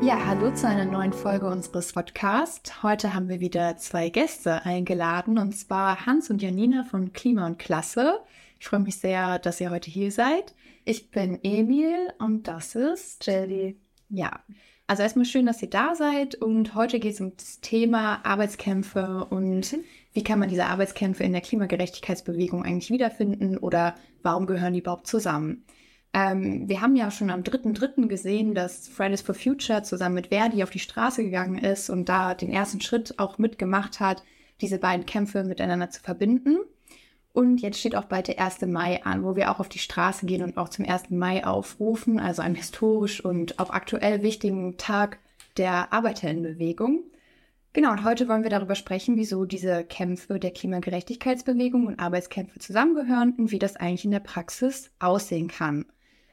Ja, hallo zu einer neuen Folge unseres Podcasts. Heute haben wir wieder zwei Gäste eingeladen, und zwar Hans und Janina von Klima und Klasse. Ich freue mich sehr, dass ihr heute hier seid. Ich bin Emil und das ist Jelly. Ja, also erstmal schön, dass ihr da seid und heute geht es um das Thema Arbeitskämpfe und wie kann man diese Arbeitskämpfe in der Klimagerechtigkeitsbewegung eigentlich wiederfinden oder warum gehören die überhaupt zusammen? Ähm, wir haben ja schon am 3.3. gesehen, dass Fridays for Future zusammen mit Verdi auf die Straße gegangen ist und da den ersten Schritt auch mitgemacht hat, diese beiden Kämpfe miteinander zu verbinden. Und jetzt steht auch bald der 1. Mai an, wo wir auch auf die Straße gehen und auch zum 1. Mai aufrufen, also einem historisch und auch aktuell wichtigen Tag der Arbeiterinnenbewegung. Genau, und heute wollen wir darüber sprechen, wieso diese Kämpfe der Klimagerechtigkeitsbewegung und Arbeitskämpfe zusammengehören und wie das eigentlich in der Praxis aussehen kann.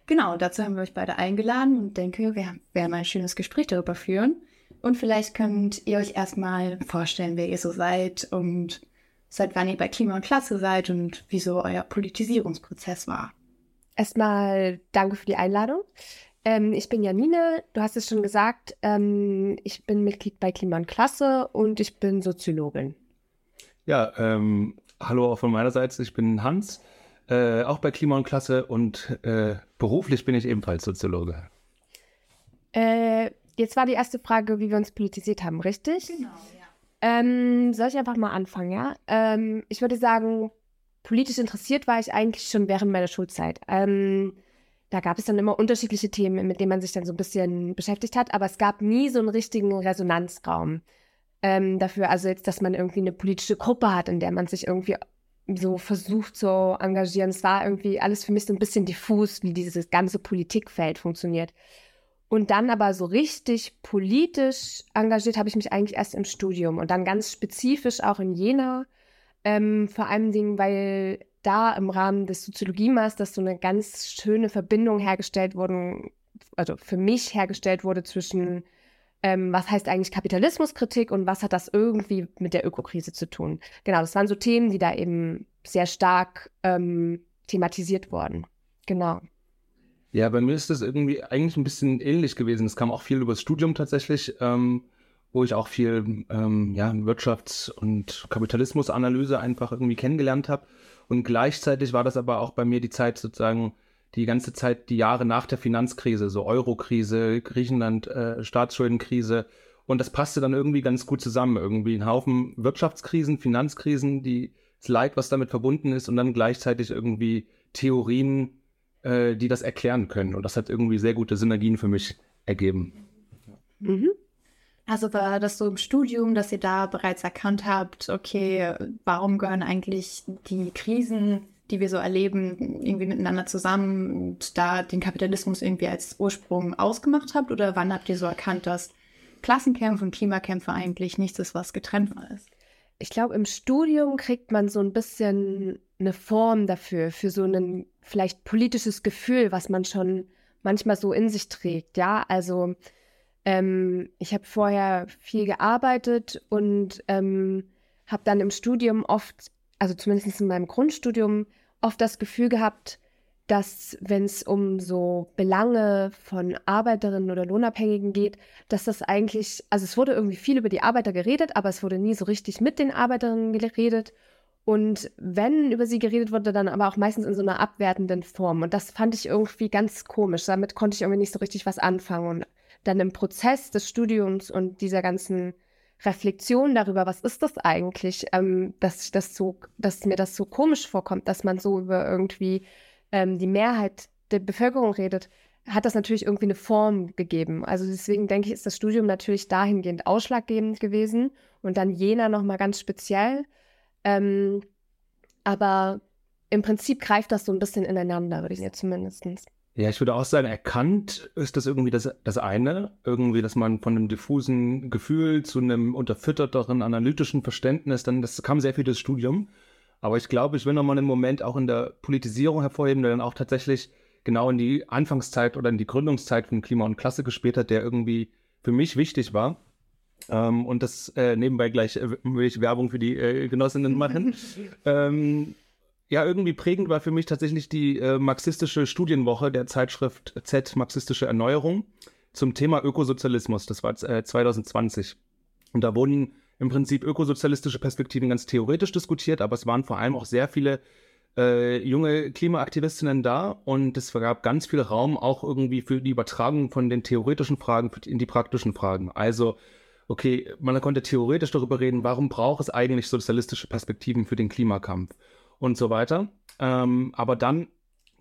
Genau, dazu haben wir euch beide eingeladen und denke, wir werden mal ein schönes Gespräch darüber führen. Und vielleicht könnt ihr euch erstmal vorstellen, wer ihr so seid und seit wann ihr bei Klima und Klasse seid und wieso euer Politisierungsprozess war. Erstmal danke für die Einladung. Ähm, ich bin Janine, du hast es schon gesagt, ähm, ich bin Mitglied bei Klima und Klasse und ich bin Soziologin. Ja, ähm, hallo auch von meiner Seite, ich bin Hans, äh, auch bei Klima und Klasse und äh, beruflich bin ich ebenfalls Soziologe. Äh, jetzt war die erste Frage, wie wir uns politisiert haben, richtig? Genau. Ähm, soll ich einfach mal anfangen, ja? Ähm, ich würde sagen, politisch interessiert war ich eigentlich schon während meiner Schulzeit. Ähm, da gab es dann immer unterschiedliche Themen, mit denen man sich dann so ein bisschen beschäftigt hat, aber es gab nie so einen richtigen Resonanzraum ähm, dafür, also jetzt, dass man irgendwie eine politische Gruppe hat, in der man sich irgendwie so versucht zu engagieren. Es war irgendwie alles für mich so ein bisschen diffus, wie dieses ganze Politikfeld funktioniert. Und dann aber so richtig politisch engagiert habe ich mich eigentlich erst im Studium und dann ganz spezifisch auch in Jena. Ähm, vor allem Dingen, weil da im Rahmen des Soziologie-Masters so eine ganz schöne Verbindung hergestellt wurde, also für mich hergestellt wurde zwischen ähm, was heißt eigentlich Kapitalismuskritik und was hat das irgendwie mit der Ökokrise zu tun. Genau, das waren so Themen, die da eben sehr stark ähm, thematisiert wurden. Genau. Ja, bei mir ist das irgendwie eigentlich ein bisschen ähnlich gewesen. Es kam auch viel über das Studium tatsächlich, ähm, wo ich auch viel ähm, ja, Wirtschafts- und Kapitalismusanalyse einfach irgendwie kennengelernt habe. Und gleichzeitig war das aber auch bei mir die Zeit sozusagen, die ganze Zeit, die Jahre nach der Finanzkrise, so Euro-Krise, Griechenland, äh, Staatsschuldenkrise. Und das passte dann irgendwie ganz gut zusammen. Irgendwie ein Haufen Wirtschaftskrisen, Finanzkrisen, die, das Leid, was damit verbunden ist, und dann gleichzeitig irgendwie Theorien, äh, die das erklären können. Und das hat irgendwie sehr gute Synergien für mich ergeben. Mhm. Also war das so im Studium, dass ihr da bereits erkannt habt, okay, warum gehören eigentlich die Krisen, die wir so erleben, irgendwie miteinander zusammen und da den Kapitalismus irgendwie als Ursprung ausgemacht habt? Oder wann habt ihr so erkannt, dass Klassenkämpfe und Klimakämpfe eigentlich nichts ist, was getrennt ist? Ich glaube, im Studium kriegt man so ein bisschen eine Form dafür, für so ein vielleicht politisches Gefühl, was man schon manchmal so in sich trägt. Ja, also ähm, ich habe vorher viel gearbeitet und ähm, habe dann im Studium oft, also zumindest in meinem Grundstudium, oft das Gefühl gehabt, dass wenn es um so Belange von Arbeiterinnen oder Lohnabhängigen geht, dass das eigentlich, also es wurde irgendwie viel über die Arbeiter geredet, aber es wurde nie so richtig mit den Arbeiterinnen geredet. Und wenn über sie geredet wurde, dann aber auch meistens in so einer abwertenden Form. Und das fand ich irgendwie ganz komisch. Damit konnte ich irgendwie nicht so richtig was anfangen. Und dann im Prozess des Studiums und dieser ganzen Reflexion darüber, was ist das eigentlich, ähm, dass, das so, dass mir das so komisch vorkommt, dass man so über irgendwie ähm, die Mehrheit der Bevölkerung redet, hat das natürlich irgendwie eine Form gegeben. Also deswegen denke ich, ist das Studium natürlich dahingehend ausschlaggebend gewesen und dann jener nochmal ganz speziell. Ähm, aber im Prinzip greift das so ein bisschen ineinander, würde ich sagen, zumindest. Ja, ich würde auch sagen, erkannt ist das irgendwie das, das eine. Irgendwie, dass man von einem diffusen Gefühl zu einem unterfütterteren analytischen Verständnis, dann, das kam sehr viel das Studium. Aber ich glaube, ich will nochmal einen Moment auch in der Politisierung hervorheben, der dann auch tatsächlich genau in die Anfangszeit oder in die Gründungszeit von Klima und Klasse gespielt hat, der irgendwie für mich wichtig war. Ähm, und das äh, nebenbei gleich äh, will ich Werbung für die äh, Genossinnen machen. ähm, ja, irgendwie prägend war für mich tatsächlich die äh, marxistische Studienwoche der Zeitschrift Z Marxistische Erneuerung. zum Thema Ökosozialismus. Das war äh, 2020. Und da wurden im Prinzip ökosozialistische Perspektiven ganz theoretisch diskutiert, aber es waren vor allem auch sehr viele äh, junge Klimaaktivistinnen da und es gab ganz viel Raum auch irgendwie für die Übertragung von den theoretischen Fragen in die praktischen Fragen. Also, okay, man konnte theoretisch darüber reden, warum braucht es eigentlich sozialistische Perspektiven für den Klimakampf und so weiter. Ähm, aber dann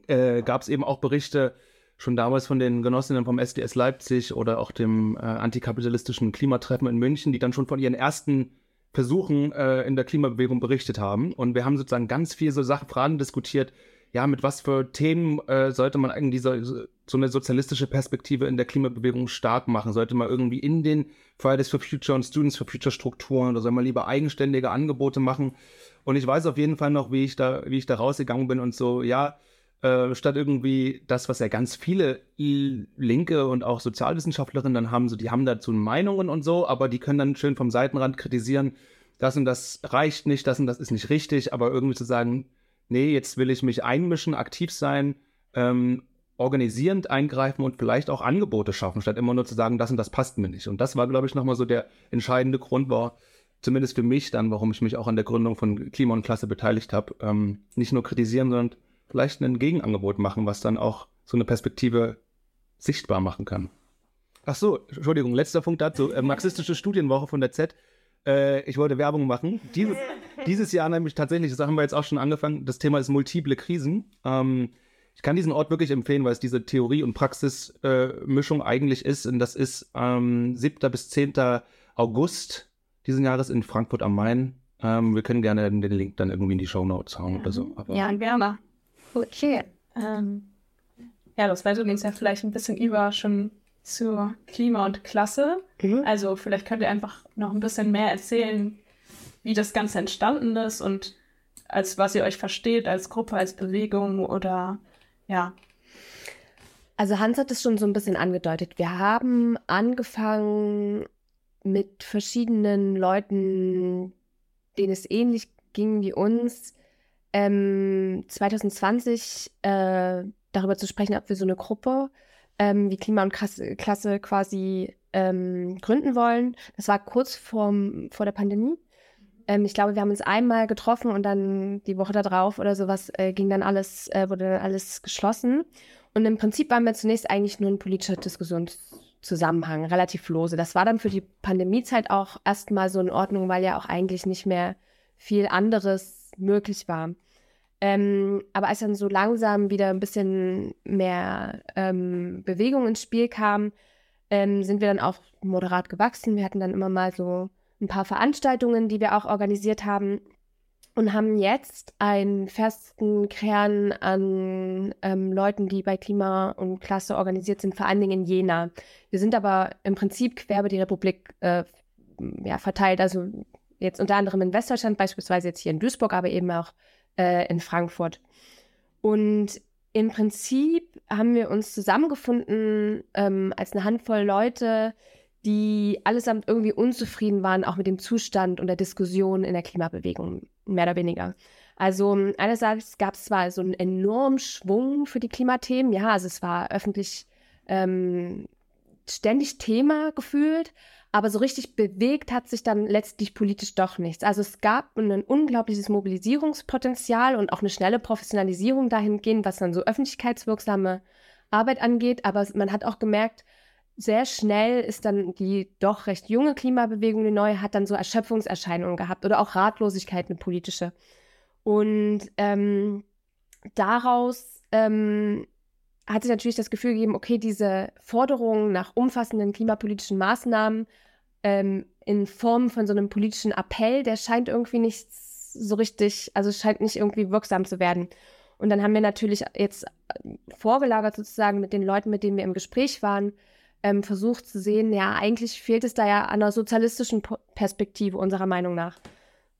äh, gab es eben auch Berichte, schon damals von den Genossinnen vom SDS Leipzig oder auch dem äh, antikapitalistischen Klimatreffen in München, die dann schon von ihren ersten Versuchen äh, in der Klimabewegung berichtet haben. Und wir haben sozusagen ganz viel so Sachen, Fragen diskutiert. Ja, mit was für Themen äh, sollte man eigentlich so, so eine sozialistische Perspektive in der Klimabewegung stark machen? Sollte man irgendwie in den Fridays for Future und Students for Future Strukturen oder soll man lieber eigenständige Angebote machen? Und ich weiß auf jeden Fall noch, wie ich da, wie ich da rausgegangen bin und so, ja, äh, statt irgendwie das, was ja ganz viele Linke und auch Sozialwissenschaftlerinnen dann haben, so die haben dazu Meinungen und so, aber die können dann schön vom Seitenrand kritisieren, das und das reicht nicht, das und das ist nicht richtig, aber irgendwie zu sagen, nee, jetzt will ich mich einmischen, aktiv sein, ähm, organisierend eingreifen und vielleicht auch Angebote schaffen, statt immer nur zu sagen, das und das passt mir nicht. Und das war, glaube ich, nochmal so der entscheidende Grund, war, zumindest für mich dann, warum ich mich auch an der Gründung von Klima und Klasse beteiligt habe. Ähm, nicht nur kritisieren, sondern vielleicht ein Gegenangebot machen, was dann auch so eine Perspektive sichtbar machen kann. Ach so, Entschuldigung, letzter Punkt dazu. Äh, marxistische Studienwoche von der Z. Äh, ich wollte Werbung machen. Dieses, dieses Jahr nämlich tatsächlich, das haben wir jetzt auch schon angefangen, das Thema ist multiple Krisen. Ähm, ich kann diesen Ort wirklich empfehlen, weil es diese Theorie- und Praxismischung äh, eigentlich ist. Und das ist ähm, 7. bis 10. August diesen Jahres in Frankfurt am Main. Ähm, wir können gerne den Link dann irgendwie in die Show Notes hauen oder so. Aber ja, gerne. Okay. Ähm, ja, das leitet uns ja vielleicht ein bisschen über schon zur Klima und Klasse. Mhm. Also vielleicht könnt ihr einfach noch ein bisschen mehr erzählen, wie das Ganze entstanden ist und als was ihr euch versteht als Gruppe, als Bewegung oder ja. Also Hans hat es schon so ein bisschen angedeutet. Wir haben angefangen mit verschiedenen Leuten, denen es ähnlich ging wie uns, ähm, 2020 äh, darüber zu sprechen, ob wir so eine Gruppe ähm, wie Klima und Klasse, quasi ähm, gründen wollen. Das war kurz vorm, vor der Pandemie. Ähm, ich glaube, wir haben uns einmal getroffen und dann die Woche darauf oder sowas äh, ging dann alles, äh, wurde dann alles geschlossen. Und im Prinzip waren wir zunächst eigentlich nur ein politischer Diskussionszusammenhang, relativ lose. Das war dann für die Pandemiezeit auch erstmal so in Ordnung, weil ja auch eigentlich nicht mehr viel anderes möglich war. Ähm, aber als dann so langsam wieder ein bisschen mehr ähm, Bewegung ins Spiel kam, ähm, sind wir dann auch moderat gewachsen. Wir hatten dann immer mal so ein paar Veranstaltungen, die wir auch organisiert haben und haben jetzt einen festen Kern an ähm, Leuten, die bei Klima und Klasse organisiert sind, vor allen Dingen in Jena. Wir sind aber im Prinzip quer über die Republik äh, ja, verteilt, also jetzt unter anderem in Westdeutschland, beispielsweise jetzt hier in Duisburg, aber eben auch äh, in Frankfurt. Und im Prinzip haben wir uns zusammengefunden ähm, als eine Handvoll Leute, die allesamt irgendwie unzufrieden waren, auch mit dem Zustand und der Diskussion in der Klimabewegung, mehr oder weniger. Also einerseits gab es zwar so einen enormen Schwung für die Klimathemen, ja, also es war öffentlich ähm, ständig Thema gefühlt, aber so richtig bewegt hat sich dann letztlich politisch doch nichts. Also es gab ein unglaubliches Mobilisierungspotenzial und auch eine schnelle Professionalisierung dahingehend, was dann so öffentlichkeitswirksame Arbeit angeht. Aber man hat auch gemerkt, sehr schnell ist dann die doch recht junge Klimabewegung, die neue, hat dann so Erschöpfungserscheinungen gehabt oder auch Ratlosigkeit, eine politische. Und ähm, daraus ähm, hat sich natürlich das Gefühl gegeben, okay, diese Forderung nach umfassenden klimapolitischen Maßnahmen ähm, in Form von so einem politischen Appell, der scheint irgendwie nicht so richtig, also scheint nicht irgendwie wirksam zu werden. Und dann haben wir natürlich jetzt äh, vorgelagert sozusagen mit den Leuten, mit denen wir im Gespräch waren, ähm, versucht zu sehen, ja, eigentlich fehlt es da ja an einer sozialistischen Perspektive unserer Meinung nach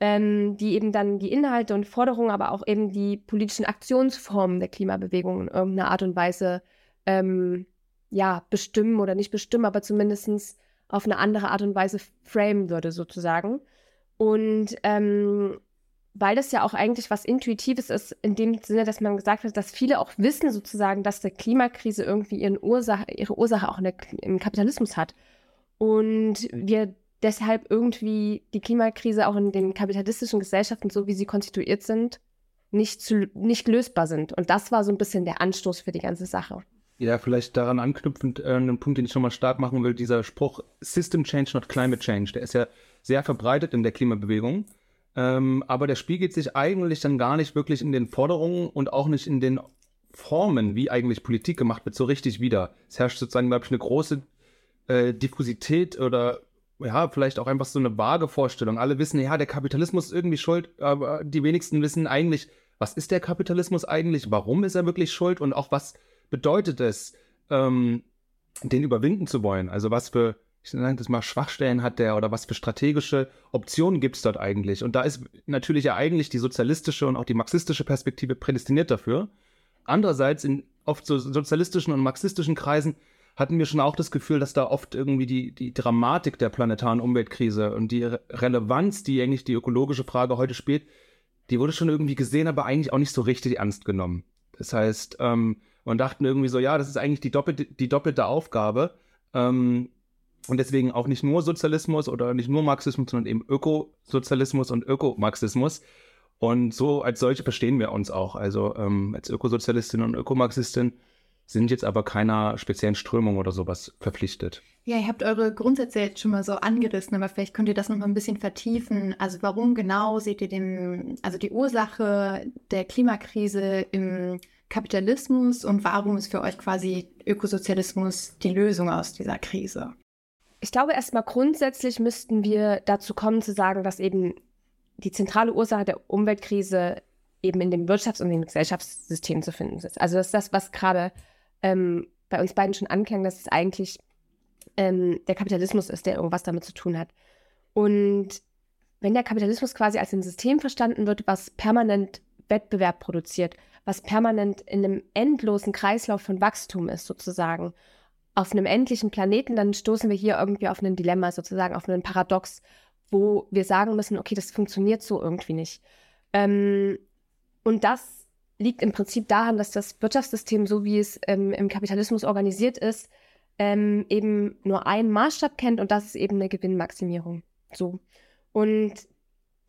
ähm, die eben dann die Inhalte und Forderungen, aber auch eben die politischen Aktionsformen der Klimabewegung in irgendeiner Art und Weise ähm, ja, bestimmen oder nicht bestimmen, aber zumindest auf eine andere Art und Weise framen würde, sozusagen. Und ähm, weil das ja auch eigentlich was Intuitives ist, in dem Sinne, dass man gesagt hat, dass viele auch wissen sozusagen, dass die Klimakrise irgendwie Ursache, ihre Ursache auch der, im Kapitalismus hat. Und wir deshalb irgendwie die Klimakrise auch in den kapitalistischen Gesellschaften, so wie sie konstituiert sind, nicht, zu, nicht lösbar sind. Und das war so ein bisschen der Anstoß für die ganze Sache. Ja, vielleicht daran anknüpfend, äh, einen Punkt, den ich schon mal stark machen will, dieser Spruch System Change, not Climate Change, der ist ja sehr verbreitet in der Klimabewegung. Ähm, aber der spiegelt sich eigentlich dann gar nicht wirklich in den Forderungen und auch nicht in den Formen, wie eigentlich Politik gemacht wird, so richtig wieder. Es herrscht sozusagen, glaube ich, eine große äh, Diffusität oder ja, vielleicht auch einfach so eine vage Vorstellung. Alle wissen, ja, der Kapitalismus ist irgendwie schuld, aber die wenigsten wissen eigentlich, was ist der Kapitalismus eigentlich, warum ist er wirklich schuld und auch was bedeutet es, ähm, den überwinden zu wollen. Also was für ich sage das mal, Schwachstellen hat der oder was für strategische Optionen gibt es dort eigentlich? Und da ist natürlich ja eigentlich die sozialistische und auch die marxistische Perspektive prädestiniert dafür. Andererseits in oft so sozialistischen und marxistischen Kreisen hatten wir schon auch das Gefühl, dass da oft irgendwie die, die Dramatik der planetaren Umweltkrise und die Re Relevanz, die eigentlich die ökologische Frage heute spielt, die wurde schon irgendwie gesehen, aber eigentlich auch nicht so richtig ernst genommen. Das heißt, ähm, man dachten irgendwie so, ja, das ist eigentlich die doppelte, die doppelte Aufgabe. Ähm, und deswegen auch nicht nur Sozialismus oder nicht nur Marxismus, sondern eben Ökosozialismus und Ökomarxismus. Und so als solche verstehen wir uns auch. Also ähm, als Ökosozialistin und Ökomarxistin sind jetzt aber keiner speziellen Strömung oder sowas verpflichtet. Ja, ihr habt eure Grundsätze jetzt schon mal so angerissen, aber vielleicht könnt ihr das noch mal ein bisschen vertiefen. Also warum genau seht ihr den, also die Ursache der Klimakrise im Kapitalismus und warum ist für euch quasi Ökosozialismus die Lösung aus dieser Krise? Ich glaube, erstmal grundsätzlich müssten wir dazu kommen zu sagen, dass eben die zentrale Ursache der Umweltkrise eben in dem Wirtschafts- und dem Gesellschaftssystem zu finden ist. Also das ist das, was gerade ähm, bei uns beiden schon anklang, dass es eigentlich ähm, der Kapitalismus ist, der irgendwas damit zu tun hat. Und wenn der Kapitalismus quasi als ein System verstanden wird, was permanent Wettbewerb produziert, was permanent in einem endlosen Kreislauf von Wachstum ist, sozusagen, auf einem endlichen Planeten, dann stoßen wir hier irgendwie auf ein Dilemma, sozusagen auf einen Paradox, wo wir sagen müssen, okay, das funktioniert so irgendwie nicht. Ähm, und das liegt im Prinzip daran, dass das Wirtschaftssystem, so wie es ähm, im Kapitalismus organisiert ist, ähm, eben nur einen Maßstab kennt und das ist eben eine Gewinnmaximierung. So. Und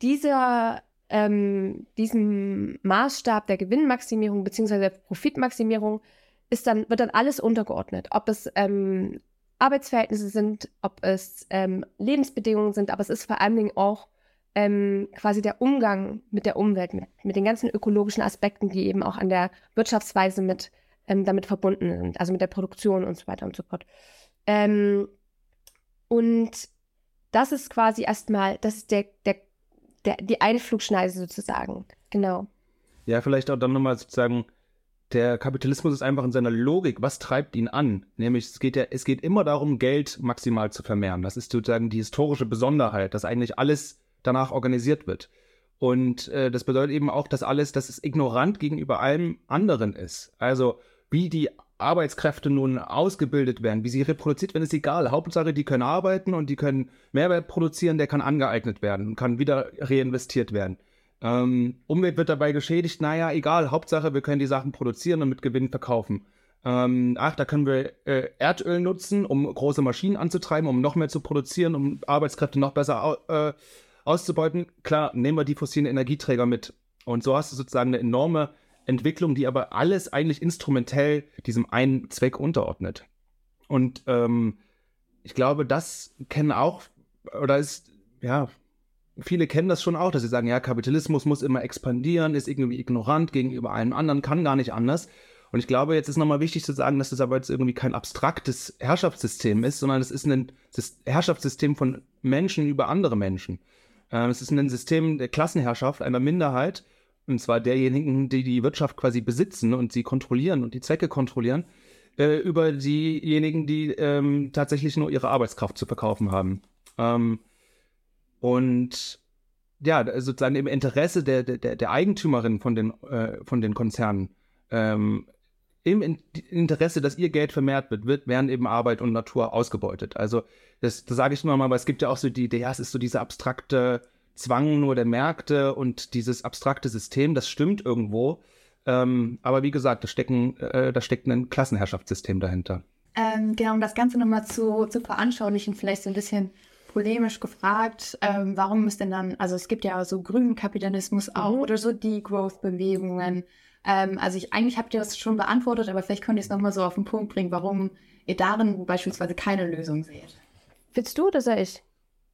dieser, ähm, diesem Maßstab der Gewinnmaximierung bzw. der Profitmaximierung ist dann, wird dann alles untergeordnet. Ob es ähm, Arbeitsverhältnisse sind, ob es ähm, Lebensbedingungen sind, aber es ist vor allen Dingen auch ähm, quasi der Umgang mit der Umwelt, mit, mit, den ganzen ökologischen Aspekten, die eben auch an der Wirtschaftsweise mit ähm, damit verbunden sind, also mit der Produktion und so weiter und so fort. Ähm, und das ist quasi erstmal, das ist der, der, der, die Einflugschneise sozusagen. Genau. Ja, vielleicht auch dann nochmal sozusagen der Kapitalismus ist einfach in seiner Logik, was treibt ihn an? Nämlich, es geht ja, es geht immer darum, Geld maximal zu vermehren. Das ist sozusagen die historische Besonderheit, dass eigentlich alles danach organisiert wird. Und äh, das bedeutet eben auch, dass alles, dass es ignorant gegenüber allem anderen ist. Also, wie die Arbeitskräfte nun ausgebildet werden, wie sie reproduziert werden, ist egal. Hauptsache, die können arbeiten und die können Mehrwert produzieren, der kann angeeignet werden und kann wieder reinvestiert werden. Ähm, Umwelt wird dabei geschädigt, naja, egal, Hauptsache, wir können die Sachen produzieren und mit Gewinn verkaufen. Ähm, ach, da können wir äh, Erdöl nutzen, um große Maschinen anzutreiben, um noch mehr zu produzieren, um Arbeitskräfte noch besser äh, auszubeuten. Klar, nehmen wir die fossilen Energieträger mit. Und so hast du sozusagen eine enorme Entwicklung, die aber alles eigentlich instrumentell diesem einen Zweck unterordnet. Und ähm, ich glaube, das kennen auch, oder ist, ja, viele kennen das schon auch, dass sie sagen, ja, Kapitalismus muss immer expandieren, ist irgendwie ignorant gegenüber allem anderen, kann gar nicht anders. Und ich glaube, jetzt ist nochmal wichtig zu sagen, dass das aber jetzt irgendwie kein abstraktes Herrschaftssystem ist, sondern es ist ein Herrschaftssystem von Menschen über andere Menschen. Ähm, es ist ein System der Klassenherrschaft einer Minderheit, und zwar derjenigen, die die Wirtschaft quasi besitzen und sie kontrollieren und die Zwecke kontrollieren, äh, über diejenigen, die ähm, tatsächlich nur ihre Arbeitskraft zu verkaufen haben. Ähm, und ja, sozusagen im Interesse der, der, der Eigentümerin von den, äh, von den Konzernen, ähm, im Interesse, dass ihr Geld vermehrt wird, wird, werden eben Arbeit und Natur ausgebeutet. Also, das, das sage ich nur mal, weil es gibt ja auch so die Idee, ja, es ist so diese abstrakte Zwang nur der Märkte und dieses abstrakte System, das stimmt irgendwo. Ähm, aber wie gesagt, da, stecken, äh, da steckt ein Klassenherrschaftssystem dahinter. Ähm, genau, um das Ganze nochmal zu, zu veranschaulichen, vielleicht so ein bisschen polemisch gefragt, ähm, warum ist denn dann, also es gibt ja so grünen Kapitalismus auch mhm. oder so Degrowth-Bewegungen. Ähm, also ich, eigentlich habt ihr das schon beantwortet, aber vielleicht könnt ihr es nochmal so auf den Punkt bringen, warum ihr darin beispielsweise keine Lösung seht. Willst du oder soll ich?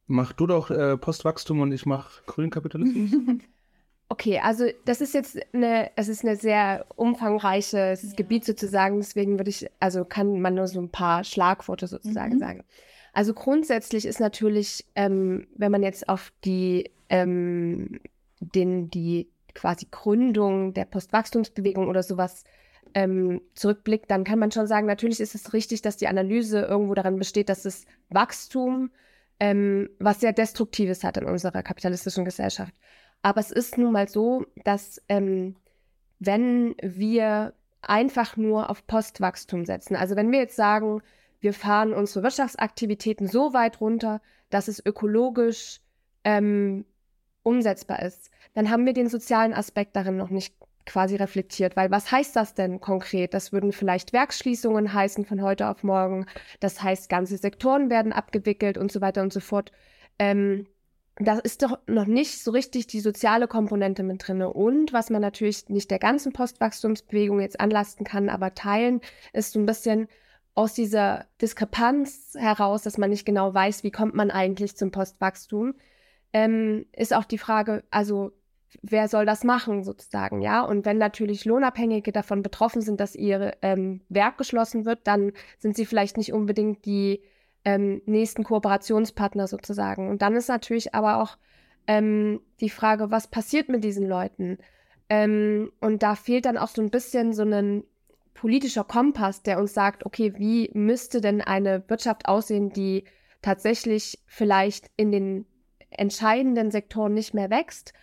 Mach du doch äh, Postwachstum und ich mach grünen Kapitalismus. Okay, also das ist jetzt eine, es ist eine sehr umfangreiches ja. Gebiet sozusagen, deswegen würde ich, also kann man nur so ein paar Schlagworte sozusagen mhm. sagen. Also grundsätzlich ist natürlich, ähm, wenn man jetzt auf die, ähm, den, die quasi Gründung der Postwachstumsbewegung oder sowas ähm, zurückblickt, dann kann man schon sagen, natürlich ist es richtig, dass die Analyse irgendwo daran besteht, dass das Wachstum ähm, was sehr Destruktives hat in unserer kapitalistischen Gesellschaft. Aber es ist nun mal so, dass ähm, wenn wir einfach nur auf Postwachstum setzen, also wenn wir jetzt sagen, wir fahren unsere Wirtschaftsaktivitäten so weit runter, dass es ökologisch ähm, umsetzbar ist, dann haben wir den sozialen Aspekt darin noch nicht quasi reflektiert. Weil was heißt das denn konkret? Das würden vielleicht Werksschließungen heißen von heute auf morgen. Das heißt, ganze Sektoren werden abgewickelt und so weiter und so fort. Ähm, da ist doch noch nicht so richtig die soziale Komponente mit drin. Und was man natürlich nicht der ganzen Postwachstumsbewegung jetzt anlasten kann, aber teilen, ist so ein bisschen aus dieser Diskrepanz heraus, dass man nicht genau weiß, wie kommt man eigentlich zum Postwachstum, ähm, ist auch die Frage, also wer soll das machen sozusagen, ja? Und wenn natürlich Lohnabhängige davon betroffen sind, dass ihr ähm, Werk geschlossen wird, dann sind sie vielleicht nicht unbedingt die ähm, nächsten Kooperationspartner sozusagen. Und dann ist natürlich aber auch ähm, die Frage, was passiert mit diesen Leuten? Ähm, und da fehlt dann auch so ein bisschen so ein politischer Kompass, der uns sagt, okay, wie müsste denn eine Wirtschaft aussehen, die tatsächlich vielleicht in den entscheidenden Sektoren nicht mehr wächst,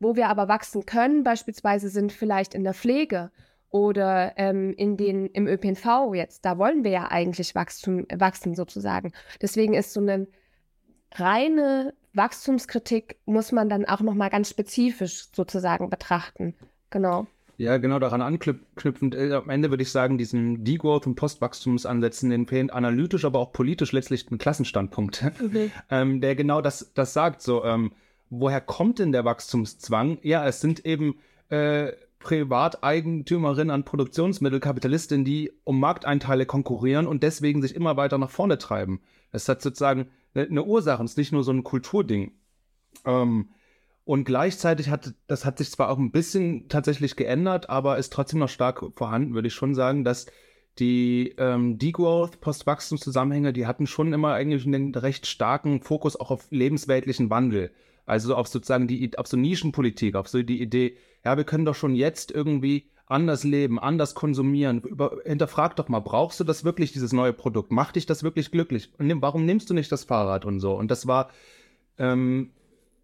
wo wir aber wachsen können, beispielsweise sind vielleicht in der Pflege oder ähm, in den, im ÖPNV jetzt, da wollen wir ja eigentlich Wachstum, wachsen sozusagen. Deswegen ist so eine reine Wachstumskritik, muss man dann auch nochmal ganz spezifisch sozusagen betrachten. Genau. Ja, genau daran anknüpfend, äh, am Ende würde ich sagen, diesen Degrowth- und Postwachstumsansätzen, den fehlt analytisch, aber auch politisch letztlich ein Klassenstandpunkt, okay. ähm, der genau das, das sagt. So, ähm, woher kommt denn der Wachstumszwang? Ja, es sind eben äh, Privateigentümerinnen an Produktionsmittel, Kapitalistinnen, die um Markteinteile konkurrieren und deswegen sich immer weiter nach vorne treiben. Es hat sozusagen eine Ursache, es ist nicht nur so ein Kulturding. Ähm, und gleichzeitig hat das hat sich zwar auch ein bisschen tatsächlich geändert, aber ist trotzdem noch stark vorhanden, würde ich schon sagen, dass die ähm, Degrowth, Postwachstumszusammenhänge, die hatten schon immer eigentlich einen recht starken Fokus auch auf lebensweltlichen Wandel. Also auf sozusagen die, auf so Nischenpolitik, auf so die Idee, ja, wir können doch schon jetzt irgendwie anders leben, anders konsumieren. Über, hinterfrag doch mal, brauchst du das wirklich, dieses neue Produkt? Macht dich das wirklich glücklich? Und warum nimmst du nicht das Fahrrad und so? Und das war, ähm,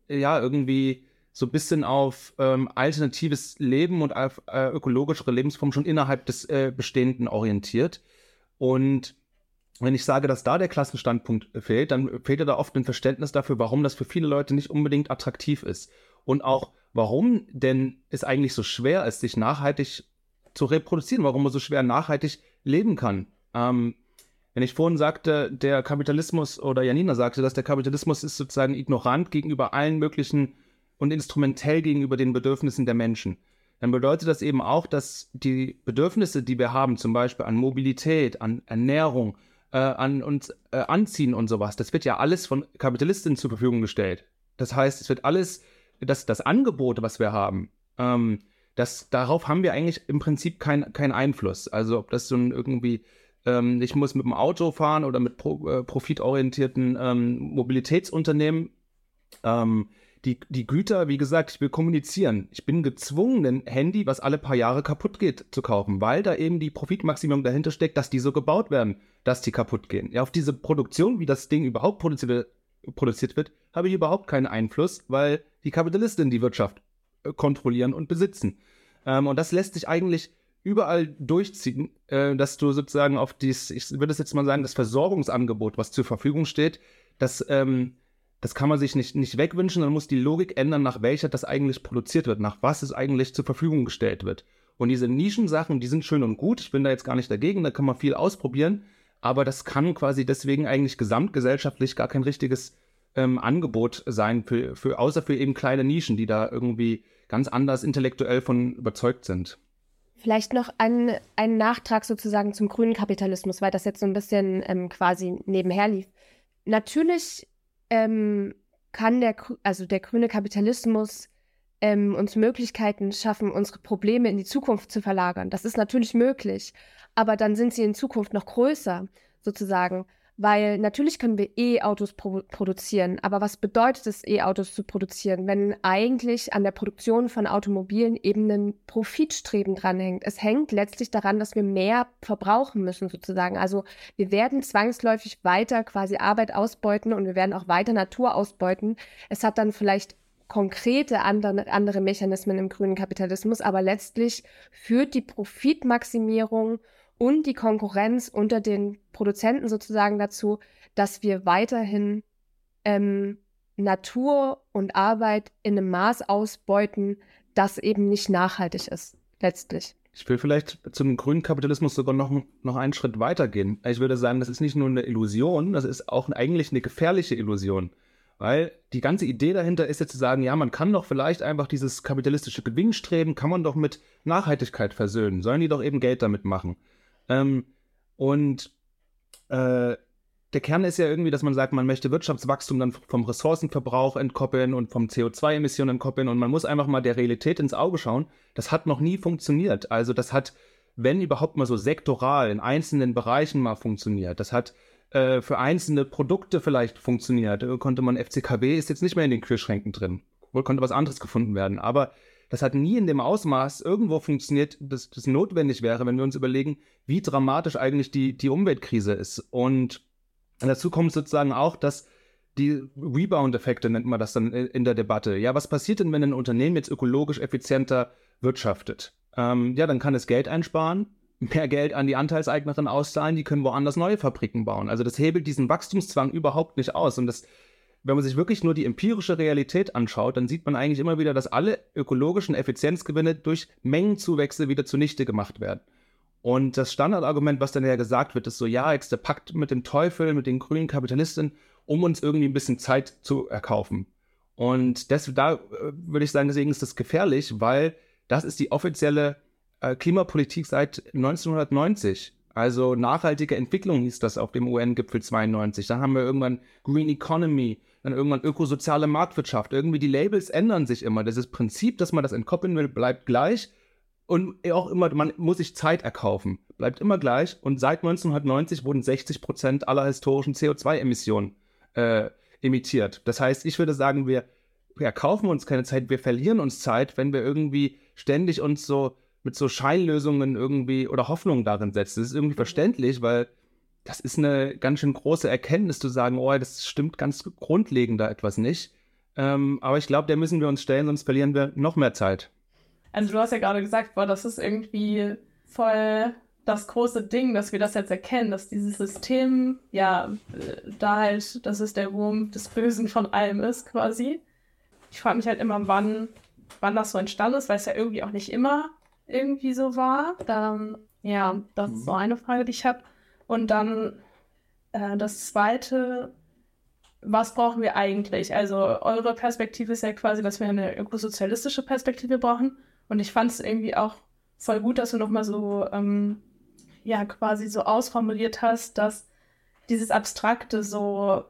ja, irgendwie so ein bisschen auf ähm, alternatives Leben und auf äh, ökologischere Lebensformen schon innerhalb des äh, Bestehenden orientiert. Und wenn ich sage, dass da der Klassenstandpunkt fehlt, dann fehlt ja da oft ein Verständnis dafür, warum das für viele Leute nicht unbedingt attraktiv ist. Und auch, warum denn es eigentlich so schwer ist, sich nachhaltig zu reproduzieren, warum man so schwer nachhaltig leben kann. Ähm, wenn ich vorhin sagte, der Kapitalismus oder Janina sagte, dass der Kapitalismus ist sozusagen ignorant gegenüber allen möglichen und instrumentell gegenüber den Bedürfnissen der Menschen, dann bedeutet das eben auch, dass die Bedürfnisse, die wir haben, zum Beispiel an Mobilität, an Ernährung, äh, an uns äh, anziehen und sowas, das wird ja alles von Kapitalistinnen zur Verfügung gestellt. Das heißt, es wird alles, das, das Angebot, was wir haben, ähm, das, darauf haben wir eigentlich im Prinzip keinen kein Einfluss. Also ob das so ein irgendwie, ähm, ich muss mit dem Auto fahren oder mit pro, äh, profitorientierten ähm, Mobilitätsunternehmen, ähm, die, die Güter, wie gesagt, ich will kommunizieren. Ich bin gezwungen, ein Handy, was alle paar Jahre kaputt geht, zu kaufen, weil da eben die Profitmaximum dahinter steckt, dass die so gebaut werden, dass die kaputt gehen. Ja, auf diese Produktion, wie das Ding überhaupt produziert, produziert wird, habe ich überhaupt keinen Einfluss, weil die Kapitalisten die Wirtschaft äh, kontrollieren und besitzen. Ähm, und das lässt sich eigentlich überall durchziehen, äh, dass du sozusagen auf dieses, ich würde es jetzt mal sagen, das Versorgungsangebot, was zur Verfügung steht, das ähm, das kann man sich nicht, nicht wegwünschen, dann muss die Logik ändern, nach welcher das eigentlich produziert wird, nach was es eigentlich zur Verfügung gestellt wird. Und diese Nischensachen, die sind schön und gut, ich bin da jetzt gar nicht dagegen, da kann man viel ausprobieren, aber das kann quasi deswegen eigentlich gesamtgesellschaftlich gar kein richtiges ähm, Angebot sein, für, für, außer für eben kleine Nischen, die da irgendwie ganz anders intellektuell von überzeugt sind. Vielleicht noch ein, ein Nachtrag sozusagen zum grünen Kapitalismus, weil das jetzt so ein bisschen ähm, quasi nebenher lief. Natürlich ähm, kann der, also der grüne Kapitalismus ähm, uns Möglichkeiten schaffen, unsere Probleme in die Zukunft zu verlagern. Das ist natürlich möglich, aber dann sind sie in Zukunft noch größer, sozusagen. Weil natürlich können wir E-Autos pro produzieren, aber was bedeutet es, E-Autos zu produzieren, wenn eigentlich an der Produktion von Automobilen eben ein Profitstreben dranhängt? Es hängt letztlich daran, dass wir mehr verbrauchen müssen, sozusagen. Also wir werden zwangsläufig weiter quasi Arbeit ausbeuten und wir werden auch weiter Natur ausbeuten. Es hat dann vielleicht konkrete andere, andere Mechanismen im grünen Kapitalismus, aber letztlich führt die Profitmaximierung und die Konkurrenz unter den Produzenten sozusagen dazu, dass wir weiterhin ähm, Natur und Arbeit in einem Maß ausbeuten, das eben nicht nachhaltig ist, letztlich. Ich will vielleicht zum grünen Kapitalismus sogar noch, noch einen Schritt weiter gehen. Ich würde sagen, das ist nicht nur eine Illusion, das ist auch eigentlich eine gefährliche Illusion. Weil die ganze Idee dahinter ist jetzt zu sagen, ja, man kann doch vielleicht einfach dieses kapitalistische Gewinnstreben, kann man doch mit Nachhaltigkeit versöhnen. Sollen die doch eben Geld damit machen. Ähm, und äh, der Kern ist ja irgendwie, dass man sagt, man möchte Wirtschaftswachstum dann vom Ressourcenverbrauch entkoppeln und vom CO2-Emissionen entkoppeln und man muss einfach mal der Realität ins Auge schauen. Das hat noch nie funktioniert. Also das hat, wenn überhaupt mal so sektoral in einzelnen Bereichen mal funktioniert. Das hat äh, für einzelne Produkte vielleicht funktioniert. Äh, konnte man FCKW ist jetzt nicht mehr in den Kühlschränken drin. Wohl konnte was anderes gefunden werden. Aber das hat nie in dem Ausmaß irgendwo funktioniert, dass das notwendig wäre, wenn wir uns überlegen, wie dramatisch eigentlich die, die Umweltkrise ist. Und dazu kommt sozusagen auch, dass die Rebound-Effekte nennt man das dann in der Debatte. Ja, was passiert denn, wenn ein Unternehmen jetzt ökologisch effizienter wirtschaftet? Ähm, ja, dann kann es Geld einsparen, mehr Geld an die Anteilseignerin auszahlen, die können woanders neue Fabriken bauen. Also das hebelt diesen Wachstumszwang überhaupt nicht aus. Und das wenn man sich wirklich nur die empirische Realität anschaut, dann sieht man eigentlich immer wieder, dass alle ökologischen Effizienzgewinne durch Mengenzuwächse wieder zunichte gemacht werden. Und das Standardargument, was dann ja gesagt wird, ist so, ja, jetzt der Pakt mit dem Teufel, mit den grünen Kapitalisten, um uns irgendwie ein bisschen Zeit zu erkaufen. Und das, da äh, würde ich sagen, deswegen ist das gefährlich, weil das ist die offizielle äh, Klimapolitik seit 1990. Also nachhaltige Entwicklung hieß das auf dem UN-Gipfel 92. Dann haben wir irgendwann Green Economy, dann irgendwann ökosoziale Marktwirtschaft. Irgendwie die Labels ändern sich immer. Das ist Prinzip, dass man das entkoppeln will, bleibt gleich. Und auch immer, man muss sich Zeit erkaufen. Bleibt immer gleich. Und seit 1990 wurden 60 Prozent aller historischen CO2-Emissionen äh, emittiert. Das heißt, ich würde sagen, wir, wir erkaufen uns keine Zeit, wir verlieren uns Zeit, wenn wir irgendwie ständig uns so mit so Scheinlösungen irgendwie oder Hoffnungen darin setzen. Das ist irgendwie verständlich, weil das ist eine ganz schön große Erkenntnis zu sagen, oh, das stimmt ganz grundlegend da etwas nicht. Ähm, aber ich glaube, der müssen wir uns stellen, sonst verlieren wir noch mehr Zeit. Also du hast ja gerade gesagt, boah, das ist irgendwie voll das große Ding, dass wir das jetzt erkennen, dass dieses System, ja, äh, da halt, dass es der Wurm des Bösen von allem ist, quasi. Ich frage mich halt immer, wann, wann das so entstanden ist, weil es ja irgendwie auch nicht immer irgendwie so war. Dann, ja, das ist so mhm. eine Frage, die ich habe. Und dann äh, das zweite, was brauchen wir eigentlich? Also eure Perspektive ist ja quasi, dass wir eine ökosozialistische Perspektive brauchen. Und ich fand es irgendwie auch voll gut, dass du nochmal so, ähm, ja, quasi so ausformuliert hast, dass dieses Abstrakte so,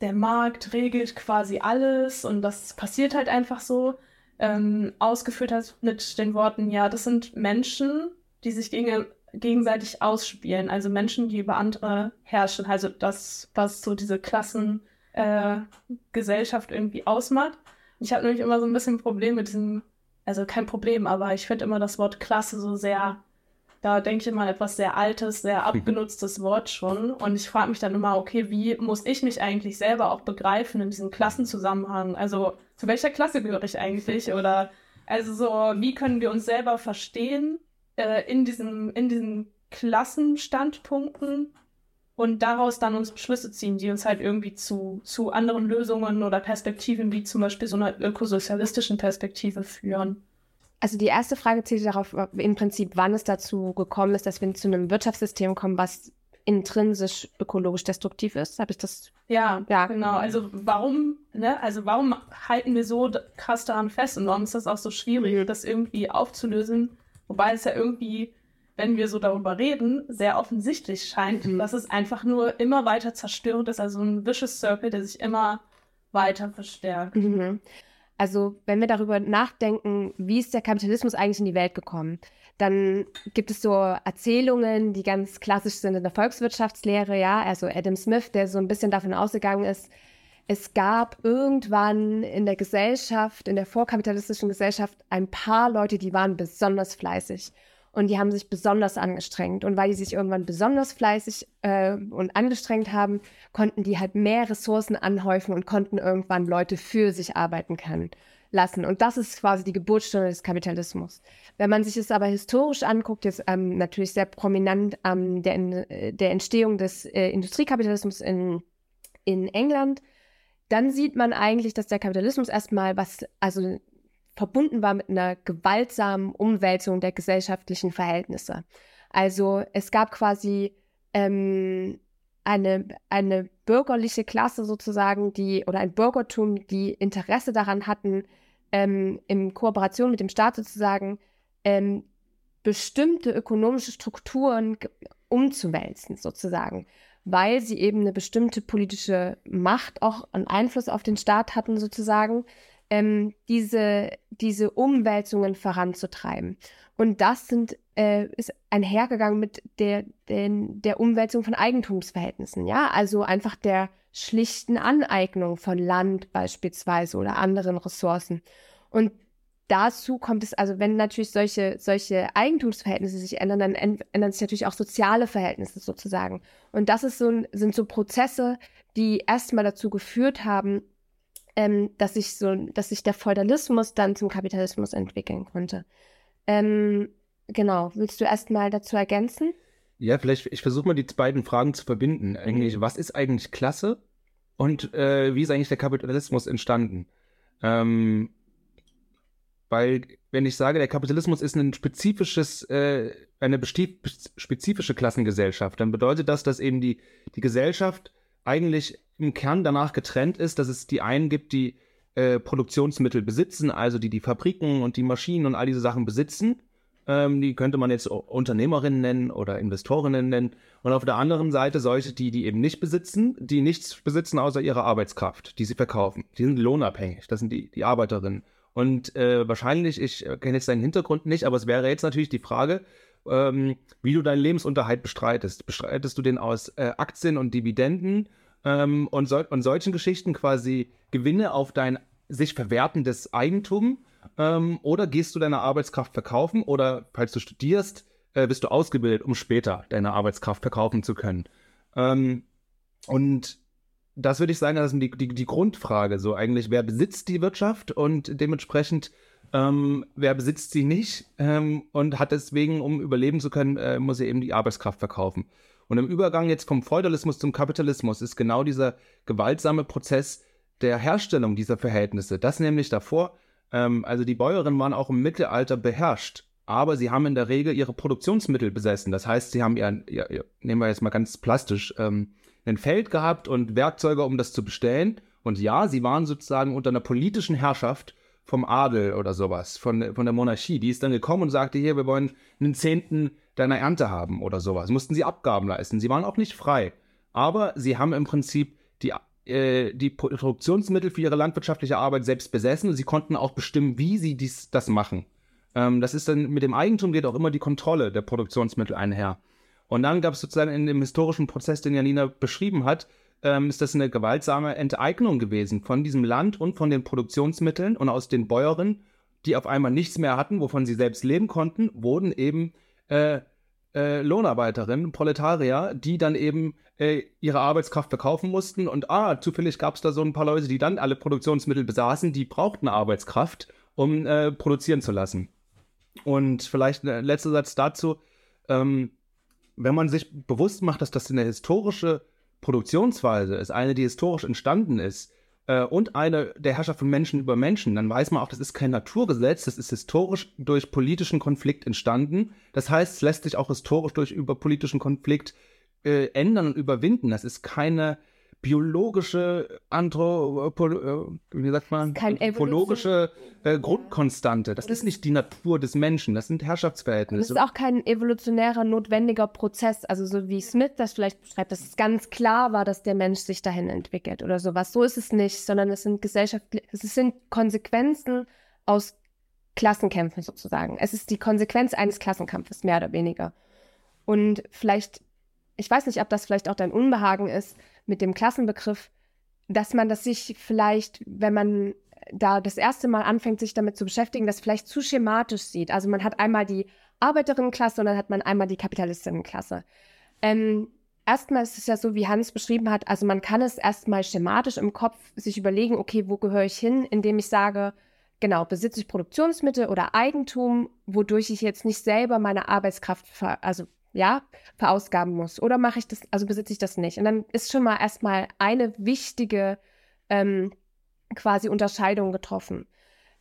der Markt regelt quasi alles und das passiert halt einfach so, ähm, ausgeführt hast mit den Worten, ja, das sind Menschen, die sich gegen gegenseitig ausspielen. Also Menschen, die über andere herrschen. Also das, was so diese Klassengesellschaft äh, irgendwie ausmacht. Ich habe nämlich immer so ein bisschen ein Problem mit diesem, also kein Problem, aber ich finde immer das Wort Klasse so sehr, da denke ich immer etwas sehr altes, sehr abgenutztes Wort schon. Und ich frage mich dann immer, okay, wie muss ich mich eigentlich selber auch begreifen in diesem Klassenzusammenhang? Also zu welcher Klasse gehöre ich eigentlich? Oder also so, wie können wir uns selber verstehen? Äh, in, diesem, in diesen Klassenstandpunkten und daraus dann unsere Schlüsse ziehen, die uns halt irgendwie zu, zu anderen Lösungen oder Perspektiven, wie zum Beispiel so einer ökosozialistischen Perspektive führen. Also die erste Frage zielt darauf im Prinzip, wann es dazu gekommen ist, dass wir zu einem Wirtschaftssystem kommen, was intrinsisch ökologisch destruktiv ist. Habe ich das? Ja, ja, genau. Also warum, ne, also warum halten wir so krass daran fest und warum ist das auch so schwierig, das irgendwie aufzulösen? Wobei es ja irgendwie, wenn wir so darüber reden, sehr offensichtlich scheint, mhm. dass es einfach nur immer weiter zerstört ist, also ein vicious Circle, der sich immer weiter verstärkt. Mhm. Also wenn wir darüber nachdenken, wie ist der Kapitalismus eigentlich in die Welt gekommen, dann gibt es so Erzählungen, die ganz klassisch sind in der Volkswirtschaftslehre, ja, also Adam Smith, der so ein bisschen davon ausgegangen ist, es gab irgendwann in der Gesellschaft, in der vorkapitalistischen Gesellschaft, ein paar Leute, die waren besonders fleißig und die haben sich besonders angestrengt. Und weil die sich irgendwann besonders fleißig äh, und angestrengt haben, konnten die halt mehr Ressourcen anhäufen und konnten irgendwann Leute für sich arbeiten können lassen. Und das ist quasi die Geburtsstunde des Kapitalismus. Wenn man sich es aber historisch anguckt, jetzt ähm, natürlich sehr prominent ähm, der, der Entstehung des äh, Industriekapitalismus in, in England, dann sieht man eigentlich, dass der Kapitalismus erstmal was, also verbunden war mit einer gewaltsamen Umwälzung der gesellschaftlichen Verhältnisse. Also es gab quasi ähm, eine, eine bürgerliche Klasse sozusagen, die oder ein Bürgertum, die Interesse daran hatten, ähm, in Kooperation mit dem Staat sozusagen ähm, bestimmte ökonomische Strukturen umzuwälzen sozusagen, weil sie eben eine bestimmte politische Macht auch einen Einfluss auf den Staat hatten sozusagen, ähm, diese, diese Umwälzungen voranzutreiben. Und das sind, äh, ist einhergegangen mit der, den, der Umwälzung von Eigentumsverhältnissen, ja, also einfach der schlichten Aneignung von Land beispielsweise oder anderen Ressourcen. Und dazu kommt es, also wenn natürlich solche, solche Eigentumsverhältnisse sich ändern, dann ändern sich natürlich auch soziale Verhältnisse sozusagen. Und das ist so, sind so Prozesse, die erstmal dazu geführt haben, ähm, dass sich so, dass sich der Feudalismus dann zum Kapitalismus entwickeln konnte. Ähm, genau, willst du erstmal dazu ergänzen? Ja, vielleicht, ich versuche mal die beiden Fragen zu verbinden. Eigentlich, was ist eigentlich Klasse und äh, wie ist eigentlich der Kapitalismus entstanden? Ähm, weil, wenn ich sage, der Kapitalismus ist ein spezifisches, äh, eine spezifische Klassengesellschaft, dann bedeutet das, dass eben die, die Gesellschaft eigentlich im Kern danach getrennt ist, dass es die einen gibt, die äh, Produktionsmittel besitzen, also die die Fabriken und die Maschinen und all diese Sachen besitzen. Ähm, die könnte man jetzt Unternehmerinnen nennen oder Investorinnen nennen. Und auf der anderen Seite solche, die die eben nicht besitzen, die nichts besitzen außer ihrer Arbeitskraft, die sie verkaufen. Die sind lohnabhängig. Das sind die, die Arbeiterinnen. Und äh, wahrscheinlich, ich äh, kenne jetzt deinen Hintergrund nicht, aber es wäre jetzt natürlich die Frage, ähm, wie du deinen Lebensunterhalt bestreitest. Bestreitest du den aus äh, Aktien und Dividenden ähm, und, so, und solchen Geschichten quasi Gewinne auf dein sich verwertendes Eigentum? Ähm, oder gehst du deine Arbeitskraft verkaufen? Oder falls du studierst, äh, bist du ausgebildet, um später deine Arbeitskraft verkaufen zu können? Ähm, und das würde ich sagen, das ist die, die, die Grundfrage. So eigentlich, wer besitzt die Wirtschaft und dementsprechend ähm, wer besitzt sie nicht ähm, und hat deswegen, um überleben zu können, äh, muss er eben die Arbeitskraft verkaufen. Und im Übergang jetzt vom Feudalismus zum Kapitalismus ist genau dieser gewaltsame Prozess der Herstellung dieser Verhältnisse. Das nämlich davor, ähm, also die Bäuerinnen waren auch im Mittelalter beherrscht, aber sie haben in der Regel ihre Produktionsmittel besessen. Das heißt, sie haben ihr, ihr, ihr nehmen wir jetzt mal ganz plastisch, ähm, ein Feld gehabt und Werkzeuge, um das zu bestellen. Und ja, sie waren sozusagen unter einer politischen Herrschaft vom Adel oder sowas, von, von der Monarchie. Die ist dann gekommen und sagte, hier, wir wollen einen Zehnten deiner Ernte haben oder sowas. Mussten sie Abgaben leisten. Sie waren auch nicht frei. Aber sie haben im Prinzip die, äh, die Produktionsmittel für ihre landwirtschaftliche Arbeit selbst besessen und sie konnten auch bestimmen, wie sie dies, das machen. Ähm, das ist dann mit dem Eigentum geht auch immer die Kontrolle der Produktionsmittel einher. Und dann gab es sozusagen in dem historischen Prozess, den Janina beschrieben hat, ähm, ist das eine gewaltsame Enteignung gewesen von diesem Land und von den Produktionsmitteln und aus den Bäuerinnen, die auf einmal nichts mehr hatten, wovon sie selbst leben konnten, wurden eben äh, äh, Lohnarbeiterinnen, Proletarier, die dann eben äh, ihre Arbeitskraft verkaufen mussten. Und ah, zufällig gab es da so ein paar Leute, die dann alle Produktionsmittel besaßen, die brauchten Arbeitskraft, um äh, produzieren zu lassen. Und vielleicht ein letzter Satz dazu. Ähm, wenn man sich bewusst macht, dass das eine historische Produktionsweise ist, eine, die historisch entstanden ist, äh, und eine der Herrschaft von Menschen über Menschen, dann weiß man auch, das ist kein Naturgesetz, das ist historisch durch politischen Konflikt entstanden. Das heißt, es lässt sich auch historisch durch über politischen Konflikt äh, ändern und überwinden. Das ist keine biologische, Anthropo, äh, wie sagt man, anthropologische äh, Grundkonstante. Das ist nicht die Natur des Menschen, das sind Und Herrschaftsverhältnisse. ist auch kein evolutionärer, notwendiger Prozess. Also so wie Smith das vielleicht beschreibt, dass es ganz klar war, dass der Mensch sich dahin entwickelt oder sowas. So ist es nicht, sondern es sind gesellschaftliche, es sind Konsequenzen aus Klassenkämpfen sozusagen. Es ist die Konsequenz eines Klassenkampfes, mehr oder weniger. Und vielleicht, ich weiß nicht, ob das vielleicht auch dein Unbehagen ist mit dem Klassenbegriff, dass man das sich vielleicht, wenn man da das erste Mal anfängt, sich damit zu beschäftigen, das vielleicht zu schematisch sieht. Also man hat einmal die Arbeiterinnenklasse und dann hat man einmal die Kapitalistinnenklasse. Ähm, erstmal ist es ja so, wie Hans beschrieben hat, also man kann es erstmal schematisch im Kopf sich überlegen, okay, wo gehöre ich hin, indem ich sage, genau, besitze ich Produktionsmittel oder Eigentum, wodurch ich jetzt nicht selber meine Arbeitskraft, ver also ja, verausgaben muss. Oder mache ich das, also besitze ich das nicht. Und dann ist schon mal erstmal eine wichtige ähm, quasi Unterscheidung getroffen.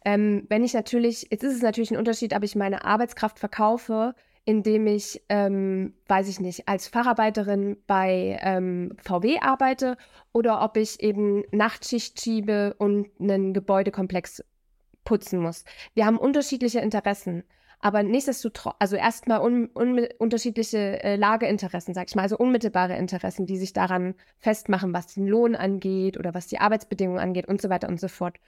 Ähm, wenn ich natürlich, jetzt ist es natürlich ein Unterschied, ob ich meine Arbeitskraft verkaufe, indem ich, ähm, weiß ich nicht, als Facharbeiterin bei ähm, VW arbeite oder ob ich eben Nachtschicht schiebe und einen Gebäudekomplex putzen muss. Wir haben unterschiedliche Interessen. Aber nichtsdestotrotz, also erstmal un, un, unterschiedliche äh, Lageinteressen, sag ich mal, also unmittelbare Interessen, die sich daran festmachen, was den Lohn angeht oder was die Arbeitsbedingungen angeht und so weiter und so fort.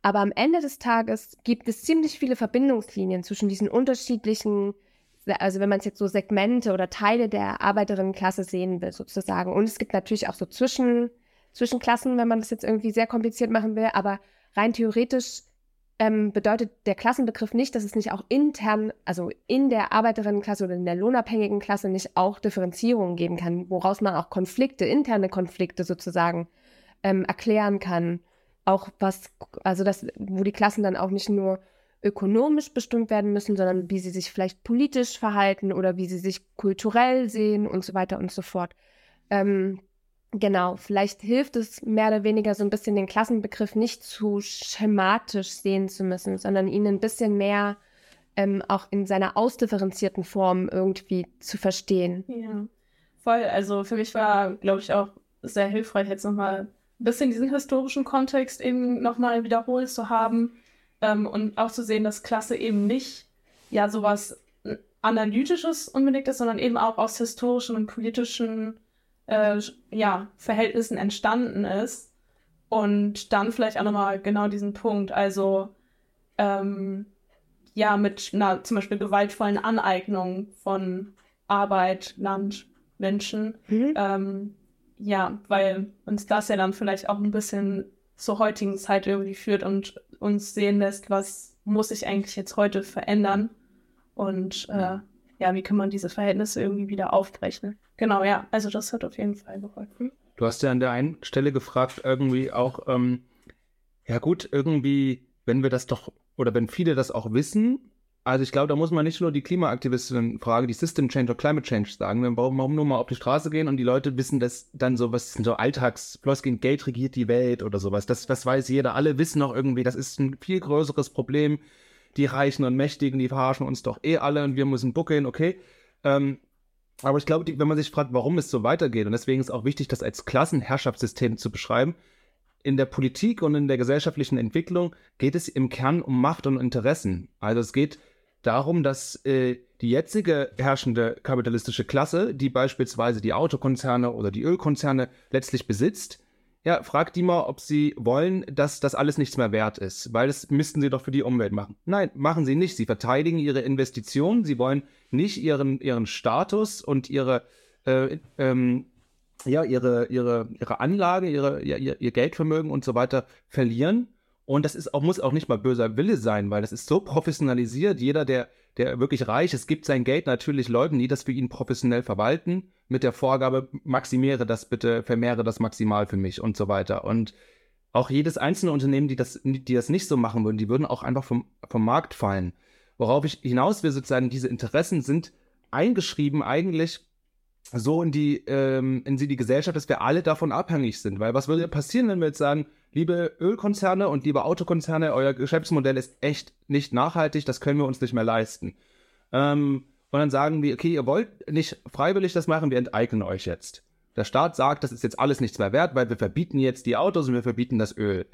Aber am Ende des Tages gibt es ziemlich viele Verbindungslinien zwischen diesen unterschiedlichen, also wenn man es jetzt so Segmente oder Teile der Arbeiterinnenklasse sehen will, sozusagen. Und es gibt natürlich auch so Zwischen, Zwischenklassen, wenn man das jetzt irgendwie sehr kompliziert machen will, aber rein theoretisch ähm, bedeutet der Klassenbegriff nicht, dass es nicht auch intern, also in der Arbeiterinnenklasse oder in der lohnabhängigen Klasse nicht auch Differenzierungen geben kann, woraus man auch Konflikte, interne Konflikte sozusagen ähm, erklären kann. Auch was, also das, wo die Klassen dann auch nicht nur ökonomisch bestimmt werden müssen, sondern wie sie sich vielleicht politisch verhalten oder wie sie sich kulturell sehen und so weiter und so fort. Ähm, Genau, vielleicht hilft es mehr oder weniger so ein bisschen den Klassenbegriff nicht zu schematisch sehen zu müssen, sondern ihn ein bisschen mehr ähm, auch in seiner ausdifferenzierten Form irgendwie zu verstehen. Ja, voll. Also für mich war, glaube ich, auch sehr hilfreich, jetzt nochmal ein bisschen diesen historischen Kontext eben nochmal wiederholt zu haben ähm, und auch zu sehen, dass Klasse eben nicht ja sowas Analytisches unbedingt ist, sondern eben auch aus historischen und politischen äh, ja, Verhältnissen entstanden ist. Und dann vielleicht auch nochmal genau diesen Punkt, also ähm, ja, mit einer zum Beispiel gewaltvollen Aneignung von Arbeit, Land, Menschen. Mhm. Ähm, ja, weil uns das ja dann vielleicht auch ein bisschen zur heutigen Zeit irgendwie führt und uns sehen lässt, was muss sich eigentlich jetzt heute verändern und äh, ja, wie kann man diese Verhältnisse irgendwie wieder aufbrechen. Genau, ja, also das hat auf jeden Fall geholfen. Du hast ja an der einen Stelle gefragt, irgendwie auch, ähm, ja gut, irgendwie, wenn wir das doch, oder wenn viele das auch wissen, also ich glaube, da muss man nicht nur die Klimaaktivistinnen fragen, die System Change oder Climate Change sagen, wir brauchen nur mal auf die Straße gehen und die Leute wissen das dann so, was sind so Alltagsfloskeln, Geld regiert die Welt oder sowas. Das, das weiß jeder. Alle wissen auch irgendwie, das ist ein viel größeres Problem. Die Reichen und Mächtigen, die verarschen uns doch eh alle und wir müssen buckeln, okay. Ähm, aber ich glaube, die- wenn man sich fragt, warum es so weitergeht, und deswegen ist auch wichtig, das als Klassenherrschaftssystem zu beschreiben, in der Politik und in der gesellschaftlichen Entwicklung geht es im Kern um Macht und Interessen. Also es geht darum, dass äh, die jetzige herrschende kapitalistische Klasse, die beispielsweise die Autokonzerne oder die Ölkonzerne letztlich besitzt, ja, fragt die mal, ob sie wollen, dass das alles nichts mehr wert ist, weil das müssten sie doch für die Umwelt machen. Nein, machen sie nicht. Sie verteidigen ihre Investitionen, sie wollen nicht ihren, ihren Status und ihre, äh, ähm, ja, ihre, ihre, ihre Anlage, ihre, ihr, ihr ihr Geldvermögen und so weiter verlieren. Und das ist auch, muss auch nicht mal böser Wille sein, weil das ist so professionalisiert. Jeder, der, der wirklich reich ist, gibt sein Geld natürlich Leuten, die das für ihn professionell verwalten, mit der Vorgabe, maximiere das bitte, vermehre das maximal für mich und so weiter. Und auch jedes einzelne Unternehmen, die das, die das nicht so machen würden, die würden auch einfach vom, vom Markt fallen. Worauf ich hinaus will, sozusagen, diese Interessen sind eingeschrieben eigentlich so in die, ähm, in die Gesellschaft, dass wir alle davon abhängig sind. Weil was würde passieren, wenn wir jetzt sagen, liebe Ölkonzerne und liebe Autokonzerne, euer Geschäftsmodell ist echt nicht nachhaltig, das können wir uns nicht mehr leisten. Ähm, und dann sagen wir, okay, ihr wollt nicht freiwillig das machen, wir enteignen euch jetzt. Der Staat sagt, das ist jetzt alles nichts mehr wert, weil wir verbieten jetzt die Autos und wir verbieten das Öl.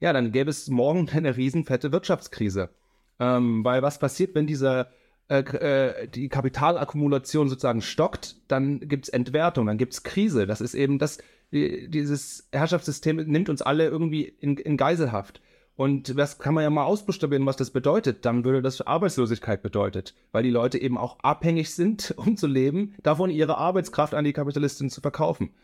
Ja, dann gäbe es morgen eine riesenfette Wirtschaftskrise. Ähm, weil was passiert, wenn dieser äh, äh, die Kapitalakkumulation sozusagen stockt, dann gibt es Entwertung, dann gibt es Krise. Das ist eben das, die, dieses Herrschaftssystem nimmt uns alle irgendwie in, in Geiselhaft. Und das kann man ja mal ausbuchstabieren, was das bedeutet. Dann würde das Arbeitslosigkeit bedeutet, weil die Leute eben auch abhängig sind, um zu leben, davon ihre Arbeitskraft an die Kapitalistinnen zu verkaufen.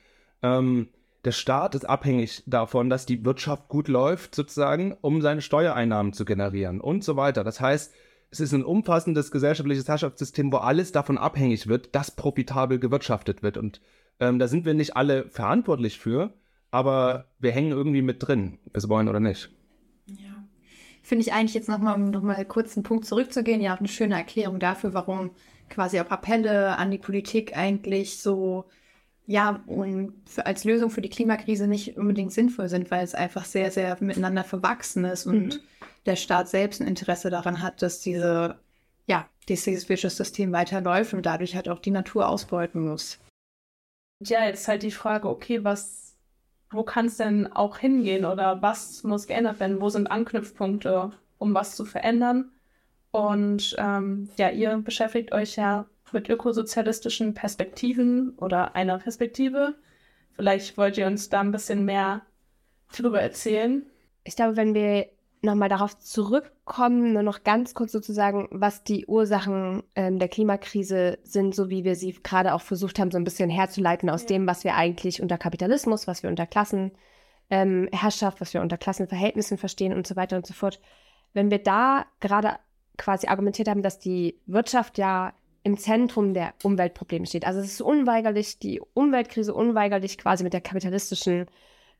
Ähm, der Staat ist abhängig davon, dass die Wirtschaft gut läuft, sozusagen, um seine Steuereinnahmen zu generieren und so weiter. Das heißt, es ist ein umfassendes gesellschaftliches Herrschaftssystem, wo alles davon abhängig wird, dass profitabel gewirtschaftet wird. Und ähm, da sind wir nicht alle verantwortlich für, aber wir hängen irgendwie mit drin, es wollen oder nicht. Ja. Finde ich eigentlich jetzt nochmal, um nochmal kurz einen Punkt zurückzugehen, ja, eine schöne Erklärung dafür, warum quasi auch Appelle an die Politik eigentlich so, ja, für, als Lösung für die Klimakrise nicht unbedingt sinnvoll sind, weil es einfach sehr, sehr miteinander verwachsen ist und mhm. der Staat selbst ein Interesse daran hat, dass diese, ja, dieses Wirtschaftssystem weiterläuft und dadurch halt auch die Natur ausbeuten muss. Ja, jetzt halt die Frage, okay, was, wo kann es denn auch hingehen oder was muss geändert werden? Wo sind Anknüpfpunkte, um was zu verändern? Und ähm, ja, ihr beschäftigt euch ja mit ökosozialistischen Perspektiven oder einer Perspektive. Vielleicht wollt ihr uns da ein bisschen mehr drüber erzählen. Ich glaube, wenn wir nochmal darauf zurückkommen, nur noch ganz kurz sozusagen, was die Ursachen ähm, der Klimakrise sind, so wie wir sie gerade auch versucht haben, so ein bisschen herzuleiten aus ja. dem, was wir eigentlich unter Kapitalismus, was wir unter Klassenherrschaft, ähm, was wir unter Klassenverhältnissen verstehen und so weiter und so fort. Wenn wir da gerade quasi argumentiert haben, dass die Wirtschaft ja im Zentrum der Umweltprobleme steht. Also es ist unweigerlich, die Umweltkrise unweigerlich quasi mit der kapitalistischen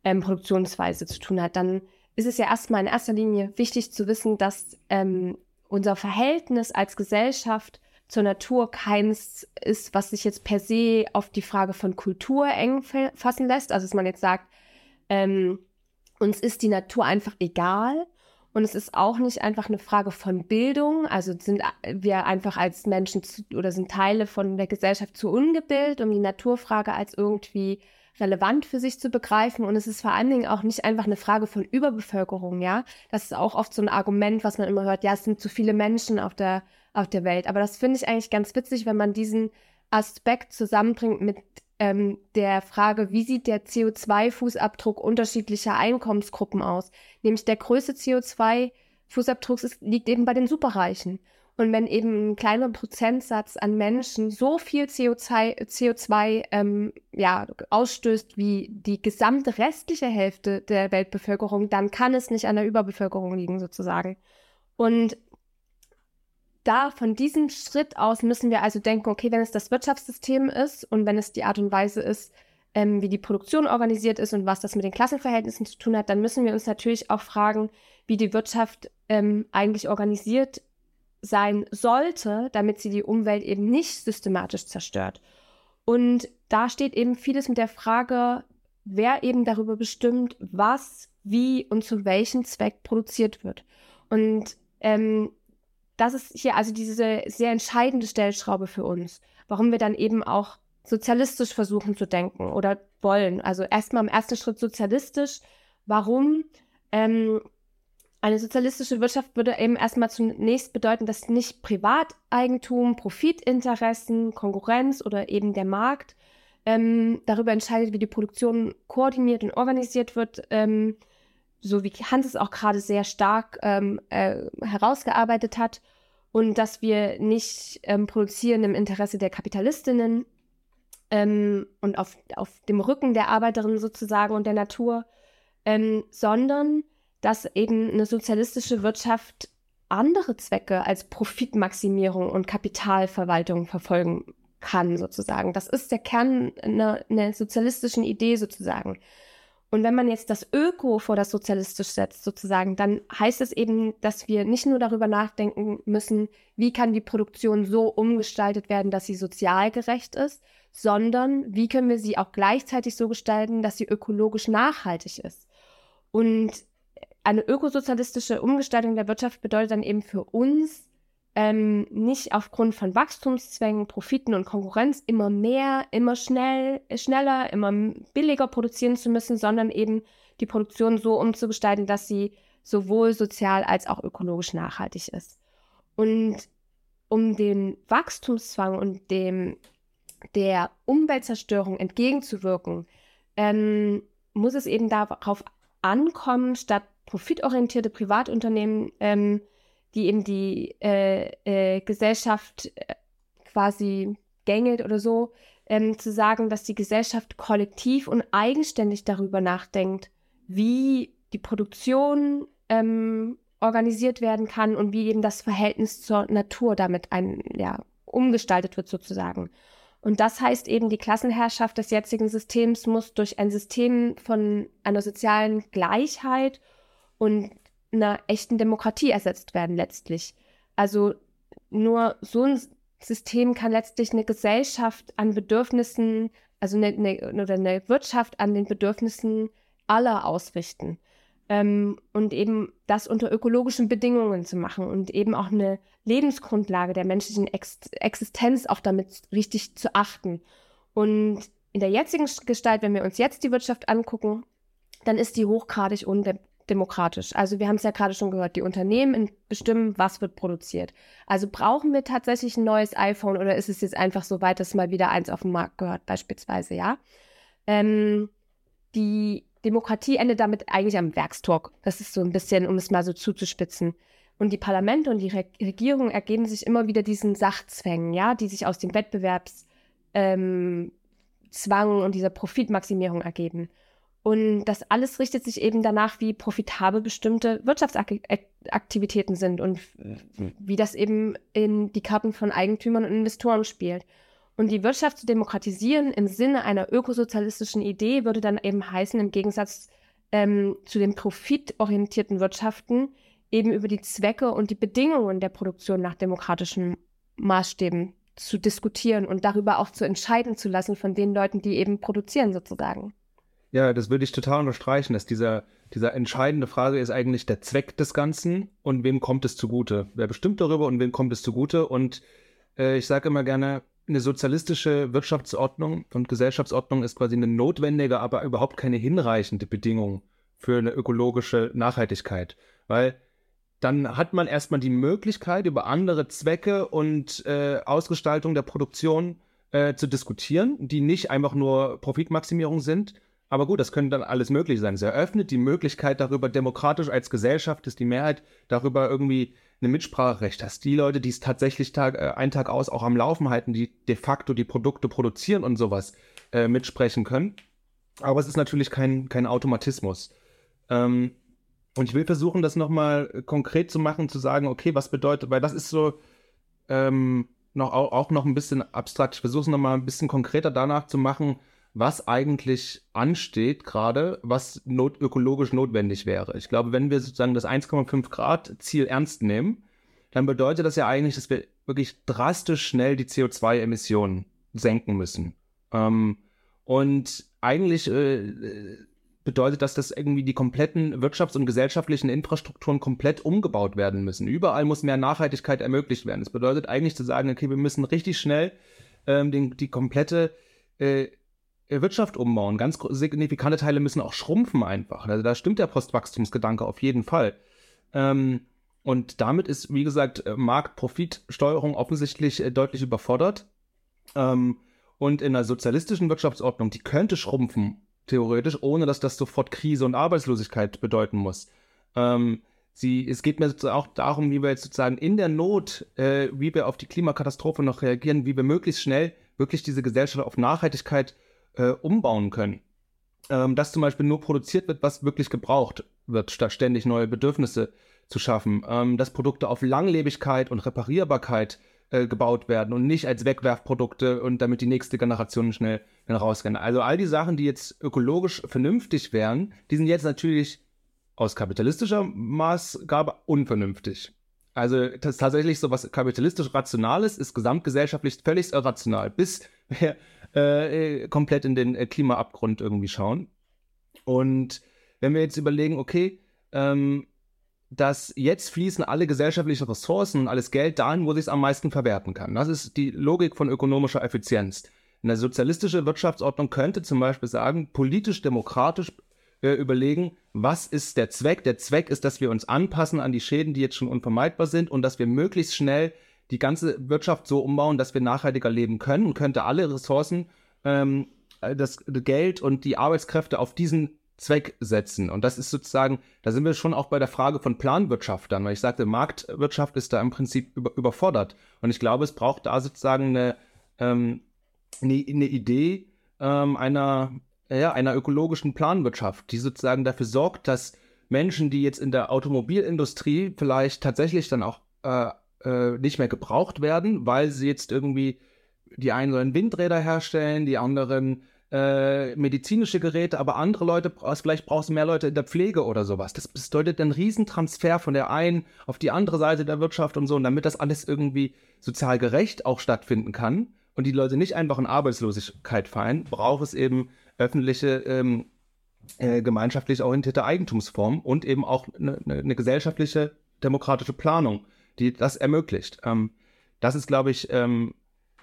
ähm, Produktionsweise zu tun hat, dann ist es ja erstmal in erster Linie wichtig zu wissen, dass ähm, unser Verhältnis als Gesellschaft zur Natur keins ist, was sich jetzt per se auf die Frage von Kultur eng fassen lässt. Also dass man jetzt sagt, ähm, uns ist die Natur einfach egal. Und es ist auch nicht einfach eine Frage von Bildung. Also sind wir einfach als Menschen zu, oder sind Teile von der Gesellschaft zu ungebildet, um die Naturfrage als irgendwie relevant für sich zu begreifen. Und es ist vor allen Dingen auch nicht einfach eine Frage von Überbevölkerung, ja. Das ist auch oft so ein Argument, was man immer hört, ja, es sind zu viele Menschen auf der, auf der Welt. Aber das finde ich eigentlich ganz witzig, wenn man diesen Aspekt zusammenbringt mit ähm, der Frage, wie sieht der CO2-Fußabdruck unterschiedlicher Einkommensgruppen aus? Nämlich der größte CO2-Fußabdruck liegt eben bei den Superreichen. Und wenn eben ein kleiner Prozentsatz an Menschen so viel CO2, CO2 ähm, ja, ausstößt wie die gesamte restliche Hälfte der Weltbevölkerung, dann kann es nicht an der Überbevölkerung liegen, sozusagen. Und da von diesem Schritt aus müssen wir also denken, okay, wenn es das Wirtschaftssystem ist und wenn es die Art und Weise ist, ähm, wie die Produktion organisiert ist und was das mit den Klassenverhältnissen zu tun hat, dann müssen wir uns natürlich auch fragen, wie die Wirtschaft ähm, eigentlich organisiert sein sollte, damit sie die Umwelt eben nicht systematisch zerstört. Und da steht eben vieles mit der Frage, wer eben darüber bestimmt, was, wie und zu welchem Zweck produziert wird. Und ähm, das ist hier also diese sehr entscheidende Stellschraube für uns, warum wir dann eben auch sozialistisch versuchen zu denken oder wollen. Also erstmal im ersten Schritt sozialistisch. Warum? Ähm, eine sozialistische Wirtschaft würde eben erstmal zunächst bedeuten, dass nicht Privateigentum, Profitinteressen, Konkurrenz oder eben der Markt ähm, darüber entscheidet, wie die Produktion koordiniert und organisiert wird, ähm, so wie Hans es auch gerade sehr stark ähm, äh, herausgearbeitet hat, und dass wir nicht ähm, produzieren im Interesse der Kapitalistinnen ähm, und auf, auf dem Rücken der Arbeiterinnen sozusagen und der Natur, ähm, sondern dass eben eine sozialistische Wirtschaft andere Zwecke als Profitmaximierung und Kapitalverwaltung verfolgen kann, sozusagen. Das ist der Kern einer, einer sozialistischen Idee sozusagen. Und wenn man jetzt das Öko vor das Sozialistisch setzt, sozusagen, dann heißt es eben, dass wir nicht nur darüber nachdenken müssen, wie kann die Produktion so umgestaltet werden, dass sie sozial gerecht ist, sondern wie können wir sie auch gleichzeitig so gestalten, dass sie ökologisch nachhaltig ist. Und eine ökosozialistische Umgestaltung der Wirtschaft bedeutet dann eben für uns, ähm, nicht aufgrund von Wachstumszwängen, Profiten und Konkurrenz immer mehr, immer schnell, schneller, immer billiger produzieren zu müssen, sondern eben die Produktion so umzugestalten, dass sie sowohl sozial als auch ökologisch nachhaltig ist. Und um den Wachstumszwang und dem der Umweltzerstörung entgegenzuwirken, ähm, muss es eben darauf ankommen, statt profitorientierte Privatunternehmen ähm, die eben die äh, äh, Gesellschaft äh, quasi gängelt oder so, ähm, zu sagen, dass die Gesellschaft kollektiv und eigenständig darüber nachdenkt, wie die Produktion ähm, organisiert werden kann und wie eben das Verhältnis zur Natur damit ein, ja, umgestaltet wird sozusagen. Und das heißt eben, die Klassenherrschaft des jetzigen Systems muss durch ein System von einer sozialen Gleichheit und einer echten Demokratie ersetzt werden letztlich. Also nur so ein System kann letztlich eine Gesellschaft an Bedürfnissen, also eine, eine, oder eine Wirtschaft an den Bedürfnissen aller ausrichten. Ähm, und eben das unter ökologischen Bedingungen zu machen und eben auch eine Lebensgrundlage der menschlichen Ex Existenz auch damit richtig zu achten. Und in der jetzigen Gestalt, wenn wir uns jetzt die Wirtschaft angucken, dann ist die hochgradig unde demokratisch. Also wir haben es ja gerade schon gehört, die Unternehmen bestimmen, was wird produziert. Also brauchen wir tatsächlich ein neues iPhone oder ist es jetzt einfach so weit, dass mal wieder eins auf den Markt gehört, beispielsweise, ja? Ähm, die Demokratie endet damit eigentlich am Werkstor. Das ist so ein bisschen, um es mal so zuzuspitzen. Und die Parlamente und die Re Regierungen ergeben sich immer wieder diesen Sachzwängen, ja, die sich aus dem Wettbewerbszwang ähm, und dieser Profitmaximierung ergeben. Und das alles richtet sich eben danach, wie profitabel bestimmte Wirtschaftsaktivitäten sind und wie das eben in die Karten von Eigentümern und Investoren spielt. Und die Wirtschaft zu demokratisieren im Sinne einer ökosozialistischen Idee würde dann eben heißen, im Gegensatz ähm, zu den profitorientierten Wirtschaften, eben über die Zwecke und die Bedingungen der Produktion nach demokratischen Maßstäben zu diskutieren und darüber auch zu entscheiden zu lassen von den Leuten, die eben produzieren sozusagen. Ja, das würde ich total unterstreichen, dass dieser, dieser entscheidende Frage ist eigentlich der Zweck des Ganzen und wem kommt es zugute. Wer bestimmt darüber und wem kommt es zugute? Und äh, ich sage immer gerne, eine sozialistische Wirtschaftsordnung und Gesellschaftsordnung ist quasi eine notwendige, aber überhaupt keine hinreichende Bedingung für eine ökologische Nachhaltigkeit. Weil dann hat man erstmal die Möglichkeit, über andere Zwecke und äh, Ausgestaltung der Produktion äh, zu diskutieren, die nicht einfach nur Profitmaximierung sind, aber gut, das könnte dann alles möglich sein. Es eröffnet die Möglichkeit darüber, demokratisch als Gesellschaft, dass die Mehrheit darüber irgendwie ein Mitspracherecht hast. Die Leute, die es tatsächlich Tag, äh, einen Tag aus auch am Laufen halten, die de facto die Produkte produzieren und sowas, äh, mitsprechen können. Aber es ist natürlich kein, kein Automatismus. Ähm, und ich will versuchen, das nochmal konkret zu machen, zu sagen, okay, was bedeutet, weil das ist so ähm, noch, auch noch ein bisschen abstrakt. Ich versuche es nochmal ein bisschen konkreter danach zu machen, was eigentlich ansteht gerade, was not ökologisch notwendig wäre. Ich glaube, wenn wir sozusagen das 1,5 Grad Ziel ernst nehmen, dann bedeutet das ja eigentlich, dass wir wirklich drastisch schnell die CO2-Emissionen senken müssen. Ähm, und eigentlich äh, bedeutet das, dass irgendwie die kompletten wirtschafts- und gesellschaftlichen Infrastrukturen komplett umgebaut werden müssen. Überall muss mehr Nachhaltigkeit ermöglicht werden. Das bedeutet eigentlich zu sagen, okay, wir müssen richtig schnell ähm, den, die komplette äh, Wirtschaft umbauen. Ganz signifikante Teile müssen auch schrumpfen einfach. Also da stimmt der Postwachstumsgedanke auf jeden Fall. Ähm, und damit ist, wie gesagt, äh, Marktprofitsteuerung offensichtlich äh, deutlich überfordert. Ähm, und in einer sozialistischen Wirtschaftsordnung, die könnte schrumpfen, theoretisch, ohne dass das sofort Krise und Arbeitslosigkeit bedeuten muss. Ähm, sie, es geht mir auch darum, wie wir jetzt sozusagen in der Not, äh, wie wir auf die Klimakatastrophe noch reagieren, wie wir möglichst schnell wirklich diese Gesellschaft auf Nachhaltigkeit äh, umbauen können. Ähm, dass zum Beispiel nur produziert wird, was wirklich gebraucht wird, statt ständig neue Bedürfnisse zu schaffen. Ähm, dass Produkte auf Langlebigkeit und Reparierbarkeit äh, gebaut werden und nicht als Wegwerfprodukte und damit die nächste Generation schnell, rausrennen. Also all die Sachen, die jetzt ökologisch vernünftig wären, die sind jetzt natürlich aus kapitalistischer Maßgabe unvernünftig. Also das tatsächlich so was kapitalistisch Rationales ist gesamtgesellschaftlich völlig irrational, bis wir äh, komplett in den äh, Klimaabgrund irgendwie schauen. Und wenn wir jetzt überlegen, okay, ähm, dass jetzt fließen alle gesellschaftlichen Ressourcen und alles Geld dahin, wo sich es am meisten verwerten kann. Das ist die Logik von ökonomischer Effizienz. Eine sozialistische Wirtschaftsordnung könnte zum Beispiel sagen, politisch-demokratisch äh, überlegen, was ist der Zweck? Der Zweck ist, dass wir uns anpassen an die Schäden, die jetzt schon unvermeidbar sind und dass wir möglichst schnell die ganze Wirtschaft so umbauen, dass wir nachhaltiger leben können und könnte alle Ressourcen, ähm, das Geld und die Arbeitskräfte auf diesen Zweck setzen. Und das ist sozusagen, da sind wir schon auch bei der Frage von Planwirtschaft dann, weil ich sagte, Marktwirtschaft ist da im Prinzip über, überfordert. Und ich glaube, es braucht da sozusagen eine, ähm, eine, eine Idee ähm, einer, ja, einer ökologischen Planwirtschaft, die sozusagen dafür sorgt, dass Menschen, die jetzt in der Automobilindustrie vielleicht tatsächlich dann auch äh, äh, nicht mehr gebraucht werden, weil sie jetzt irgendwie die einen sollen Windräder herstellen, die anderen äh, medizinische Geräte, aber andere Leute, vielleicht brauchst du mehr Leute in der Pflege oder sowas. Das bedeutet einen Riesentransfer von der einen auf die andere Seite der Wirtschaft und so. Und damit das alles irgendwie sozial gerecht auch stattfinden kann und die Leute nicht einfach in Arbeitslosigkeit fallen, braucht es eben öffentliche, ähm, äh, gemeinschaftlich orientierte Eigentumsformen und eben auch eine, eine, gesellschaftliche demokratische Planung, die das ermöglicht. Ähm, das ist, glaube ich, ähm,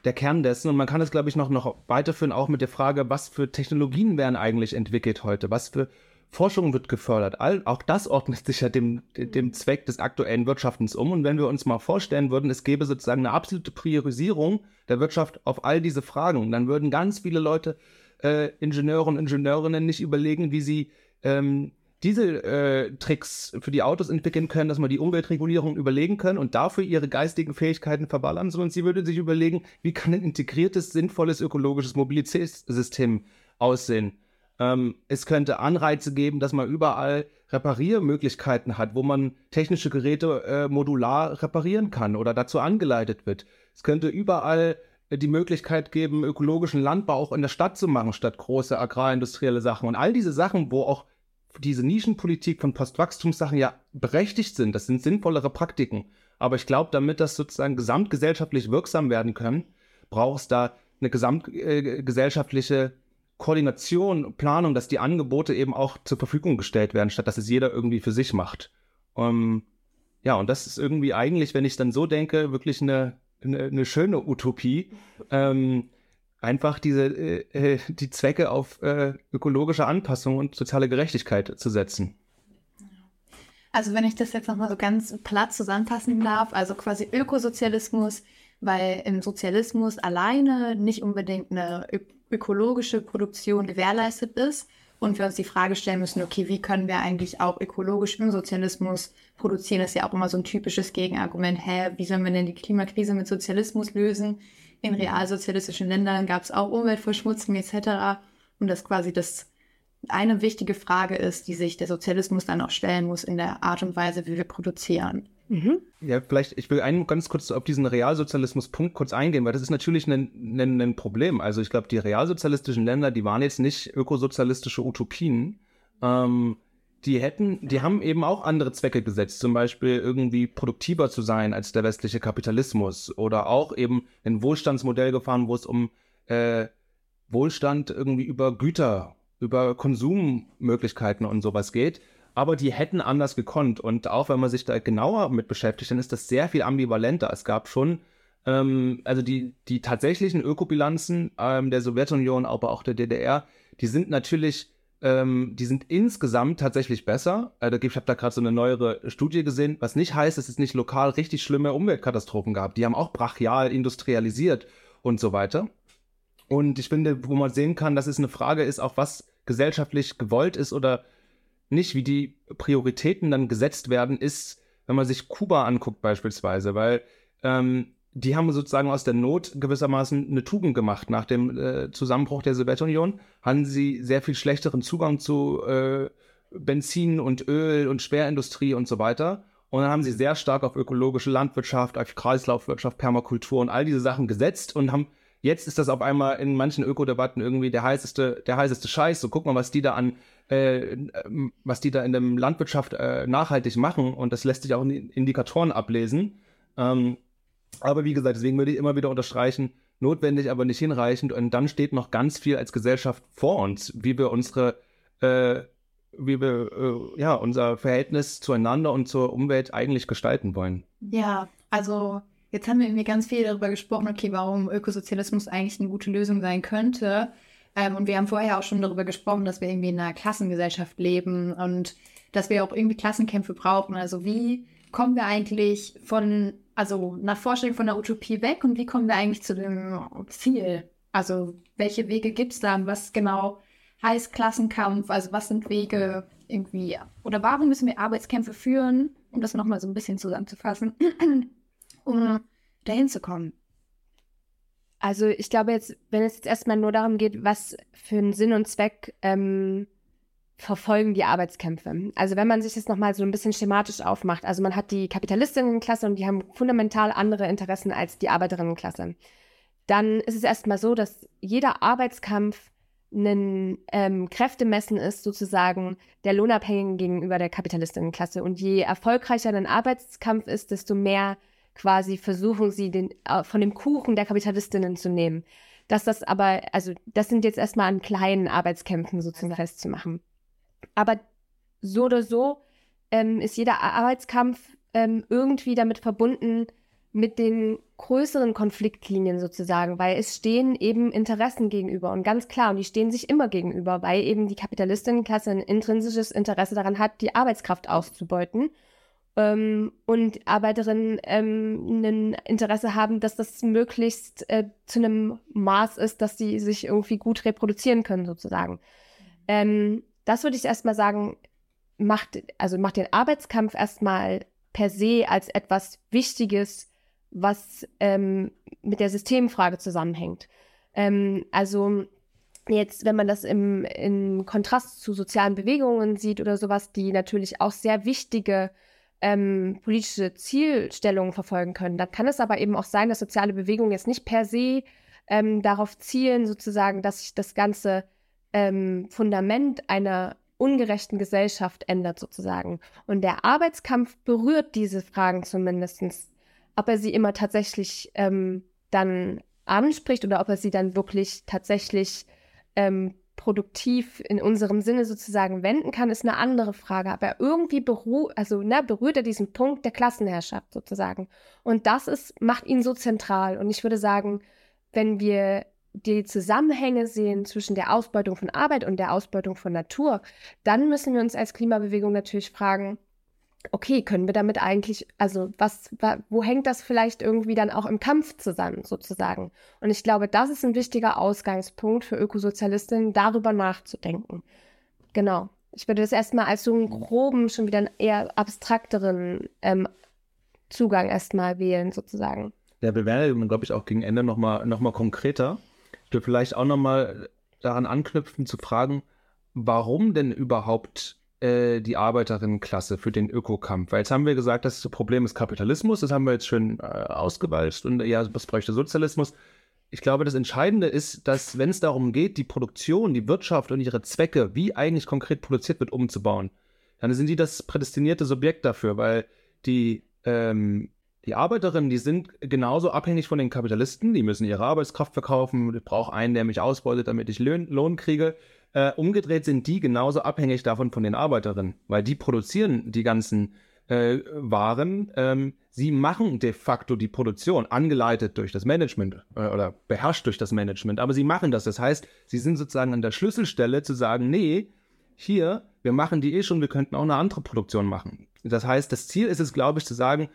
der Kern dessen. Und man kann es, glaube ich, noch, noch weiterführen, auch mit der Frage, was für Technologien werden eigentlich entwickelt heute? Was für Forschung wird gefördert? All, auch das ordnet sich ja dem, dem Zweck des aktuellen Wirtschaftens um. Und wenn wir uns mal vorstellen würden, es gäbe sozusagen eine absolute Priorisierung der Wirtschaft auf all diese Fragen, dann würden ganz viele Leute, äh, Ingenieure und Ingenieurinnen, nicht überlegen, wie sie ähm, diese äh, Tricks für die Autos entwickeln können, dass man die Umweltregulierung überlegen können und dafür ihre geistigen Fähigkeiten verballern, sondern sie würde sich überlegen, wie kann ein integriertes, sinnvolles ökologisches Mobilitätssystem aussehen. Ähm, es könnte Anreize geben, dass man überall Repariermöglichkeiten hat, wo man technische Geräte äh, modular reparieren kann oder dazu angeleitet wird. Es könnte überall die Möglichkeit geben, ökologischen Landbau auch in der Stadt zu machen, statt große agrarindustrielle Sachen. Und all diese Sachen, wo auch diese Nischenpolitik von Postwachstumssachen ja berechtigt sind. Das sind sinnvollere Praktiken. Aber ich glaube, damit das sozusagen gesamtgesellschaftlich wirksam werden kann, braucht es da eine gesamtgesellschaftliche äh, Koordination, Planung, dass die Angebote eben auch zur Verfügung gestellt werden, statt dass es jeder irgendwie für sich macht. Um, ähm, ja, und das ist irgendwie eigentlich, wenn ich dann so denke, wirklich eine, eine, eine schöne Utopie. Ähm, einfach diese, äh, äh, die Zwecke auf äh, ökologische Anpassung und soziale Gerechtigkeit zu setzen. Also wenn ich das jetzt nochmal so ganz platt zusammenfassen darf, also quasi Ökosozialismus, weil im Sozialismus alleine nicht unbedingt eine ökologische Produktion gewährleistet ist und wir uns die Frage stellen müssen, okay, wie können wir eigentlich auch ökologisch im Sozialismus produzieren? Das ist ja auch immer so ein typisches Gegenargument, hä, wie sollen wir denn die Klimakrise mit Sozialismus lösen? in realsozialistischen Ländern gab es auch Umweltverschmutzung etc. Und das quasi das eine wichtige Frage ist, die sich der Sozialismus dann auch stellen muss in der Art und Weise, wie wir produzieren. Mhm. Ja, vielleicht, ich will einen ganz kurz auf diesen Realsozialismus-Punkt kurz eingehen, weil das ist natürlich ein, ein, ein Problem. Also ich glaube, die realsozialistischen Länder, die waren jetzt nicht ökosozialistische Utopien. Ähm, die hätten, die haben eben auch andere Zwecke gesetzt, zum Beispiel irgendwie produktiver zu sein als der westliche Kapitalismus oder auch eben ein Wohlstandsmodell gefahren, wo es um äh, Wohlstand irgendwie über Güter, über Konsummöglichkeiten und sowas geht. Aber die hätten anders gekonnt. Und auch wenn man sich da genauer mit beschäftigt, dann ist das sehr viel ambivalenter. Es gab schon, ähm, also die, die tatsächlichen Ökobilanzen ähm, der Sowjetunion, aber auch der DDR, die sind natürlich ähm, die sind insgesamt tatsächlich besser. Äh, ich habe da gerade so eine neuere Studie gesehen, was nicht heißt, dass es nicht lokal richtig schlimme Umweltkatastrophen gab. Die haben auch brachial industrialisiert und so weiter. Und ich finde, wo man sehen kann, dass es eine Frage ist, auch was gesellschaftlich gewollt ist oder nicht, wie die Prioritäten dann gesetzt werden, ist, wenn man sich Kuba anguckt beispielsweise, weil ähm, die haben sozusagen aus der Not gewissermaßen eine Tugend gemacht. Nach dem äh, Zusammenbruch der Sowjetunion hatten sie sehr viel schlechteren Zugang zu äh, Benzin und Öl und Schwerindustrie und so weiter. Und dann haben sie sehr stark auf ökologische Landwirtschaft, auf Kreislaufwirtschaft, Permakultur und all diese Sachen gesetzt und haben jetzt ist das auf einmal in manchen Ökodebatten irgendwie der heißeste, der heißeste Scheiß. So guck mal, was die da an, äh, was die da in der Landwirtschaft äh, nachhaltig machen und das lässt sich auch in Indikatoren ablesen. Ähm, aber wie gesagt, deswegen würde ich immer wieder unterstreichen, notwendig, aber nicht hinreichend. Und dann steht noch ganz viel als Gesellschaft vor uns, wie wir unsere äh, wie wir äh, ja unser Verhältnis zueinander und zur Umwelt eigentlich gestalten wollen. Ja, also jetzt haben wir irgendwie ganz viel darüber gesprochen, okay, warum Ökosozialismus eigentlich eine gute Lösung sein könnte. Ähm, und wir haben vorher auch schon darüber gesprochen, dass wir irgendwie in einer Klassengesellschaft leben und dass wir auch irgendwie Klassenkämpfe brauchen. Also wie kommen wir eigentlich von, also nach Vorstellung von der Utopie weg und wie kommen wir eigentlich zu dem Ziel? Also welche Wege gibt es da und was genau heißt Klassenkampf? Also was sind Wege irgendwie? Oder warum müssen wir Arbeitskämpfe führen, um das nochmal so ein bisschen zusammenzufassen, um dahin zu kommen? Also ich glaube jetzt, wenn es jetzt erstmal nur darum geht, was für einen Sinn und Zweck ähm, verfolgen die Arbeitskämpfe. Also wenn man sich das nochmal so ein bisschen schematisch aufmacht, also man hat die Kapitalistinnenklasse und die haben fundamental andere Interessen als die Arbeiterinnenklasse, dann ist es erstmal so, dass jeder Arbeitskampf ein ähm, Kräftemessen ist sozusagen der Lohnabhängigen gegenüber der Kapitalistinnenklasse. Und je erfolgreicher ein Arbeitskampf ist, desto mehr quasi versuchen sie, den, äh, von dem Kuchen der Kapitalistinnen zu nehmen. Dass das aber, also das sind jetzt erstmal an kleinen Arbeitskämpfen sozusagen festzumachen. Aber so oder so ähm, ist jeder Arbeitskampf ähm, irgendwie damit verbunden, mit den größeren Konfliktlinien sozusagen, weil es stehen eben Interessen gegenüber und ganz klar, und die stehen sich immer gegenüber, weil eben die Kapitalistinnenklasse ein intrinsisches Interesse daran hat, die Arbeitskraft auszubeuten ähm, und Arbeiterinnen ähm, ein Interesse haben, dass das möglichst äh, zu einem Maß ist, dass sie sich irgendwie gut reproduzieren können sozusagen. Ähm, das würde ich erstmal sagen, macht, also macht den Arbeitskampf erstmal per se als etwas Wichtiges, was ähm, mit der Systemfrage zusammenhängt. Ähm, also jetzt, wenn man das im, im Kontrast zu sozialen Bewegungen sieht oder sowas, die natürlich auch sehr wichtige ähm, politische Zielstellungen verfolgen können, dann kann es aber eben auch sein, dass soziale Bewegungen jetzt nicht per se ähm, darauf zielen, sozusagen, dass sich das ganze ähm, Fundament einer ungerechten Gesellschaft ändert, sozusagen. Und der Arbeitskampf berührt diese Fragen zumindest ob er sie immer tatsächlich ähm, dann anspricht oder ob er sie dann wirklich tatsächlich ähm, produktiv in unserem Sinne sozusagen wenden kann, ist eine andere Frage. Aber irgendwie beru also, ne, berührt er diesen Punkt der Klassenherrschaft sozusagen. Und das ist, macht ihn so zentral. Und ich würde sagen, wenn wir die Zusammenhänge sehen zwischen der Ausbeutung von Arbeit und der Ausbeutung von Natur, dann müssen wir uns als Klimabewegung natürlich fragen, okay, können wir damit eigentlich, also was, wo hängt das vielleicht irgendwie dann auch im Kampf zusammen, sozusagen? Und ich glaube, das ist ein wichtiger Ausgangspunkt für Ökosozialistinnen, darüber nachzudenken. Genau. Ich würde das erstmal als so einen groben, schon wieder einen eher abstrakteren ähm, Zugang erstmal wählen, sozusagen. Ja, wir werden, glaube ich, auch gegen Ende nochmal noch mal konkreter. Ich würde vielleicht auch nochmal daran anknüpfen, zu fragen, warum denn überhaupt äh, die Arbeiterinnenklasse für den Ökokampf? Weil jetzt haben wir gesagt, das Problem ist Kapitalismus, das haben wir jetzt schön äh, ausgewalzt und ja, was bräuchte Sozialismus? Ich glaube, das Entscheidende ist, dass wenn es darum geht, die Produktion, die Wirtschaft und ihre Zwecke, wie eigentlich konkret produziert wird, umzubauen, dann sind die das prädestinierte Subjekt dafür, weil die, ähm, die Arbeiterinnen, die sind genauso abhängig von den Kapitalisten, die müssen ihre Arbeitskraft verkaufen, ich brauche einen, der mich ausbeutet, damit ich Lohn, Lohn kriege. Äh, umgedreht sind die genauso abhängig davon von den Arbeiterinnen, weil die produzieren die ganzen äh, Waren. Ähm, sie machen de facto die Produktion, angeleitet durch das Management äh, oder beherrscht durch das Management, aber sie machen das. Das heißt, sie sind sozusagen an der Schlüsselstelle zu sagen, nee, hier, wir machen die eh schon, wir könnten auch eine andere Produktion machen. Das heißt, das Ziel ist es, glaube ich, zu sagen,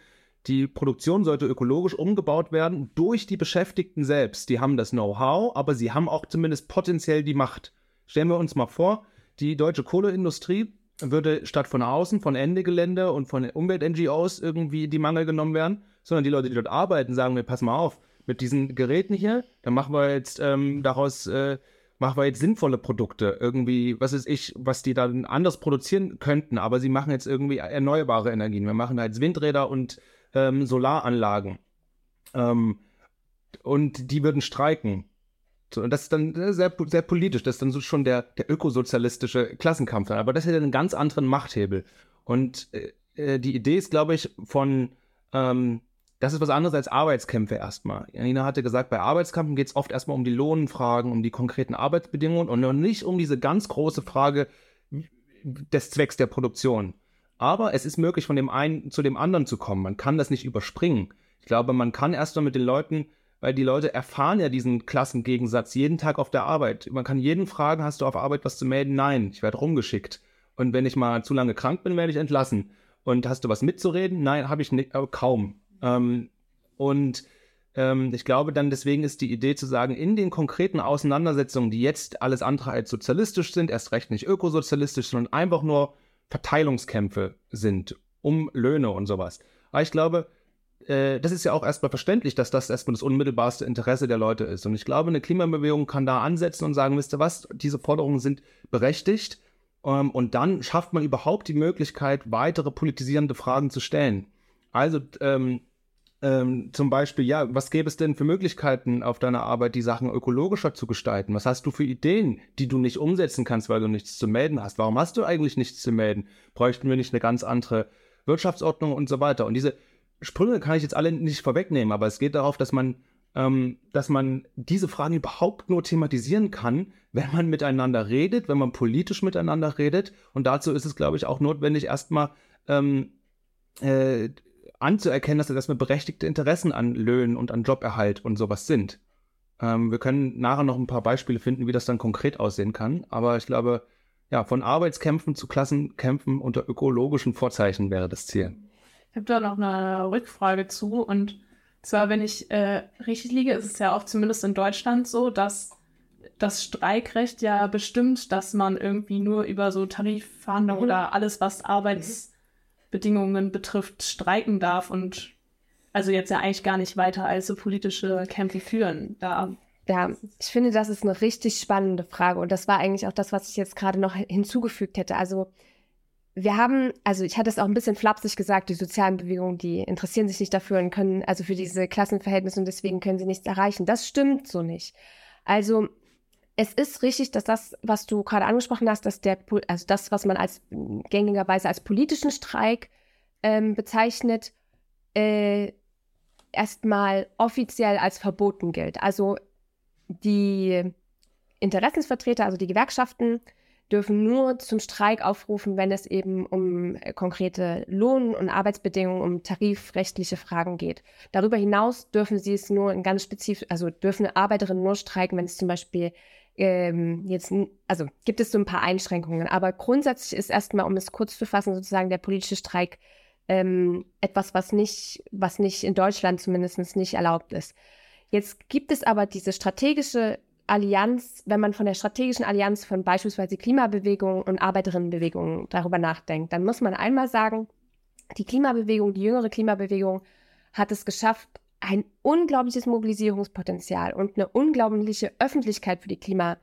die Produktion sollte ökologisch umgebaut werden durch die Beschäftigten selbst. Die haben das Know-how, aber sie haben auch zumindest potenziell die Macht. Stellen wir uns mal vor, die deutsche Kohleindustrie würde statt von außen, von Ende Gelände und von Umwelt-NGOs irgendwie die Mangel genommen werden, sondern die Leute, die dort arbeiten, sagen wir, pass mal auf, mit diesen Geräten hier, dann machen wir jetzt ähm, daraus äh, machen wir jetzt sinnvolle Produkte, irgendwie, was ist ich, was die dann anders produzieren könnten, aber sie machen jetzt irgendwie erneuerbare Energien. Wir machen jetzt Windräder und ähm, Solaranlagen. Ähm, und die würden streiken. So, und das ist dann sehr, sehr politisch, das ist dann so schon der, der ökosozialistische Klassenkampf. Aber das hätte einen ganz anderen Machthebel. Und äh, äh, die Idee ist, glaube ich, von, ähm, das ist was anderes als Arbeitskämpfe erstmal. Janina hatte gesagt, bei Arbeitskämpfen geht es oft erstmal um die Lohnfragen, um die konkreten Arbeitsbedingungen und noch nicht um diese ganz große Frage des Zwecks der Produktion. Aber es ist möglich, von dem einen zu dem anderen zu kommen. Man kann das nicht überspringen. Ich glaube, man kann erstmal mit den Leuten, weil die Leute erfahren ja diesen Klassengegensatz jeden Tag auf der Arbeit. Man kann jeden fragen, hast du auf Arbeit was zu melden? Nein, ich werde rumgeschickt. Und wenn ich mal zu lange krank bin, werde ich entlassen. Und hast du was mitzureden? Nein, habe ich nicht, äh, kaum. Ähm, und ähm, ich glaube dann, deswegen ist die Idee zu sagen, in den konkreten Auseinandersetzungen, die jetzt alles andere als sozialistisch sind, erst recht nicht ökosozialistisch, sondern einfach nur Verteilungskämpfe sind um Löhne und sowas. Aber ich glaube, äh, das ist ja auch erstmal verständlich, dass das erstmal das unmittelbarste Interesse der Leute ist. Und ich glaube, eine Klimabewegung kann da ansetzen und sagen, wisst ihr was, diese Forderungen sind berechtigt ähm, und dann schafft man überhaupt die Möglichkeit, weitere politisierende Fragen zu stellen. Also ähm, ähm, zum Beispiel, ja, was gäbe es denn für Möglichkeiten auf deiner Arbeit, die Sachen ökologischer zu gestalten? Was hast du für Ideen, die du nicht umsetzen kannst, weil du nichts zu melden hast? Warum hast du eigentlich nichts zu melden? Bräuchten wir nicht eine ganz andere Wirtschaftsordnung und so weiter? Und diese Sprünge kann ich jetzt alle nicht vorwegnehmen, aber es geht darauf, dass man ähm, dass man diese Fragen überhaupt nur thematisieren kann, wenn man miteinander redet, wenn man politisch miteinander redet. Und dazu ist es, glaube ich, auch notwendig, erstmal ähm, äh, anzuerkennen, dass das erstmal berechtigte Interessen an Löhnen und an Joberhalt und sowas sind. Ähm, wir können nachher noch ein paar Beispiele finden, wie das dann konkret aussehen kann. Aber ich glaube, ja, von Arbeitskämpfen zu Klassenkämpfen unter ökologischen Vorzeichen wäre das Ziel. Ich habe da noch eine Rückfrage zu und zwar, wenn ich äh, richtig liege, ist es ja auch zumindest in Deutschland so, dass das Streikrecht ja bestimmt, dass man irgendwie nur über so Tarifverhandlungen mhm. oder alles, was Arbeitsbedingungen betrifft, streiken darf und also jetzt ja eigentlich gar nicht weiter als so politische Kämpfe führen. Da ja, ich finde, das ist eine richtig spannende Frage und das war eigentlich auch das, was ich jetzt gerade noch hinzugefügt hätte. Also wir haben, also ich hatte es auch ein bisschen flapsig gesagt, die sozialen Bewegungen, die interessieren sich nicht dafür und können, also für diese Klassenverhältnisse und deswegen können sie nichts erreichen. Das stimmt so nicht. Also es ist richtig, dass das, was du gerade angesprochen hast, dass der, also das, was man als gängigerweise als politischen Streik ähm, bezeichnet, äh, erstmal offiziell als verboten gilt. Also die Interessensvertreter, also die Gewerkschaften, dürfen nur zum Streik aufrufen, wenn es eben um äh, konkrete Lohn- und Arbeitsbedingungen, um tarifrechtliche Fragen geht. Darüber hinaus dürfen sie es nur in ganz spezifisch, also dürfen Arbeiterinnen nur streiken, wenn es zum Beispiel ähm, jetzt, also gibt es so ein paar Einschränkungen. Aber grundsätzlich ist erstmal, um es kurz zu fassen, sozusagen der politische Streik ähm, etwas, was nicht, was nicht in Deutschland zumindest nicht erlaubt ist. Jetzt gibt es aber diese strategische Allianz, wenn man von der strategischen Allianz von beispielsweise Klimabewegungen und Arbeiterinnenbewegungen darüber nachdenkt, dann muss man einmal sagen, die Klimabewegung, die jüngere Klimabewegung hat es geschafft, ein unglaubliches Mobilisierungspotenzial und eine unglaubliche Öffentlichkeit für die Klimafrage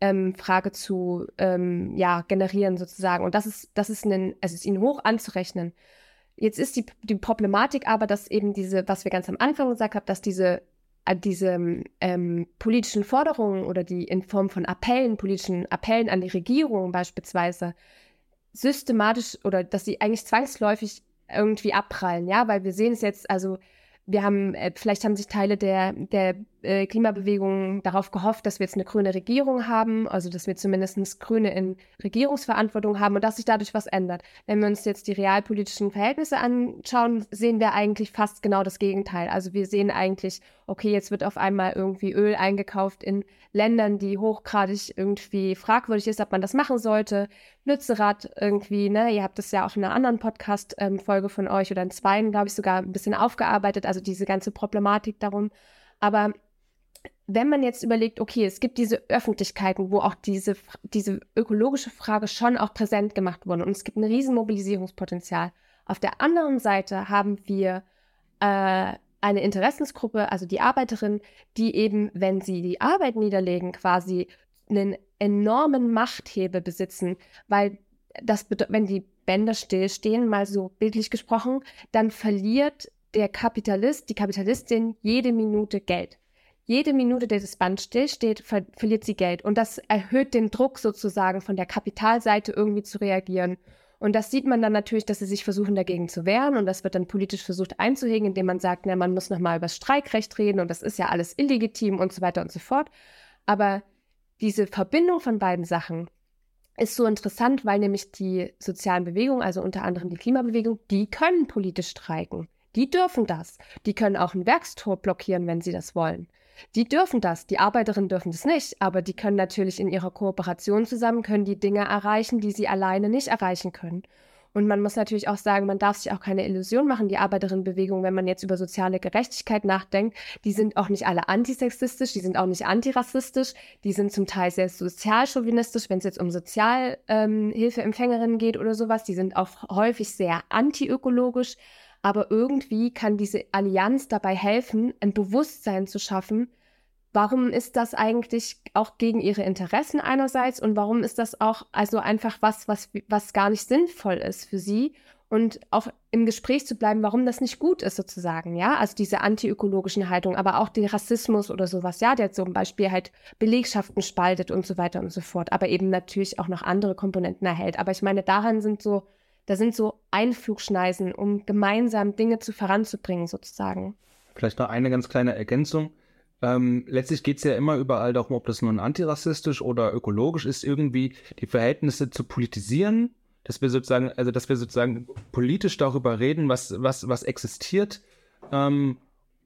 ähm, zu ähm, ja, generieren sozusagen. Und das ist, das ist, ein, es ist ihnen hoch anzurechnen. Jetzt ist die, die Problematik aber, dass eben diese, was wir ganz am Anfang gesagt haben, dass diese diese ähm, politischen Forderungen oder die in Form von Appellen, politischen Appellen an die Regierung beispielsweise systematisch oder dass sie eigentlich zwangsläufig irgendwie abprallen, ja, weil wir sehen es jetzt, also wir haben, äh, vielleicht haben sich Teile der, der äh, Klimabewegung darauf gehofft, dass wir jetzt eine grüne Regierung haben, also dass wir zumindest Grüne in Regierungsverantwortung haben und dass sich dadurch was ändert. Wenn wir uns jetzt die realpolitischen Verhältnisse anschauen, sehen wir eigentlich fast genau das Gegenteil. Also wir sehen eigentlich, okay, jetzt wird auf einmal irgendwie Öl eingekauft in Ländern, die hochgradig irgendwie fragwürdig ist, ob man das machen sollte. Lützerath irgendwie, ne, ihr habt das ja auch in einer anderen Podcast-Folge ähm, von euch oder in zweien, glaube ich, sogar ein bisschen aufgearbeitet, also diese ganze Problematik darum. Aber wenn man jetzt überlegt, okay, es gibt diese Öffentlichkeiten, wo auch diese, diese ökologische Frage schon auch präsent gemacht wurde und es gibt ein riesen Mobilisierungspotenzial. Auf der anderen Seite haben wir äh, eine Interessensgruppe, also die Arbeiterinnen, die eben, wenn sie die Arbeit niederlegen, quasi einen enormen Machthebel besitzen, weil das, wenn die Bänder stillstehen, mal so bildlich gesprochen, dann verliert der Kapitalist, die Kapitalistin jede Minute Geld. Jede Minute, der das Band stillsteht, ver verliert sie Geld. Und das erhöht den Druck sozusagen von der Kapitalseite irgendwie zu reagieren. Und das sieht man dann natürlich, dass sie sich versuchen, dagegen zu wehren. Und das wird dann politisch versucht einzuhegen, indem man sagt, na, man muss nochmal über das Streikrecht reden und das ist ja alles illegitim und so weiter und so fort. Aber diese Verbindung von beiden Sachen ist so interessant, weil nämlich die sozialen Bewegungen, also unter anderem die Klimabewegung, die können politisch streiken. Die dürfen das. Die können auch ein Werkstor blockieren, wenn sie das wollen. Die dürfen das, die Arbeiterinnen dürfen das nicht, aber die können natürlich in ihrer Kooperation zusammen, können die Dinge erreichen, die sie alleine nicht erreichen können. Und man muss natürlich auch sagen, man darf sich auch keine Illusion machen, die Arbeiterinnenbewegung, wenn man jetzt über soziale Gerechtigkeit nachdenkt, die sind auch nicht alle antisexistisch, die sind auch nicht antirassistisch, die sind zum Teil sehr sozialchauvinistisch, wenn es jetzt um Sozialhilfeempfängerinnen ähm, geht oder sowas, die sind auch häufig sehr antiökologisch aber irgendwie kann diese Allianz dabei helfen, ein Bewusstsein zu schaffen, warum ist das eigentlich auch gegen ihre Interessen einerseits und warum ist das auch also einfach was, was, was gar nicht sinnvoll ist für sie und auch im Gespräch zu bleiben, warum das nicht gut ist sozusagen, ja, also diese antiökologischen Haltung, aber auch der Rassismus oder sowas, ja, der zum Beispiel halt Belegschaften spaltet und so weiter und so fort, aber eben natürlich auch noch andere Komponenten erhält. Aber ich meine, daran sind so da sind so Einflugschneisen, um gemeinsam Dinge zu voranzubringen, sozusagen. Vielleicht noch eine ganz kleine Ergänzung. Ähm, letztlich geht es ja immer überall darum, ob das nun antirassistisch oder ökologisch ist, irgendwie die Verhältnisse zu politisieren, dass wir sozusagen, also dass wir sozusagen politisch darüber reden, was, was, was existiert. Ähm,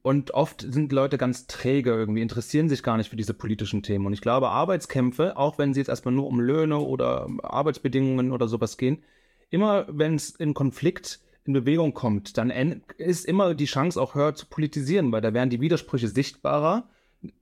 und oft sind Leute ganz träge irgendwie, interessieren sich gar nicht für diese politischen Themen. Und ich glaube, Arbeitskämpfe, auch wenn sie jetzt erstmal nur um Löhne oder Arbeitsbedingungen oder sowas gehen, immer wenn es in Konflikt in Bewegung kommt, dann ist immer die Chance auch höher zu politisieren, weil da werden die Widersprüche sichtbarer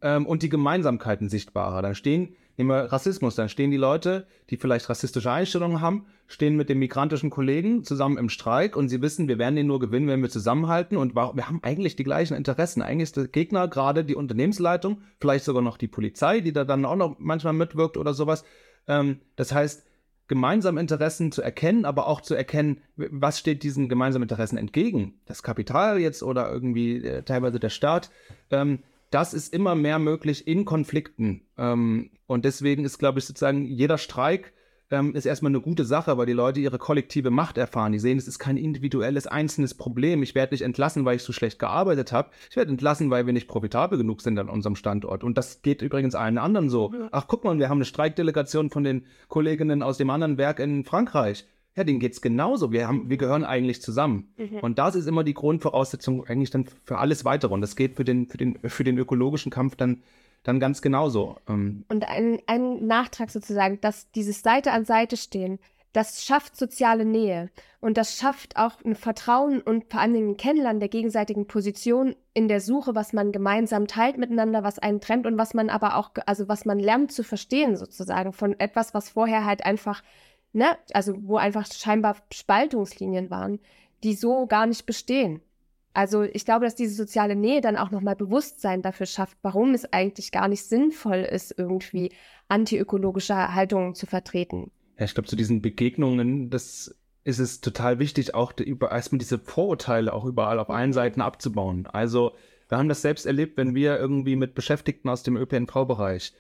ähm, und die Gemeinsamkeiten sichtbarer. Dann stehen, nehmen wir Rassismus, dann stehen die Leute, die vielleicht rassistische Einstellungen haben, stehen mit dem migrantischen Kollegen zusammen im Streik und sie wissen, wir werden den nur gewinnen, wenn wir zusammenhalten und wir haben eigentlich die gleichen Interessen. Eigentlich ist der Gegner gerade die Unternehmensleitung, vielleicht sogar noch die Polizei, die da dann auch noch manchmal mitwirkt oder sowas. Ähm, das heißt, gemeinsame Interessen zu erkennen, aber auch zu erkennen, was steht diesen gemeinsamen Interessen entgegen. Das Kapital jetzt oder irgendwie äh, teilweise der Staat. Ähm, das ist immer mehr möglich in Konflikten. Ähm, und deswegen ist, glaube ich, sozusagen jeder Streik ähm, ist erstmal eine gute Sache, weil die Leute ihre kollektive Macht erfahren. Die sehen, es ist kein individuelles, einzelnes Problem. Ich werde nicht entlassen, weil ich so schlecht gearbeitet habe. Ich werde entlassen, weil wir nicht profitabel genug sind an unserem Standort. Und das geht übrigens allen anderen so. Ach, guck mal, wir haben eine Streikdelegation von den Kolleginnen aus dem anderen Werk in Frankreich. Ja, denen geht es genauso. Wir, haben, wir gehören eigentlich zusammen. Mhm. Und das ist immer die Grundvoraussetzung eigentlich dann für alles Weitere. Und das geht für den, für den, für den ökologischen Kampf dann dann ganz genauso. Ähm. Und ein, ein Nachtrag sozusagen, dass dieses Seite an Seite stehen, das schafft soziale Nähe und das schafft auch ein Vertrauen und vor allen Dingen ein Kennenlernen der gegenseitigen Position in der Suche, was man gemeinsam teilt miteinander, was einen trennt und was man aber auch, also was man lernt zu verstehen sozusagen von etwas, was vorher halt einfach, ne, also wo einfach scheinbar Spaltungslinien waren, die so gar nicht bestehen. Also ich glaube, dass diese soziale Nähe dann auch nochmal Bewusstsein dafür schafft, warum es eigentlich gar nicht sinnvoll ist, irgendwie antiökologische Haltungen zu vertreten. Ja, ich glaube, zu diesen Begegnungen, das ist es total wichtig, auch erstmal diese Vorurteile auch überall auf allen Seiten abzubauen. Also wir haben das selbst erlebt, wenn wir irgendwie mit Beschäftigten aus dem ÖPNV-Bereich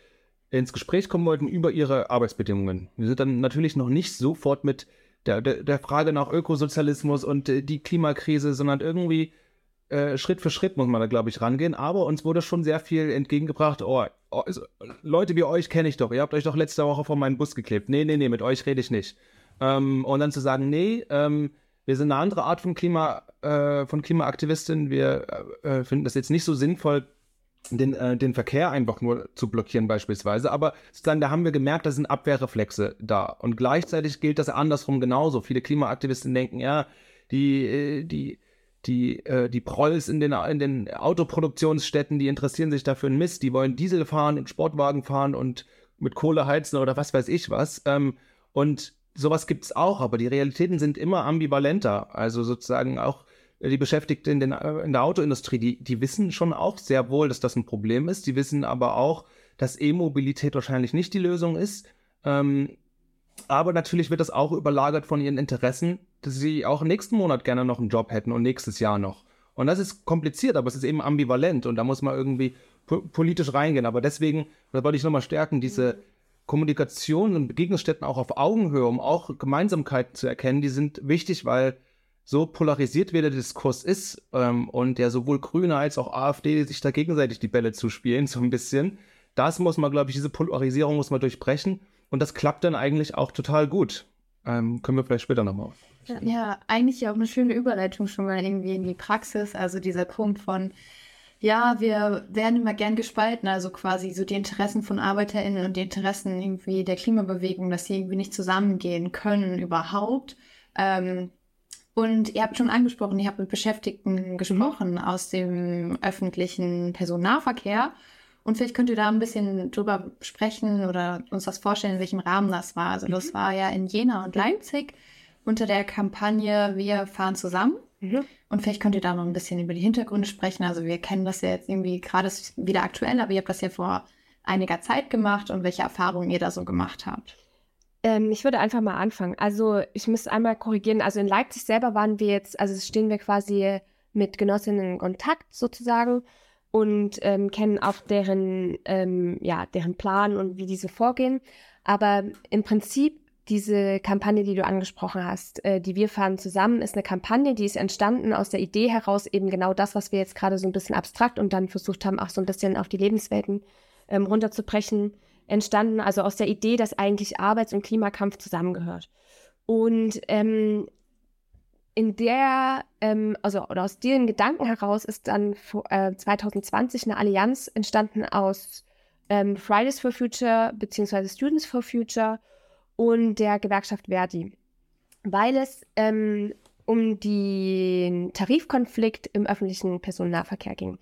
ins Gespräch kommen wollten über ihre Arbeitsbedingungen. Wir sind dann natürlich noch nicht sofort mit der, der, der Frage nach Ökosozialismus und äh, die Klimakrise, sondern irgendwie äh, Schritt für Schritt muss man da, glaube ich, rangehen. Aber uns wurde schon sehr viel entgegengebracht. Oh, oh also, Leute wie euch kenne ich doch. Ihr habt euch doch letzte Woche vor meinen Bus geklebt. Nee, nee, nee, mit euch rede ich nicht. Ähm, und dann zu sagen, nee, ähm, wir sind eine andere Art von Klima, äh, von Klimaaktivistin. Wir äh, finden das jetzt nicht so sinnvoll, den, äh, den Verkehr einfach nur zu blockieren beispielsweise. Aber sozusagen, da haben wir gemerkt, da sind Abwehrreflexe da. Und gleichzeitig gilt das andersrum genauso. Viele Klimaaktivisten denken, ja, die, äh, die, die, äh, die Prolls in den, in den Autoproduktionsstätten, die interessieren sich dafür ein Mist, die wollen Diesel fahren und Sportwagen fahren und mit Kohle heizen oder was weiß ich was. Ähm, und sowas gibt es auch, aber die Realitäten sind immer ambivalenter. Also sozusagen auch die Beschäftigten in, den, in der Autoindustrie, die, die wissen schon auch sehr wohl, dass das ein Problem ist. Die wissen aber auch, dass E-Mobilität wahrscheinlich nicht die Lösung ist. Ähm, aber natürlich wird das auch überlagert von ihren Interessen, dass sie auch nächsten Monat gerne noch einen Job hätten und nächstes Jahr noch. Und das ist kompliziert, aber es ist eben ambivalent und da muss man irgendwie po politisch reingehen. Aber deswegen, da wollte ich nochmal stärken, diese Kommunikation und Begegnungsstätten auch auf Augenhöhe, um auch Gemeinsamkeiten zu erkennen, die sind wichtig, weil so polarisiert wie der Diskurs ist ähm, und der sowohl Grüne als auch AfD sich da gegenseitig die Bälle zuspielen, so ein bisschen. Das muss man, glaube ich, diese Polarisierung muss man durchbrechen. Und das klappt dann eigentlich auch total gut. Ähm, können wir vielleicht später nochmal. Ja, ja, eigentlich auch eine schöne Überleitung schon mal irgendwie in die Praxis. Also dieser Punkt von, ja, wir werden immer gern gespalten, also quasi so die Interessen von ArbeiterInnen und die Interessen irgendwie der Klimabewegung, dass sie irgendwie nicht zusammengehen können überhaupt. Ähm, und ihr habt schon angesprochen, ihr habt mit Beschäftigten gesprochen mhm. aus dem öffentlichen Personennahverkehr. Und vielleicht könnt ihr da ein bisschen drüber sprechen oder uns das vorstellen, in welchem Rahmen das war. Also das mhm. war ja in Jena und Leipzig unter der Kampagne Wir fahren zusammen. Mhm. Und vielleicht könnt ihr da noch ein bisschen über die Hintergründe sprechen. Also wir kennen das ja jetzt irgendwie gerade wieder aktuell, aber ihr habt das ja vor einiger Zeit gemacht und welche Erfahrungen ihr da so gemacht habt. Ähm, ich würde einfach mal anfangen. Also ich müsste einmal korrigieren. Also in Leipzig selber waren wir jetzt, also stehen wir quasi mit Genossinnen in Kontakt sozusagen und ähm, kennen auch deren, ähm, ja, deren Plan und wie diese vorgehen. Aber im Prinzip diese Kampagne, die du angesprochen hast, äh, die wir fahren zusammen, ist eine Kampagne, die ist entstanden aus der Idee heraus, eben genau das, was wir jetzt gerade so ein bisschen abstrakt und dann versucht haben, auch so ein bisschen auf die Lebenswelten ähm, runterzubrechen, entstanden. Also aus der Idee, dass eigentlich Arbeits- und Klimakampf zusammengehört. Und ähm, in der, ähm, also oder aus diesem Gedanken heraus ist dann äh, 2020 eine Allianz entstanden aus ähm, Fridays for Future bzw. Students for Future und der Gewerkschaft Verdi, weil es ähm, um den Tarifkonflikt im öffentlichen Personennahverkehr ging.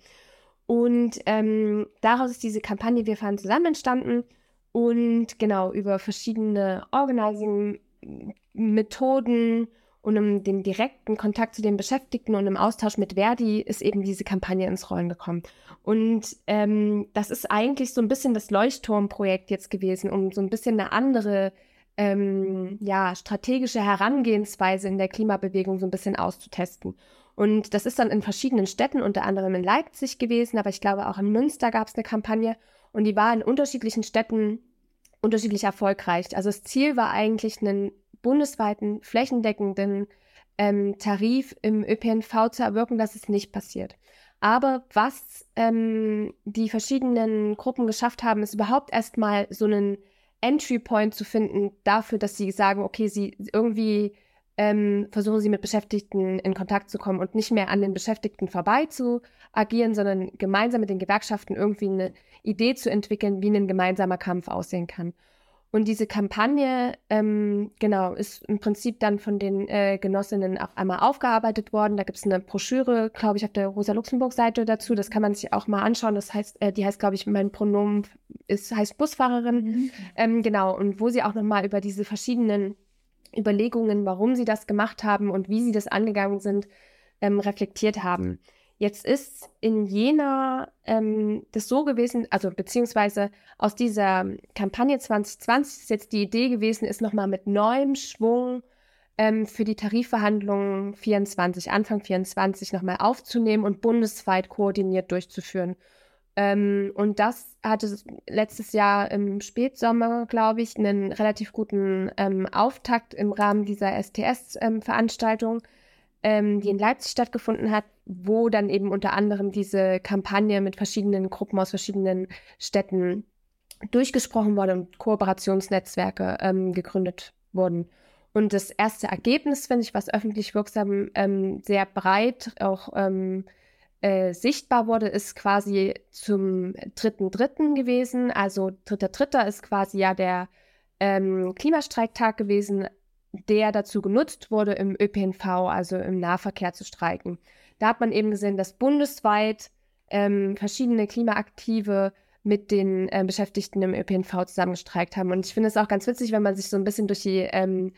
Und ähm, daraus ist diese Kampagne Wir fahren zusammen entstanden und genau über verschiedene Organizing-Methoden und um den direkten Kontakt zu den Beschäftigten und im Austausch mit Verdi ist eben diese Kampagne ins Rollen gekommen. Und ähm, das ist eigentlich so ein bisschen das Leuchtturmprojekt jetzt gewesen, um so ein bisschen eine andere ähm, ja, strategische Herangehensweise in der Klimabewegung so ein bisschen auszutesten. Und das ist dann in verschiedenen Städten, unter anderem in Leipzig gewesen, aber ich glaube auch in Münster gab es eine Kampagne und die war in unterschiedlichen Städten unterschiedlich erfolgreich. Also das Ziel war eigentlich einen bundesweiten, flächendeckenden ähm, Tarif im ÖPNV zu erwirken, dass es nicht passiert. Aber was ähm, die verschiedenen Gruppen geschafft haben, ist überhaupt erstmal so einen Entry Point zu finden dafür, dass sie sagen, okay, sie irgendwie ähm, versuchen sie mit Beschäftigten in Kontakt zu kommen und nicht mehr an den Beschäftigten vorbei zu agieren, sondern gemeinsam mit den Gewerkschaften irgendwie eine Idee zu entwickeln, wie ein gemeinsamer Kampf aussehen kann. Und diese Kampagne, ähm, genau, ist im Prinzip dann von den äh, Genossinnen auch einmal aufgearbeitet worden. Da gibt es eine Broschüre, glaube ich, auf der Rosa-Luxemburg-Seite dazu. Das kann man sich auch mal anschauen. Das heißt, äh, die heißt, glaube ich, mein Pronomen ist, heißt Busfahrerin. Mhm. Ähm, genau, und wo sie auch nochmal über diese verschiedenen Überlegungen, warum sie das gemacht haben und wie sie das angegangen sind, ähm, reflektiert haben. Jetzt ist in Jena ähm, das so gewesen, also beziehungsweise aus dieser Kampagne 2020 ist jetzt die Idee gewesen, ist nochmal mit neuem Schwung ähm, für die Tarifverhandlungen 24, Anfang 24 nochmal aufzunehmen und bundesweit koordiniert durchzuführen. Ähm, und das hatte letztes Jahr im Spätsommer, glaube ich, einen relativ guten ähm, Auftakt im Rahmen dieser STS-Veranstaltung. Ähm, die in Leipzig stattgefunden hat, wo dann eben unter anderem diese Kampagne mit verschiedenen Gruppen aus verschiedenen Städten durchgesprochen wurde und Kooperationsnetzwerke ähm, gegründet wurden. Und das erste Ergebnis, finde ich, was öffentlich wirksam ähm, sehr breit auch ähm, äh, sichtbar wurde, ist quasi zum dritten Dritten gewesen. Also dritter Dritter ist quasi ja der ähm, Klimastreiktag gewesen, der dazu genutzt wurde, im ÖPNV, also im Nahverkehr zu streiken. Da hat man eben gesehen, dass bundesweit ähm, verschiedene Klimaaktive mit den äh, Beschäftigten im ÖPNV zusammengestreikt haben. Und ich finde es auch ganz witzig, wenn man sich so ein bisschen durch die ähm,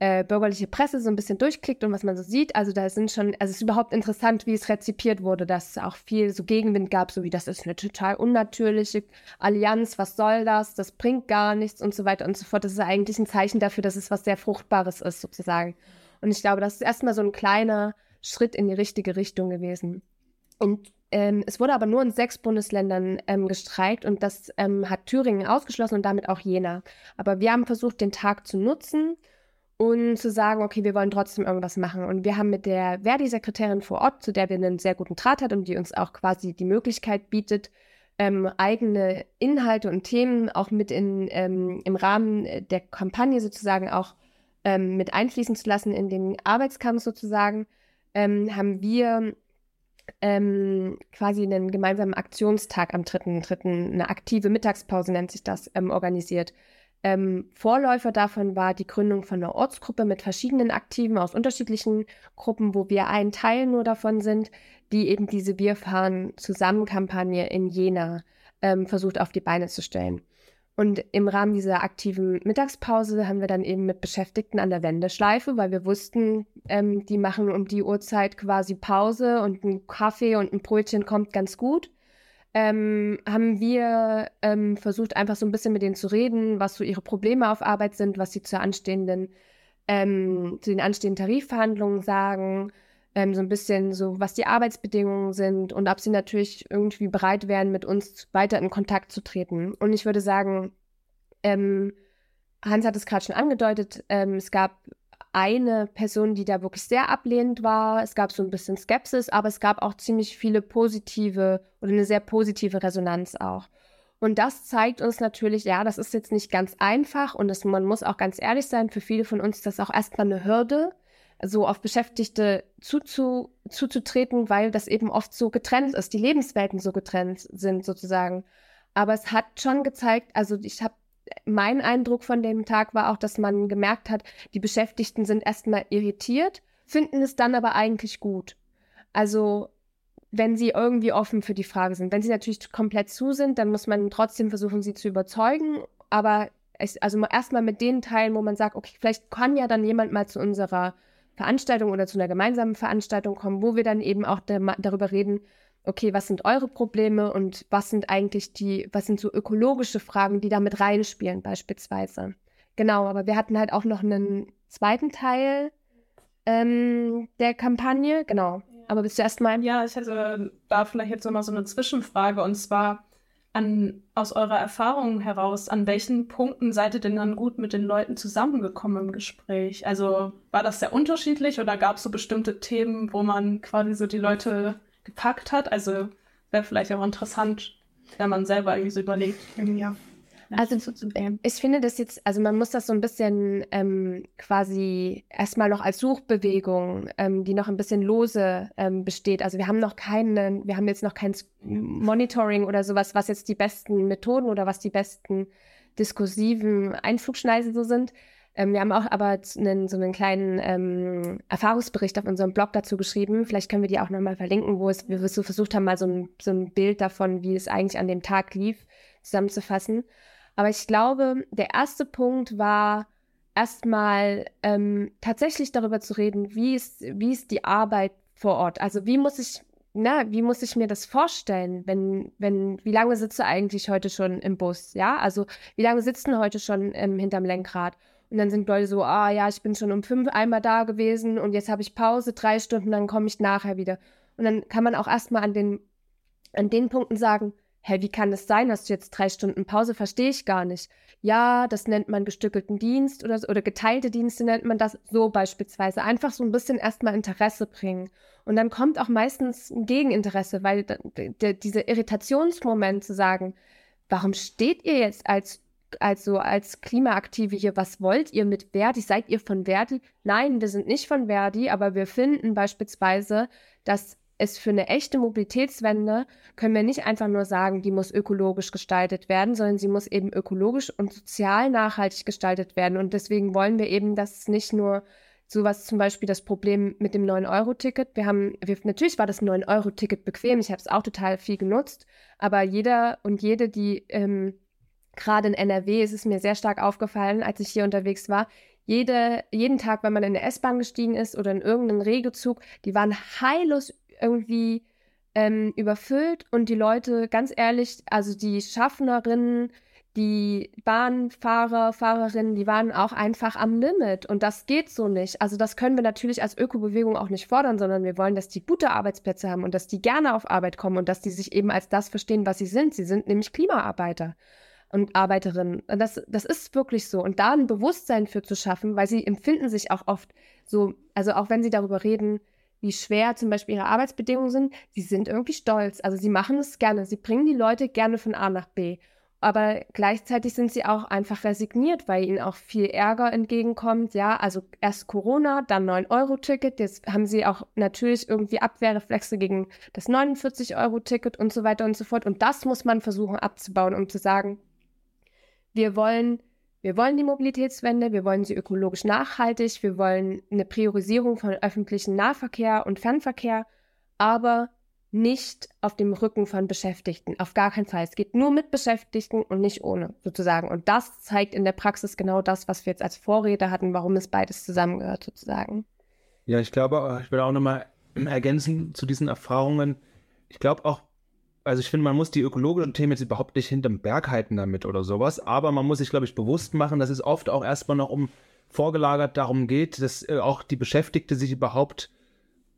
äh, bürgerliche Presse so ein bisschen durchklickt und was man so sieht, also da sind schon, also es ist überhaupt interessant, wie es rezipiert wurde, dass es auch viel so Gegenwind gab, so wie das ist eine total unnatürliche Allianz, was soll das, das bringt gar nichts und so weiter und so fort. Das ist eigentlich ein Zeichen dafür, dass es was sehr Fruchtbares ist, sozusagen. Und ich glaube, das ist erstmal so ein kleiner Schritt in die richtige Richtung gewesen. Und ähm, es wurde aber nur in sechs Bundesländern ähm, gestreikt und das ähm, hat Thüringen ausgeschlossen und damit auch Jena. Aber wir haben versucht, den Tag zu nutzen und zu sagen, okay, wir wollen trotzdem irgendwas machen. Und wir haben mit der Verdi-Sekretärin vor Ort, zu der wir einen sehr guten Draht hat und die uns auch quasi die Möglichkeit bietet, ähm, eigene Inhalte und Themen auch mit in, ähm, im Rahmen der Kampagne sozusagen auch ähm, mit einfließen zu lassen in den Arbeitskampf sozusagen, ähm, haben wir ähm, quasi einen gemeinsamen Aktionstag am 3.3., eine aktive Mittagspause nennt sich das, ähm, organisiert. Ähm, Vorläufer davon war die Gründung von einer Ortsgruppe mit verschiedenen Aktiven aus unterschiedlichen Gruppen, wo wir ein Teil nur davon sind, die eben diese Wir fahren zusammen Kampagne in Jena ähm, versucht auf die Beine zu stellen. Und im Rahmen dieser aktiven Mittagspause haben wir dann eben mit Beschäftigten an der Wendeschleife, weil wir wussten, ähm, die machen um die Uhrzeit quasi Pause und ein Kaffee und ein Brötchen kommt ganz gut ähm, haben wir ähm, versucht, einfach so ein bisschen mit denen zu reden, was so ihre Probleme auf Arbeit sind, was sie zur anstehenden, ähm, zu den anstehenden Tarifverhandlungen sagen, ähm, so ein bisschen so, was die Arbeitsbedingungen sind und ob sie natürlich irgendwie bereit wären, mit uns weiter in Kontakt zu treten. Und ich würde sagen, ähm, Hans hat es gerade schon angedeutet, ähm, es gab eine Person, die da wirklich sehr ablehnend war. Es gab so ein bisschen Skepsis, aber es gab auch ziemlich viele positive oder eine sehr positive Resonanz auch. Und das zeigt uns natürlich, ja, das ist jetzt nicht ganz einfach und das, man muss auch ganz ehrlich sein, für viele von uns ist das auch erstmal eine Hürde, so auf Beschäftigte zuzu, zuzutreten, weil das eben oft so getrennt ist, die Lebenswelten so getrennt sind sozusagen. Aber es hat schon gezeigt, also ich habe mein Eindruck von dem Tag war auch, dass man gemerkt hat, die Beschäftigten sind erstmal irritiert, finden es dann aber eigentlich gut. Also wenn sie irgendwie offen für die Frage sind. Wenn sie natürlich komplett zu sind, dann muss man trotzdem versuchen, sie zu überzeugen. Aber es, also erstmal mit den Teilen, wo man sagt, okay, vielleicht kann ja dann jemand mal zu unserer Veranstaltung oder zu einer gemeinsamen Veranstaltung kommen, wo wir dann eben auch darüber reden, okay, was sind eure Probleme und was sind eigentlich die, was sind so ökologische Fragen, die da mit reinspielen beispielsweise. Genau, aber wir hatten halt auch noch einen zweiten Teil ähm, der Kampagne, genau. Aber bist du erstmal? Ja, ich hätte da vielleicht jetzt nochmal so eine Zwischenfrage und zwar an, aus eurer Erfahrung heraus, an welchen Punkten seid ihr denn dann gut mit den Leuten zusammengekommen im Gespräch? Also war das sehr unterschiedlich oder gab es so bestimmte Themen, wo man quasi so die Leute gepackt hat. Also wäre vielleicht auch interessant, wenn man selber irgendwie so überlegt. Ja. Also ich finde das jetzt, also man muss das so ein bisschen ähm, quasi erstmal noch als Suchbewegung, ähm, die noch ein bisschen lose ähm, besteht. Also wir haben noch keinen, wir haben jetzt noch kein Monitoring oder sowas, was jetzt die besten Methoden oder was die besten diskursiven Einflugschneisen so sind. Ähm, wir haben auch aber einen, so einen kleinen ähm, Erfahrungsbericht auf unserem Blog dazu geschrieben. Vielleicht können wir die auch nochmal verlinken, wo es, wir so versucht haben, mal so ein, so ein Bild davon, wie es eigentlich an dem Tag lief, zusammenzufassen. Aber ich glaube, der erste Punkt war erstmal ähm, tatsächlich darüber zu reden, wie ist, wie ist die Arbeit vor Ort? Also wie muss ich na, wie muss ich mir das vorstellen, wenn, wenn, wie lange sitze eigentlich heute schon im Bus, ja? Also, wie lange sitzen heute schon ähm, hinterm Lenkrad? Und dann sind Leute so, ah ja, ich bin schon um fünf einmal da gewesen und jetzt habe ich Pause, drei Stunden, dann komme ich nachher wieder. Und dann kann man auch erstmal an den, an den Punkten sagen, hä, wie kann es sein, hast du jetzt drei Stunden Pause? Verstehe ich gar nicht. Ja, das nennt man gestückelten Dienst oder, oder geteilte Dienste nennt man das so beispielsweise. Einfach so ein bisschen erstmal Interesse bringen. Und dann kommt auch meistens ein Gegeninteresse, weil dieser Irritationsmoment zu sagen, warum steht ihr jetzt als also als Klimaaktive hier, was wollt ihr mit Verdi? Seid ihr von Verdi? Nein, wir sind nicht von Verdi, aber wir finden beispielsweise, dass es für eine echte Mobilitätswende können wir nicht einfach nur sagen, die muss ökologisch gestaltet werden, sondern sie muss eben ökologisch und sozial nachhaltig gestaltet werden. Und deswegen wollen wir eben, dass es nicht nur sowas zum Beispiel das Problem mit dem 9-Euro-Ticket. Wir haben, wir, natürlich war das 9-Euro-Ticket bequem, ich habe es auch total viel genutzt, aber jeder und jede, die ähm, gerade in NRW ist es mir sehr stark aufgefallen, als ich hier unterwegs war, jede, jeden Tag, wenn man in der S-Bahn gestiegen ist oder in irgendeinen Regelzug, die waren heillos irgendwie ähm, überfüllt und die Leute, ganz ehrlich, also die Schaffnerinnen, die Bahnfahrer, Fahrerinnen, die waren auch einfach am Limit und das geht so nicht. Also das können wir natürlich als Ökobewegung auch nicht fordern, sondern wir wollen, dass die gute Arbeitsplätze haben und dass die gerne auf Arbeit kommen und dass die sich eben als das verstehen, was sie sind. Sie sind nämlich Klimaarbeiter und Arbeiterinnen. Das, das ist wirklich so. Und da ein Bewusstsein für zu schaffen, weil sie empfinden sich auch oft so, also auch wenn sie darüber reden, wie schwer zum Beispiel ihre Arbeitsbedingungen sind, sie sind irgendwie stolz. Also sie machen es gerne. Sie bringen die Leute gerne von A nach B aber gleichzeitig sind sie auch einfach resigniert, weil ihnen auch viel Ärger entgegenkommt. Ja, also erst Corona, dann 9-Euro-Ticket, jetzt haben sie auch natürlich irgendwie Abwehrreflexe gegen das 49-Euro-Ticket und so weiter und so fort. Und das muss man versuchen abzubauen, um zu sagen, wir wollen, wir wollen die Mobilitätswende, wir wollen sie ökologisch nachhaltig, wir wollen eine Priorisierung von öffentlichen Nahverkehr und Fernverkehr, aber nicht auf dem Rücken von Beschäftigten. Auf gar keinen Fall. Es geht nur mit Beschäftigten und nicht ohne, sozusagen. Und das zeigt in der Praxis genau das, was wir jetzt als Vorrede hatten, warum es beides zusammengehört, sozusagen. Ja, ich glaube, ich will auch nochmal ergänzen zu diesen Erfahrungen. Ich glaube auch, also ich finde, man muss die ökologischen Themen jetzt überhaupt nicht hinterm Berg halten damit oder sowas, aber man muss sich, glaube ich, bewusst machen, dass es oft auch erstmal noch um vorgelagert darum geht, dass äh, auch die Beschäftigte sich überhaupt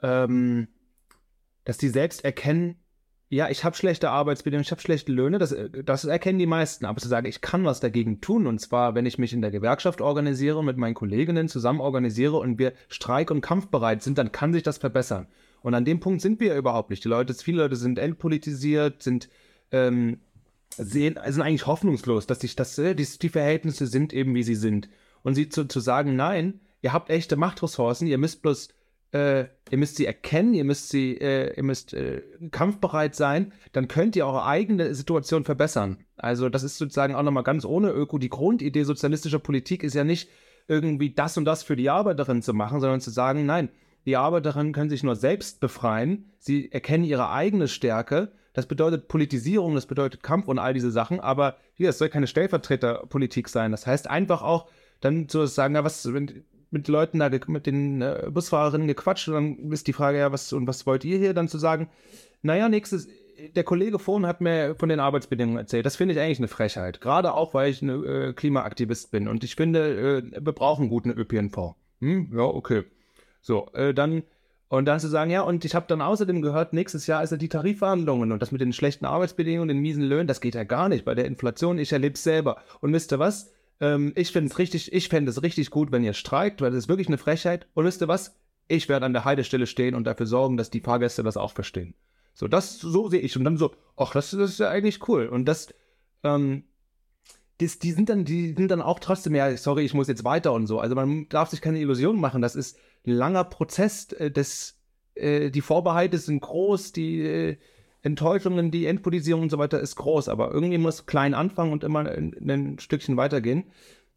ähm, dass die selbst erkennen, ja, ich habe schlechte Arbeitsbedingungen, ich habe schlechte Löhne, das, das erkennen die meisten. Aber zu sagen, ich kann was dagegen tun, und zwar, wenn ich mich in der Gewerkschaft organisiere, mit meinen Kolleginnen zusammen organisiere und wir streik- und kampfbereit sind, dann kann sich das verbessern. Und an dem Punkt sind wir ja überhaupt nicht. Die Leute, viele Leute sind entpolitisiert, sind, ähm, sehen, sind eigentlich hoffnungslos, dass sich das, äh, die, die Verhältnisse sind eben, wie sie sind. Und sie zu, zu sagen, nein, ihr habt echte Machtressourcen, ihr müsst bloß äh, ihr müsst sie erkennen, ihr müsst sie, äh, ihr müsst äh, kampfbereit sein, dann könnt ihr eure eigene Situation verbessern. Also das ist sozusagen auch nochmal ganz ohne Öko. Die Grundidee sozialistischer Politik ist ja nicht irgendwie das und das für die Arbeiterin zu machen, sondern zu sagen, nein, die Arbeiterinnen können sich nur selbst befreien, sie erkennen ihre eigene Stärke. Das bedeutet Politisierung, das bedeutet Kampf und all diese Sachen, aber hier, es soll keine Stellvertreterpolitik sein. Das heißt einfach auch, dann zu sagen, ja, was, wenn, mit Leuten da, mit den äh, Busfahrerinnen gequatscht und dann ist die Frage, ja, was und was wollt ihr hier? Dann zu sagen, naja, nächstes, der Kollege vorhin hat mir von den Arbeitsbedingungen erzählt. Das finde ich eigentlich eine Frechheit. Gerade auch, weil ich ein äh, Klimaaktivist bin. Und ich finde, äh, wir brauchen guten ÖPNV. Hm? Ja, okay. So, äh, dann, und dann zu sagen, ja, und ich habe dann außerdem gehört, nächstes Jahr ist ja die Tarifverhandlungen und das mit den schlechten Arbeitsbedingungen, den miesen Löhnen, das geht ja gar nicht bei der Inflation. Ich erlebe es selber. Und wisst ihr was? Ähm, ich finde es richtig, ich fände es richtig gut, wenn ihr streikt, weil das ist wirklich eine Frechheit. Und wisst ihr was? Ich werde an der Heidestelle stehen und dafür sorgen, dass die Fahrgäste das auch verstehen. So, das, so sehe ich. Und dann so, ach, das, das ist ja eigentlich cool. Und das, ähm, das, die sind dann, die sind dann auch trotzdem, ja, sorry, ich muss jetzt weiter und so. Also man darf sich keine Illusionen machen. Das ist langer Prozess. Äh, des, äh, die Vorbehalte sind groß, die, äh, Enttäuschungen, die Endpolitisierung und so weiter ist groß, aber irgendwie muss klein anfangen und immer ein, ein Stückchen weitergehen.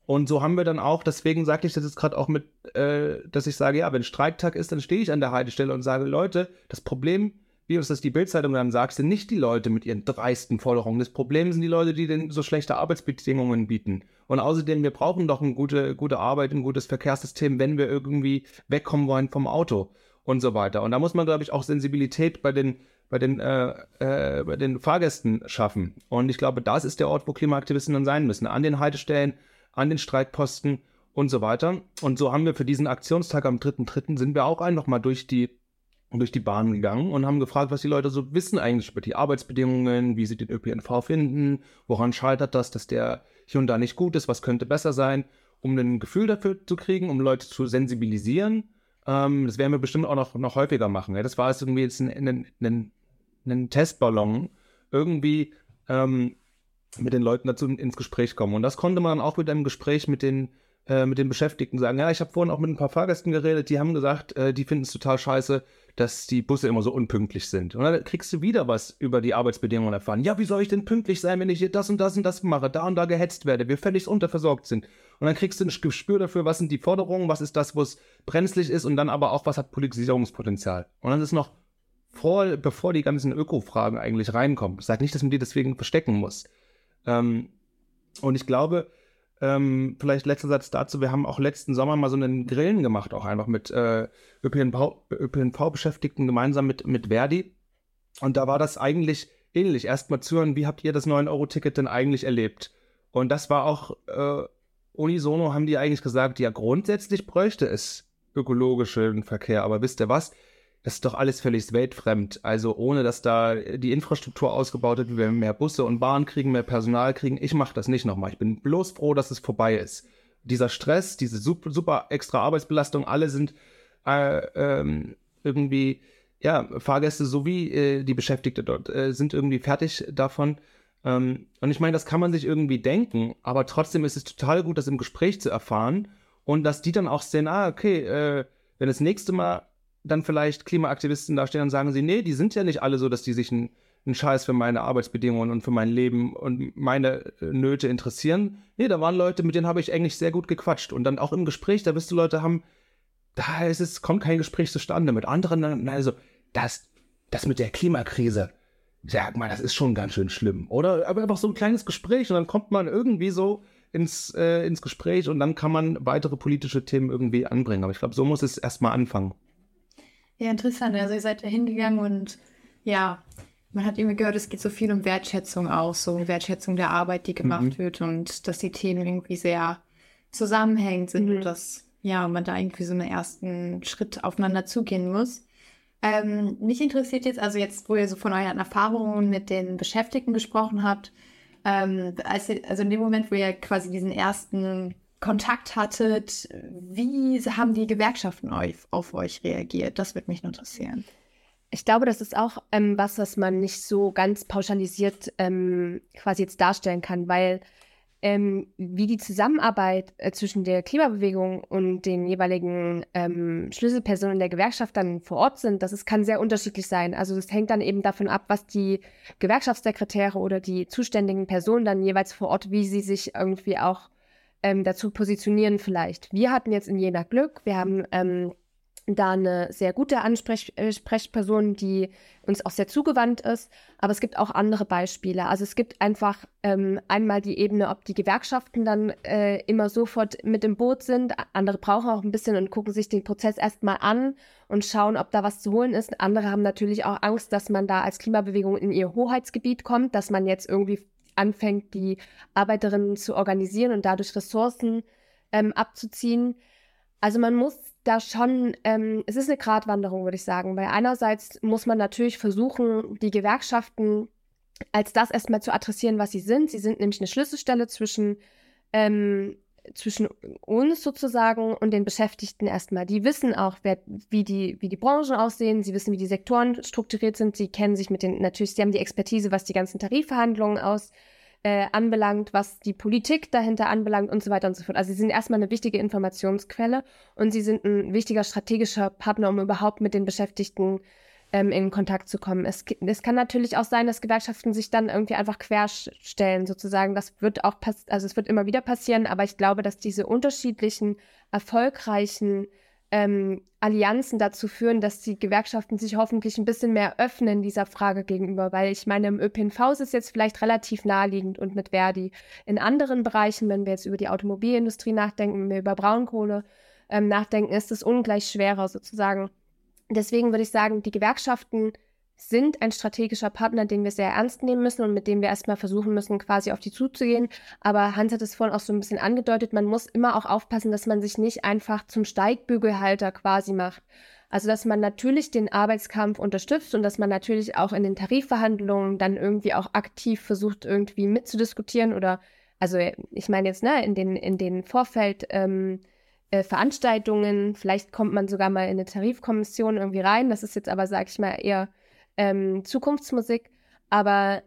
Und so haben wir dann auch, deswegen sagte ich das jetzt gerade auch mit, äh, dass ich sage, ja, wenn Streiktag ist, dann stehe ich an der Haltestelle und sage, Leute, das Problem, wie uns das die Bildzeitung dann sagt, sind nicht die Leute mit ihren dreisten Forderungen. Das Problem sind die Leute, die denn so schlechte Arbeitsbedingungen bieten. Und außerdem, wir brauchen doch eine gute, gute Arbeit, ein gutes Verkehrssystem, wenn wir irgendwie wegkommen wollen vom Auto und so weiter. Und da muss man, glaube ich, auch Sensibilität bei den bei den, äh, äh, bei den Fahrgästen schaffen. Und ich glaube, das ist der Ort, wo Klimaaktivisten dann sein müssen. An den Haltestellen, an den Streikposten und so weiter. Und so haben wir für diesen Aktionstag am 3.3. sind wir auch einfach mal durch die, durch die Bahn gegangen und haben gefragt, was die Leute so wissen eigentlich über die Arbeitsbedingungen, wie sie den ÖPNV finden, woran scheitert das, dass der hier und da nicht gut ist, was könnte besser sein, um ein Gefühl dafür zu kriegen, um Leute zu sensibilisieren. Ähm, das werden wir bestimmt auch noch, noch häufiger machen. Ja? Das war jetzt irgendwie jetzt ein, ein, ein einen Testballon irgendwie ähm, mit den Leuten dazu ins Gespräch kommen. Und das konnte man auch mit einem Gespräch mit den, äh, mit den Beschäftigten sagen. Ja, ich habe vorhin auch mit ein paar Fahrgästen geredet, die haben gesagt, äh, die finden es total scheiße, dass die Busse immer so unpünktlich sind. Und dann kriegst du wieder was über die Arbeitsbedingungen erfahren. Ja, wie soll ich denn pünktlich sein, wenn ich hier das und das und das mache, da und da gehetzt werde, wir völlig unterversorgt sind. Und dann kriegst du ein Gespür dafür, was sind die Forderungen, was ist das, wo es brenzlig ist und dann aber auch, was hat Politisierungspotenzial. Und dann ist noch vor, bevor die ganzen Öko-Fragen eigentlich reinkommen. Ich sage nicht, dass man die deswegen verstecken muss. Ähm, und ich glaube, ähm, vielleicht letzter Satz dazu. Wir haben auch letzten Sommer mal so einen Grillen gemacht, auch einfach mit äh, ÖPNV-Beschäftigten gemeinsam mit, mit Verdi. Und da war das eigentlich ähnlich. Erstmal zuhören, wie habt ihr das 9-Euro-Ticket denn eigentlich erlebt? Und das war auch äh, unisono, haben die eigentlich gesagt, ja, grundsätzlich bräuchte es ökologischen Verkehr. Aber wisst ihr was? Das ist doch alles völlig weltfremd. Also ohne, dass da die Infrastruktur ausgebaut wird, wir mehr Busse und Bahnen kriegen, mehr Personal kriegen. Ich mache das nicht nochmal. Ich bin bloß froh, dass es vorbei ist. Dieser Stress, diese super, super extra Arbeitsbelastung, alle sind äh, ähm, irgendwie, ja, Fahrgäste sowie äh, die Beschäftigten dort äh, sind irgendwie fertig davon. Ähm, und ich meine, das kann man sich irgendwie denken, aber trotzdem ist es total gut, das im Gespräch zu erfahren und dass die dann auch sehen, ah, okay, äh, wenn das nächste Mal dann vielleicht Klimaaktivisten dastehen und sagen sie, nee, die sind ja nicht alle so, dass die sich einen, Scheiß für meine Arbeitsbedingungen und für mein Leben und meine äh, Nöte interessieren. Nee, da waren Leute, mit denen habe ich eigentlich sehr gut gequatscht. Und dann auch im Gespräch, da wirst du Leute haben, da ist es, kommt kein Gespräch zustande. Mit anderen, also, das, das mit der Klimakrise, sag mal, das ist schon ganz schön schlimm. Oder aber einfach so ein kleines Gespräch und dann kommt man irgendwie so ins, äh, ins Gespräch und dann kann man weitere politische Themen irgendwie anbringen. Aber ich glaube, so muss es erstmal anfangen. Ja, interessant. Also ihr seid da hingegangen und ja, man hat irgendwie gehört, es geht so viel um Wertschätzung auch, so um Wertschätzung der Arbeit, die gemacht mhm. wird und dass die Themen irgendwie sehr zusammenhängend sind mhm. und dass ja, man da irgendwie so einen ersten Schritt aufeinander zugehen muss. Ähm, mich interessiert jetzt, also jetzt, wo ihr so von euren Erfahrungen mit den Beschäftigten gesprochen habt, ähm, als also in dem Moment, wo ihr quasi diesen ersten Kontakt hattet, wie haben die Gewerkschaften euch, auf euch reagiert? Das würde mich interessieren. Ich glaube, das ist auch ähm, was, was man nicht so ganz pauschalisiert ähm, quasi jetzt darstellen kann, weil ähm, wie die Zusammenarbeit äh, zwischen der Klimabewegung und den jeweiligen ähm, Schlüsselpersonen der Gewerkschaft dann vor Ort sind, das ist, kann sehr unterschiedlich sein. Also das hängt dann eben davon ab, was die Gewerkschaftssekretäre oder die zuständigen Personen dann jeweils vor Ort, wie sie sich irgendwie auch ähm, dazu positionieren vielleicht. Wir hatten jetzt in Jena Glück, wir haben ähm, da eine sehr gute Ansprechperson, die uns auch sehr zugewandt ist. Aber es gibt auch andere Beispiele. Also es gibt einfach ähm, einmal die Ebene, ob die Gewerkschaften dann äh, immer sofort mit im Boot sind. Andere brauchen auch ein bisschen und gucken sich den Prozess erstmal an und schauen, ob da was zu holen ist. Andere haben natürlich auch Angst, dass man da als Klimabewegung in ihr Hoheitsgebiet kommt, dass man jetzt irgendwie anfängt, die Arbeiterinnen zu organisieren und dadurch Ressourcen ähm, abzuziehen. Also man muss da schon, ähm, es ist eine Gratwanderung, würde ich sagen, weil einerseits muss man natürlich versuchen, die Gewerkschaften als das erstmal zu adressieren, was sie sind. Sie sind nämlich eine Schlüsselstelle zwischen, ähm, zwischen uns sozusagen und den Beschäftigten erstmal. Die wissen auch, wer, wie, die, wie die Branchen aussehen, sie wissen, wie die Sektoren strukturiert sind, sie kennen sich mit den, natürlich, sie haben die Expertise, was die ganzen Tarifverhandlungen aus, äh, anbelangt, was die Politik dahinter anbelangt und so weiter und so fort. Also sie sind erstmal eine wichtige Informationsquelle und sie sind ein wichtiger strategischer Partner, um überhaupt mit den Beschäftigten ähm, in Kontakt zu kommen. Es, es, kann natürlich auch sein, dass Gewerkschaften sich dann irgendwie einfach querstellen, sozusagen. Das wird auch also es wird immer wieder passieren, aber ich glaube, dass diese unterschiedlichen, erfolgreichen ähm, Allianzen dazu führen, dass die Gewerkschaften sich hoffentlich ein bisschen mehr öffnen dieser Frage gegenüber, weil ich meine, im ÖPNV ist es jetzt vielleicht relativ naheliegend und mit Verdi. In anderen Bereichen, wenn wir jetzt über die Automobilindustrie nachdenken, wenn wir über Braunkohle ähm, nachdenken, ist es ungleich schwerer sozusagen. Deswegen würde ich sagen, die Gewerkschaften sind ein strategischer Partner, den wir sehr ernst nehmen müssen und mit dem wir erstmal versuchen müssen, quasi auf die zuzugehen. Aber Hans hat es vorhin auch so ein bisschen angedeutet, man muss immer auch aufpassen, dass man sich nicht einfach zum Steigbügelhalter quasi macht. Also, dass man natürlich den Arbeitskampf unterstützt und dass man natürlich auch in den Tarifverhandlungen dann irgendwie auch aktiv versucht, irgendwie mitzudiskutieren oder, also ich meine jetzt, ne, in den, in den Vorfeld, ähm, äh, Veranstaltungen, vielleicht kommt man sogar mal in eine Tarifkommission irgendwie rein. Das ist jetzt aber, sag ich mal, eher ähm, Zukunftsmusik, aber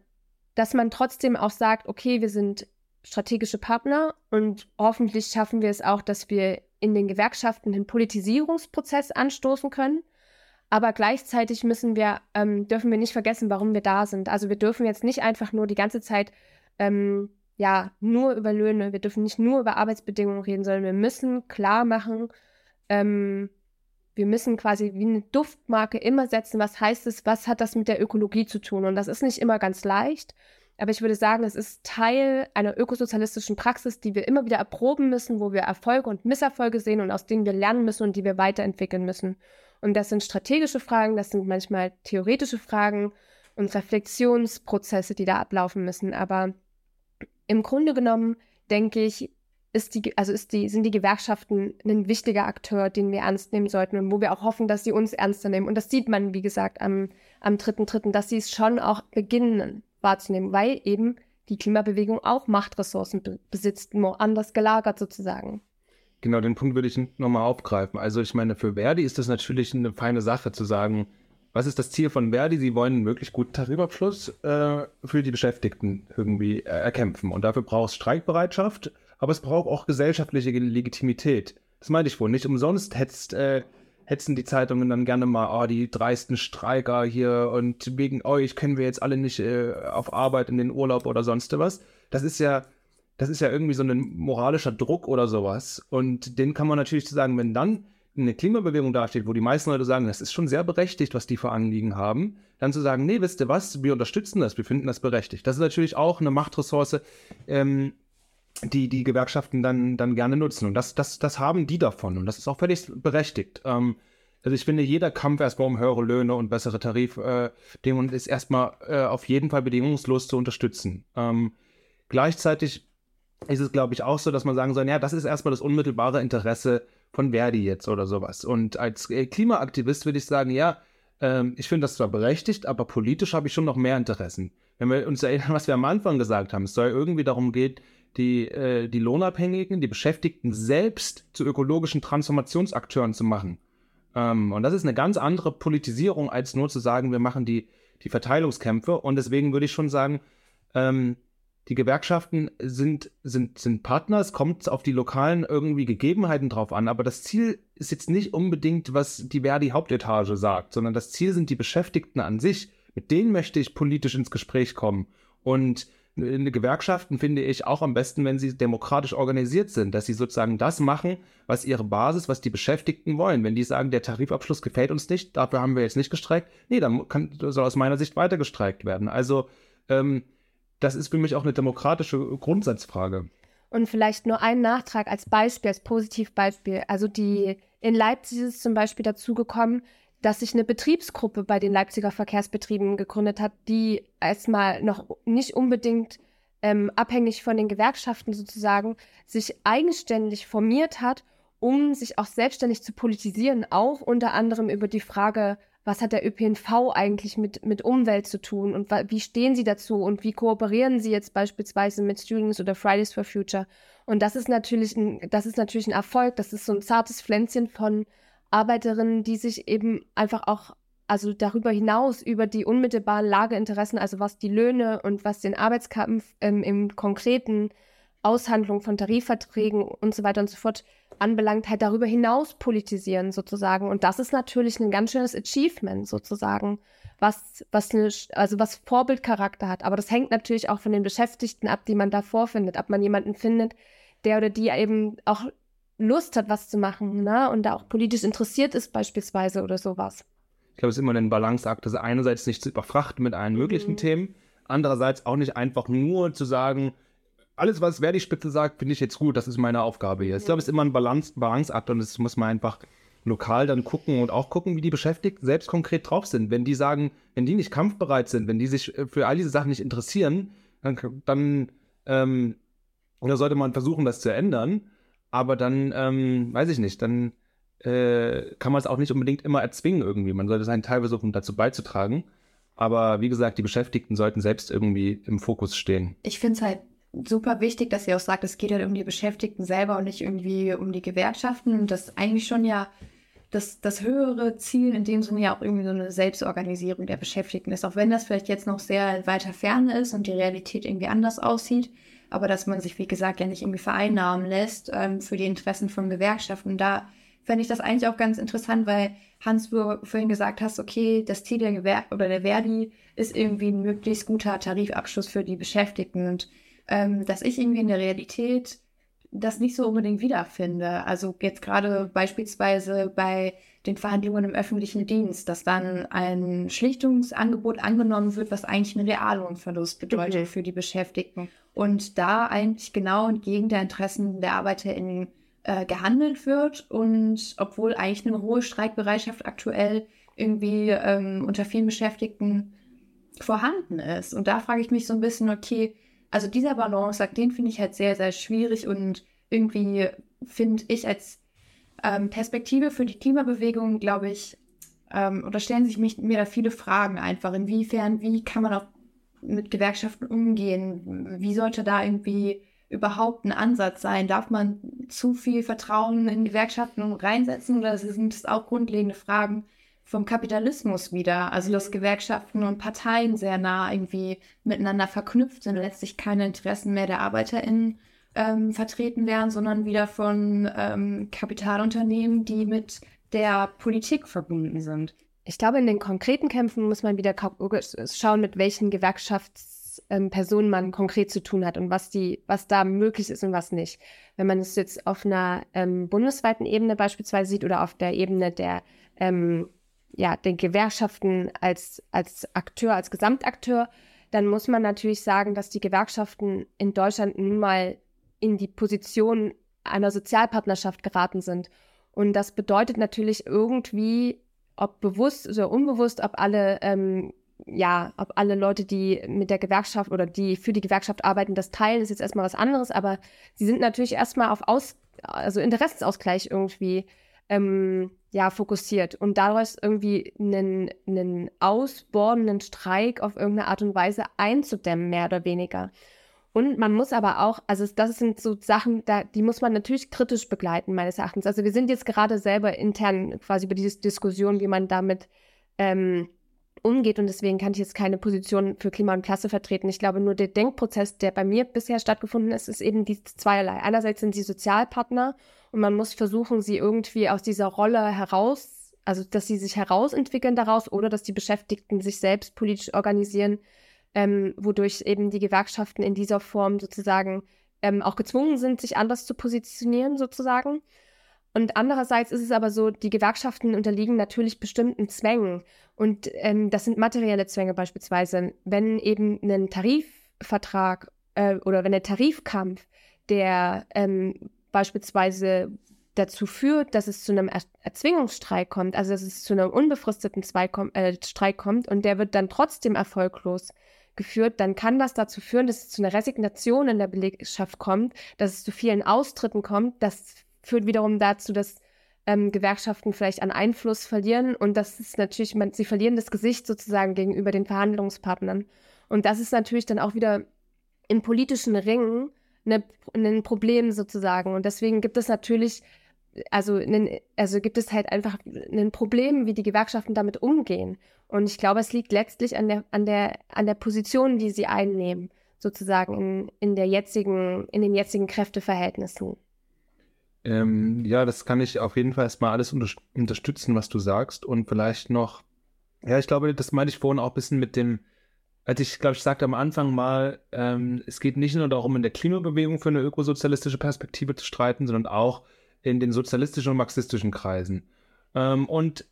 dass man trotzdem auch sagt, okay, wir sind strategische Partner und hoffentlich schaffen wir es auch, dass wir in den Gewerkschaften den Politisierungsprozess anstoßen können. Aber gleichzeitig müssen wir, ähm, dürfen wir nicht vergessen, warum wir da sind. Also wir dürfen jetzt nicht einfach nur die ganze Zeit ähm, ja nur über Löhne, wir dürfen nicht nur über Arbeitsbedingungen reden, sondern wir müssen klar machen, ähm, wir müssen quasi wie eine Duftmarke immer setzen, was heißt es, was hat das mit der Ökologie zu tun. Und das ist nicht immer ganz leicht. Aber ich würde sagen, es ist Teil einer ökosozialistischen Praxis, die wir immer wieder erproben müssen, wo wir Erfolge und Misserfolge sehen und aus denen wir lernen müssen und die wir weiterentwickeln müssen. Und das sind strategische Fragen, das sind manchmal theoretische Fragen und Reflexionsprozesse, die da ablaufen müssen. Aber im Grunde genommen denke ich, ist die, also ist die, sind die Gewerkschaften ein wichtiger Akteur, den wir ernst nehmen sollten und wo wir auch hoffen, dass sie uns ernster nehmen. Und das sieht man, wie gesagt, am, am 3.3., dass sie es schon auch beginnen wahrzunehmen, weil eben die Klimabewegung auch Machtressourcen be besitzt, nur anders gelagert sozusagen. Genau, den Punkt würde ich nochmal aufgreifen. Also ich meine, für Verdi ist das natürlich eine feine Sache zu sagen, was ist das Ziel von Verdi? Sie wollen einen wirklich guten Tarifabschluss äh, für die Beschäftigten irgendwie äh, erkämpfen. Und dafür braucht es Streikbereitschaft, aber es braucht auch gesellschaftliche Legitimität. Das meine ich wohl. Nicht umsonst hetzt, äh, hetzen die Zeitungen dann gerne mal, oh, die dreisten Streiker hier und wegen euch können wir jetzt alle nicht äh, auf Arbeit in den Urlaub oder sonst was. Das ist ja, das ist ja irgendwie so ein moralischer Druck oder sowas. Und den kann man natürlich sagen, wenn dann eine Klimabewegung dasteht, wo die meisten Leute sagen, das ist schon sehr berechtigt, was die für Anliegen haben, dann zu sagen, nee, wisst ihr was, wir unterstützen das, wir finden das berechtigt. Das ist natürlich auch eine Machtressource, ähm, die die Gewerkschaften dann, dann gerne nutzen. Und das, das, das haben die davon. Und das ist auch völlig berechtigt. Ähm, also ich finde, jeder Kampf erstmal um höhere Löhne und bessere Tarifbedingungen äh, ist erstmal äh, auf jeden Fall bedingungslos zu unterstützen. Ähm, gleichzeitig ist es, glaube ich, auch so, dass man sagen soll, ja, das ist erstmal das unmittelbare Interesse von Verdi jetzt oder sowas. Und als äh, Klimaaktivist würde ich sagen, ja, ähm, ich finde das zwar berechtigt, aber politisch habe ich schon noch mehr Interessen. Wenn wir uns erinnern, was wir am Anfang gesagt haben, es soll irgendwie darum gehen, die, äh, die Lohnabhängigen, die Beschäftigten selbst zu ökologischen Transformationsakteuren zu machen. Ähm, und das ist eine ganz andere Politisierung, als nur zu sagen, wir machen die, die Verteilungskämpfe. Und deswegen würde ich schon sagen, ähm, die Gewerkschaften sind, sind, sind Partner, es kommt auf die lokalen irgendwie Gegebenheiten drauf an, aber das Ziel ist jetzt nicht unbedingt, was die Verdi-Hauptetage sagt, sondern das Ziel sind die Beschäftigten an sich. Mit denen möchte ich politisch ins Gespräch kommen. Und in Gewerkschaften finde ich auch am besten, wenn sie demokratisch organisiert sind, dass sie sozusagen das machen, was ihre Basis, was die Beschäftigten wollen. Wenn die sagen, der Tarifabschluss gefällt uns nicht, dafür haben wir jetzt nicht gestreikt, nee, dann kann, soll aus meiner Sicht weiter gestreikt werden. Also ähm, das ist für mich auch eine demokratische Grundsatzfrage. Und vielleicht nur ein Nachtrag als Beispiel, als Positivbeispiel. Also die in Leipzig ist zum Beispiel dazu gekommen, dass sich eine Betriebsgruppe bei den Leipziger Verkehrsbetrieben gegründet hat, die erstmal noch nicht unbedingt ähm, abhängig von den Gewerkschaften sozusagen sich eigenständig formiert hat, um sich auch selbstständig zu politisieren, auch unter anderem über die Frage, was hat der ÖPNV eigentlich mit, mit Umwelt zu tun? Und wie stehen sie dazu? Und wie kooperieren sie jetzt beispielsweise mit Students oder Fridays for Future. Und das ist natürlich ein, das ist natürlich ein Erfolg, das ist so ein zartes Pflänzchen von Arbeiterinnen, die sich eben einfach auch, also darüber hinaus über die unmittelbaren Lageinteressen, also was die Löhne und was den Arbeitskampf ähm, im konkreten Aushandlung von Tarifverträgen und so weiter und so fort anbelangt, halt darüber hinaus politisieren sozusagen. Und das ist natürlich ein ganz schönes Achievement sozusagen, was, was, eine, also was Vorbildcharakter hat. Aber das hängt natürlich auch von den Beschäftigten ab, die man da vorfindet, ob man jemanden findet, der oder die eben auch Lust hat, was zu machen, ne? Und da auch politisch interessiert ist, beispielsweise oder sowas. Ich glaube, es ist immer ein Balanceakt, das einerseits nicht zu überfrachten mit allen möglichen mhm. Themen, andererseits auch nicht einfach nur zu sagen, alles, was Verdi-Spitze sagt, finde ich jetzt gut, das ist meine Aufgabe hier. Ich glaube, es ist immer ein Balance, Balanceakt und das muss man einfach lokal dann gucken und auch gucken, wie die Beschäftigten selbst konkret drauf sind. Wenn die sagen, wenn die nicht kampfbereit sind, wenn die sich äh, für all diese Sachen nicht interessieren, dann, dann ähm, oder sollte man versuchen, das zu ändern. Aber dann, ähm, weiß ich nicht, dann äh, kann man es auch nicht unbedingt immer erzwingen irgendwie. Man sollte seinen Teil versuchen, dazu beizutragen. Aber wie gesagt, die Beschäftigten sollten selbst irgendwie im Fokus stehen. Ich finde es halt super wichtig, dass ihr auch sagt, es geht halt um die Beschäftigten selber und nicht irgendwie um die Gewerkschaften. Und das eigentlich schon ja das, das höhere Ziel in dem Sinne ja auch irgendwie so eine Selbstorganisierung der Beschäftigten ist. Auch wenn das vielleicht jetzt noch sehr weiter fern ist und die Realität irgendwie anders aussieht aber dass man sich, wie gesagt, ja nicht irgendwie vereinnahmen lässt ähm, für die Interessen von Gewerkschaften. Da fände ich das eigentlich auch ganz interessant, weil Hans, du vorhin gesagt hast, okay, das Ziel der Gewer oder der Verdi ist irgendwie ein möglichst guter Tarifabschluss für die Beschäftigten und ähm, dass ich irgendwie in der Realität das nicht so unbedingt wiederfinde. Also jetzt gerade beispielsweise bei den Verhandlungen im öffentlichen Dienst, dass dann ein Schlichtungsangebot angenommen wird, was eigentlich einen Reallohnverlust bedeutet Mhm. für die Beschäftigten. Und da eigentlich genau entgegen der Interessen der ArbeiterInnen äh, gehandelt wird und obwohl eigentlich eine hohe Streikbereitschaft aktuell irgendwie ähm, unter vielen Beschäftigten vorhanden ist. Und da frage ich mich so ein bisschen, okay, also dieser Balanceakt, den finde ich halt sehr, sehr schwierig und irgendwie finde ich als ähm, Perspektive für die Klimabewegung, glaube ich, ähm, oder stellen sich mich, mir da viele Fragen einfach. Inwiefern, wie kann man auch mit Gewerkschaften umgehen? Wie sollte da irgendwie überhaupt ein Ansatz sein? Darf man zu viel Vertrauen in Gewerkschaften reinsetzen oder sind es auch grundlegende Fragen vom Kapitalismus wieder? Also dass Gewerkschaften und Parteien sehr nah irgendwie miteinander verknüpft sind, letztlich keine Interessen mehr der ArbeiterInnen ähm, vertreten werden, sondern wieder von ähm, Kapitalunternehmen, die mit der Politik verbunden sind. Ich glaube, in den konkreten Kämpfen muss man wieder schauen, mit welchen Gewerkschaftspersonen man konkret zu tun hat und was die, was da möglich ist und was nicht. Wenn man es jetzt auf einer ähm, bundesweiten Ebene beispielsweise sieht oder auf der Ebene der ähm, ja, den Gewerkschaften als, als Akteur, als Gesamtakteur, dann muss man natürlich sagen, dass die Gewerkschaften in Deutschland nun mal in die Position einer Sozialpartnerschaft geraten sind. Und das bedeutet natürlich irgendwie, ob bewusst oder unbewusst, ob alle, ähm, ja, ob alle Leute, die mit der Gewerkschaft oder die für die Gewerkschaft arbeiten, das teilen, ist jetzt erstmal was anderes, aber sie sind natürlich erstmal auf Aus, also Interessensausgleich irgendwie ähm, ja, fokussiert und daraus irgendwie einen, einen ausbordenden Streik auf irgendeine Art und Weise einzudämmen, mehr oder weniger. Und man muss aber auch, also das sind so Sachen, da, die muss man natürlich kritisch begleiten, meines Erachtens. Also wir sind jetzt gerade selber intern quasi über diese Diskussion, wie man damit ähm, umgeht. Und deswegen kann ich jetzt keine Position für Klima und Klasse vertreten. Ich glaube, nur der Denkprozess, der bei mir bisher stattgefunden ist, ist eben die zweierlei. Einerseits sind sie Sozialpartner und man muss versuchen, sie irgendwie aus dieser Rolle heraus, also dass sie sich herausentwickeln daraus oder dass die Beschäftigten sich selbst politisch organisieren, ähm, wodurch eben die Gewerkschaften in dieser Form sozusagen ähm, auch gezwungen sind, sich anders zu positionieren, sozusagen. Und andererseits ist es aber so, die Gewerkschaften unterliegen natürlich bestimmten Zwängen. Und ähm, das sind materielle Zwänge beispielsweise. Wenn eben ein Tarifvertrag äh, oder wenn der Tarifkampf, der ähm, beispielsweise dazu führt, dass es zu einem er Erzwingungsstreik kommt, also dass es zu einem unbefristeten kom äh, Streik kommt und der wird dann trotzdem erfolglos geführt, dann kann das dazu führen, dass es zu einer Resignation in der Belegschaft kommt, dass es zu vielen Austritten kommt. Das führt wiederum dazu, dass ähm, Gewerkschaften vielleicht an Einfluss verlieren und das ist natürlich, man, sie verlieren das Gesicht sozusagen gegenüber den Verhandlungspartnern. Und das ist natürlich dann auch wieder im politischen Ringen eine, ein Problem sozusagen. Und deswegen gibt es natürlich, also, einen, also gibt es halt einfach ein Problem, wie die Gewerkschaften damit umgehen. Und ich glaube, es liegt letztlich an der, an der, an der Position, die sie einnehmen, sozusagen in, in der jetzigen, in den jetzigen Kräfteverhältnissen. Ähm, ja, das kann ich auf jeden Fall erstmal alles unter unterstützen, was du sagst. Und vielleicht noch, ja, ich glaube, das meinte ich vorhin auch ein bisschen mit dem, als ich, glaube ich, sagte am Anfang mal, ähm, es geht nicht nur darum, in der Klimabewegung für eine ökosozialistische Perspektive zu streiten, sondern auch in den sozialistischen und marxistischen Kreisen. Ähm, und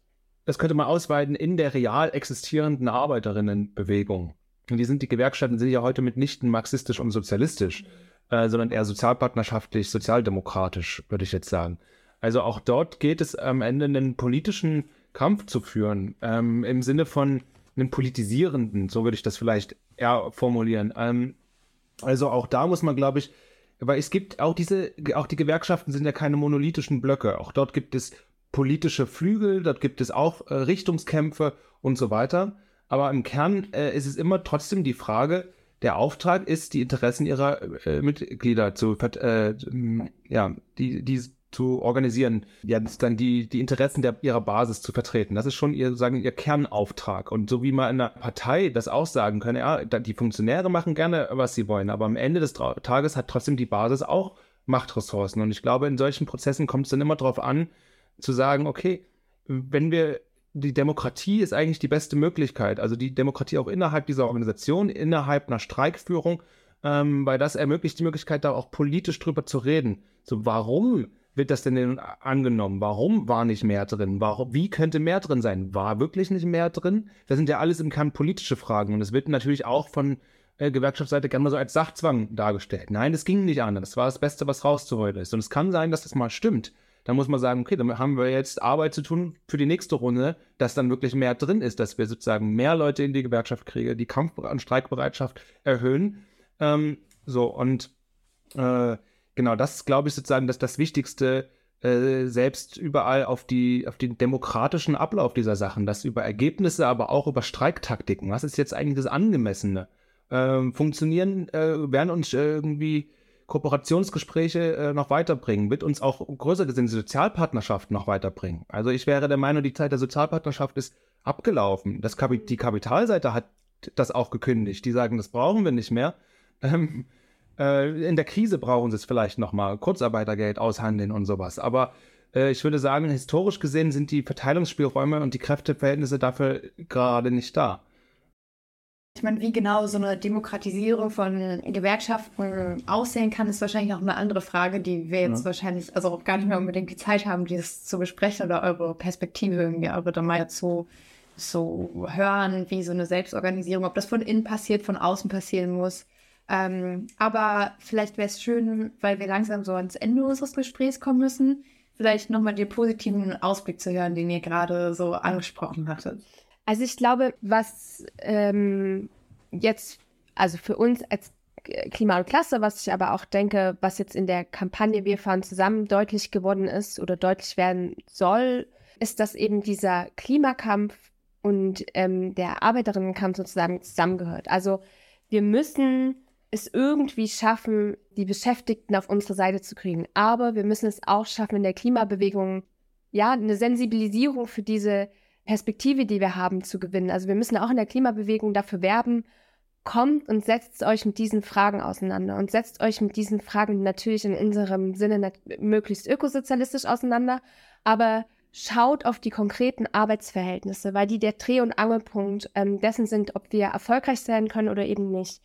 das könnte man ausweiten in der real existierenden Arbeiterinnenbewegung. Und die sind, die Gewerkschaften sind ja heute mitnichten marxistisch und sozialistisch, äh, sondern eher sozialpartnerschaftlich, sozialdemokratisch, würde ich jetzt sagen. Also auch dort geht es am Ende einen politischen Kampf zu führen, ähm, im Sinne von einen politisierenden, so würde ich das vielleicht eher formulieren. Ähm, also auch da muss man, glaube ich, weil es gibt auch diese, auch die Gewerkschaften sind ja keine monolithischen Blöcke. Auch dort gibt es politische Flügel, dort gibt es auch äh, Richtungskämpfe und so weiter. Aber im Kern äh, ist es immer trotzdem die Frage, der Auftrag ist, die Interessen ihrer äh, Mitglieder zu, äh, ja, die, die zu organisieren, ja, dann die, die Interessen der, ihrer Basis zu vertreten. Das ist schon ihr, sagen, ihr Kernauftrag. Und so wie man in einer Partei das auch sagen kann, ja, die Funktionäre machen gerne, was sie wollen, aber am Ende des Tages hat trotzdem die Basis auch Machtressourcen. Und ich glaube, in solchen Prozessen kommt es dann immer darauf an, zu sagen, okay, wenn wir die Demokratie ist eigentlich die beste Möglichkeit, also die Demokratie auch innerhalb dieser Organisation, innerhalb einer Streikführung, ähm, weil das ermöglicht die Möglichkeit, da auch politisch drüber zu reden. So, warum wird das denn, angenommen? Warum war nicht mehr drin? Warum, wie könnte mehr drin sein? War wirklich nicht mehr drin? Das sind ja alles im Kern politische Fragen und es wird natürlich auch von äh, Gewerkschaftsseite gerne mal so als Sachzwang dargestellt. Nein, das ging nicht anders. Das war das Beste, was rauszuholen ist. Und es kann sein, dass das mal stimmt. Da muss man sagen, okay, dann haben wir jetzt Arbeit zu tun für die nächste Runde, dass dann wirklich mehr drin ist, dass wir sozusagen mehr Leute in die Gewerkschaft kriegen, die Kampf- und Streikbereitschaft erhöhen. Ähm, so, und äh, genau, das ist, glaube ich, sozusagen das, das Wichtigste, äh, selbst überall auf, die, auf den demokratischen Ablauf dieser Sachen, das über Ergebnisse, aber auch über Streiktaktiken. Was ist jetzt eigentlich das Angemessene? Ähm, funktionieren, äh, werden uns irgendwie Kooperationsgespräche äh, noch weiterbringen, wird uns auch größer gesehen Sozialpartnerschaft noch weiterbringen. Also ich wäre der Meinung, die Zeit der Sozialpartnerschaft ist abgelaufen. Das Kapi die Kapitalseite hat das auch gekündigt. Die sagen, das brauchen wir nicht mehr. Ähm, äh, in der Krise brauchen sie es vielleicht nochmal, Kurzarbeitergeld aushandeln und sowas. Aber äh, ich würde sagen, historisch gesehen sind die Verteilungsspielräume und die Kräfteverhältnisse dafür gerade nicht da. Ich meine, wie genau so eine Demokratisierung von Gewerkschaften aussehen kann, ist wahrscheinlich auch eine andere Frage, die wir jetzt ja. wahrscheinlich also auch gar nicht mehr unbedingt die Zeit haben, dieses zu besprechen oder eure Perspektive irgendwie, eure da mal zu so hören, wie so eine Selbstorganisierung, ob das von innen passiert, von außen passieren muss. Ähm, aber vielleicht wäre es schön, weil wir langsam so ans Ende unseres Gesprächs kommen müssen, vielleicht nochmal den positiven Ausblick zu hören, den ihr gerade so angesprochen hattet. Also ich glaube, was ähm, jetzt, also für uns als Klima und Klasse, was ich aber auch denke, was jetzt in der Kampagne Wir fahren zusammen deutlich geworden ist oder deutlich werden soll, ist, dass eben dieser Klimakampf und ähm, der Arbeiterinnenkampf sozusagen zusammengehört. Also wir müssen es irgendwie schaffen, die Beschäftigten auf unsere Seite zu kriegen. Aber wir müssen es auch schaffen, in der Klimabewegung ja eine Sensibilisierung für diese Perspektive, die wir haben, zu gewinnen. Also wir müssen auch in der Klimabewegung dafür werben, kommt und setzt euch mit diesen Fragen auseinander und setzt euch mit diesen Fragen natürlich in unserem Sinne möglichst ökosozialistisch auseinander, aber schaut auf die konkreten Arbeitsverhältnisse, weil die der Dreh- und Angelpunkt ähm, dessen sind, ob wir erfolgreich sein können oder eben nicht.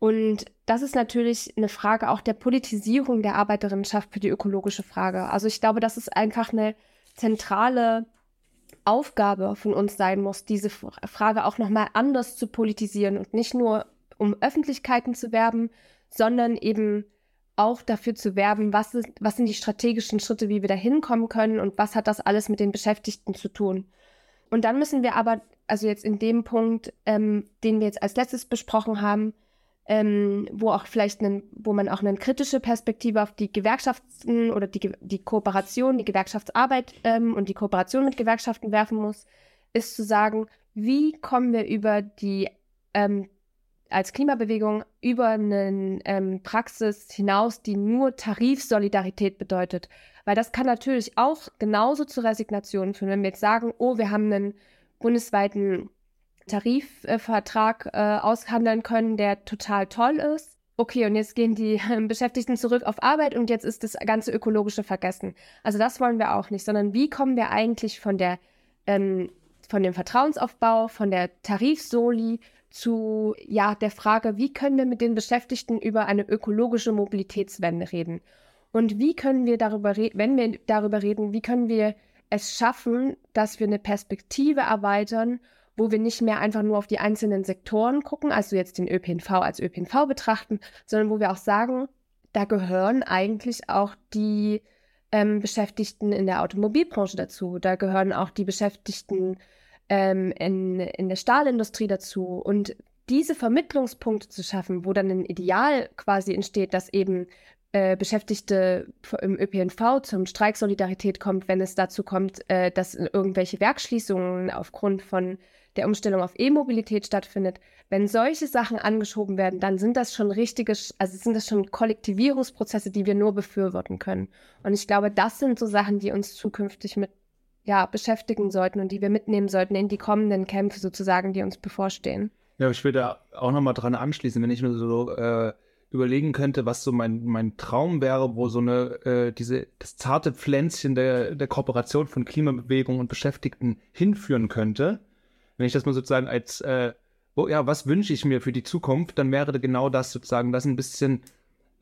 Und das ist natürlich eine Frage auch der Politisierung der Arbeiterinnenschaft für die ökologische Frage. Also ich glaube, das ist einfach eine zentrale Aufgabe von uns sein muss, diese Frage auch nochmal anders zu politisieren und nicht nur um Öffentlichkeiten zu werben, sondern eben auch dafür zu werben, was, ist, was sind die strategischen Schritte, wie wir da hinkommen können und was hat das alles mit den Beschäftigten zu tun. Und dann müssen wir aber, also jetzt in dem Punkt, ähm, den wir jetzt als letztes besprochen haben, ähm, wo auch vielleicht einen, wo man auch eine kritische Perspektive auf die Gewerkschaften oder die, die Kooperation, die Gewerkschaftsarbeit ähm, und die Kooperation mit Gewerkschaften werfen muss, ist zu sagen, wie kommen wir über die ähm, als Klimabewegung über eine ähm, Praxis hinaus, die nur Tarifsolidarität bedeutet. Weil das kann natürlich auch genauso zu Resignationen führen, wenn wir jetzt sagen, oh, wir haben einen bundesweiten Tarifvertrag äh, aushandeln können, der total toll ist. Okay, und jetzt gehen die Beschäftigten zurück auf Arbeit und jetzt ist das ganze Ökologische vergessen. Also das wollen wir auch nicht, sondern wie kommen wir eigentlich von der ähm, von dem Vertrauensaufbau, von der Tarifsoli zu ja der Frage, wie können wir mit den Beschäftigten über eine ökologische Mobilitätswende reden? Und wie können wir darüber reden, wenn wir darüber reden, wie können wir es schaffen, dass wir eine Perspektive erweitern wo wir nicht mehr einfach nur auf die einzelnen Sektoren gucken, also jetzt den ÖPNV als ÖPNV betrachten, sondern wo wir auch sagen, da gehören eigentlich auch die ähm, Beschäftigten in der Automobilbranche dazu, da gehören auch die Beschäftigten ähm, in, in der Stahlindustrie dazu. Und diese Vermittlungspunkte zu schaffen, wo dann ein Ideal quasi entsteht, dass eben äh, Beschäftigte im ÖPNV zum Streik Solidarität kommt, wenn es dazu kommt, äh, dass irgendwelche Werkschließungen aufgrund von der Umstellung auf E-Mobilität stattfindet, wenn solche Sachen angeschoben werden, dann sind das schon richtige, also sind das schon Kollektivierungsprozesse, die wir nur befürworten können. Und ich glaube, das sind so Sachen, die uns zukünftig mit ja, beschäftigen sollten und die wir mitnehmen sollten in die kommenden Kämpfe sozusagen, die uns bevorstehen. Ja, ich würde auch nochmal dran anschließen, wenn ich mir so äh, überlegen könnte, was so mein, mein Traum wäre, wo so eine, äh, diese, das zarte Pflänzchen der, der Kooperation von Klimabewegung und Beschäftigten hinführen könnte, wenn ich das mal sozusagen als, äh, oh, ja, was wünsche ich mir für die Zukunft, dann wäre genau das sozusagen, das ein bisschen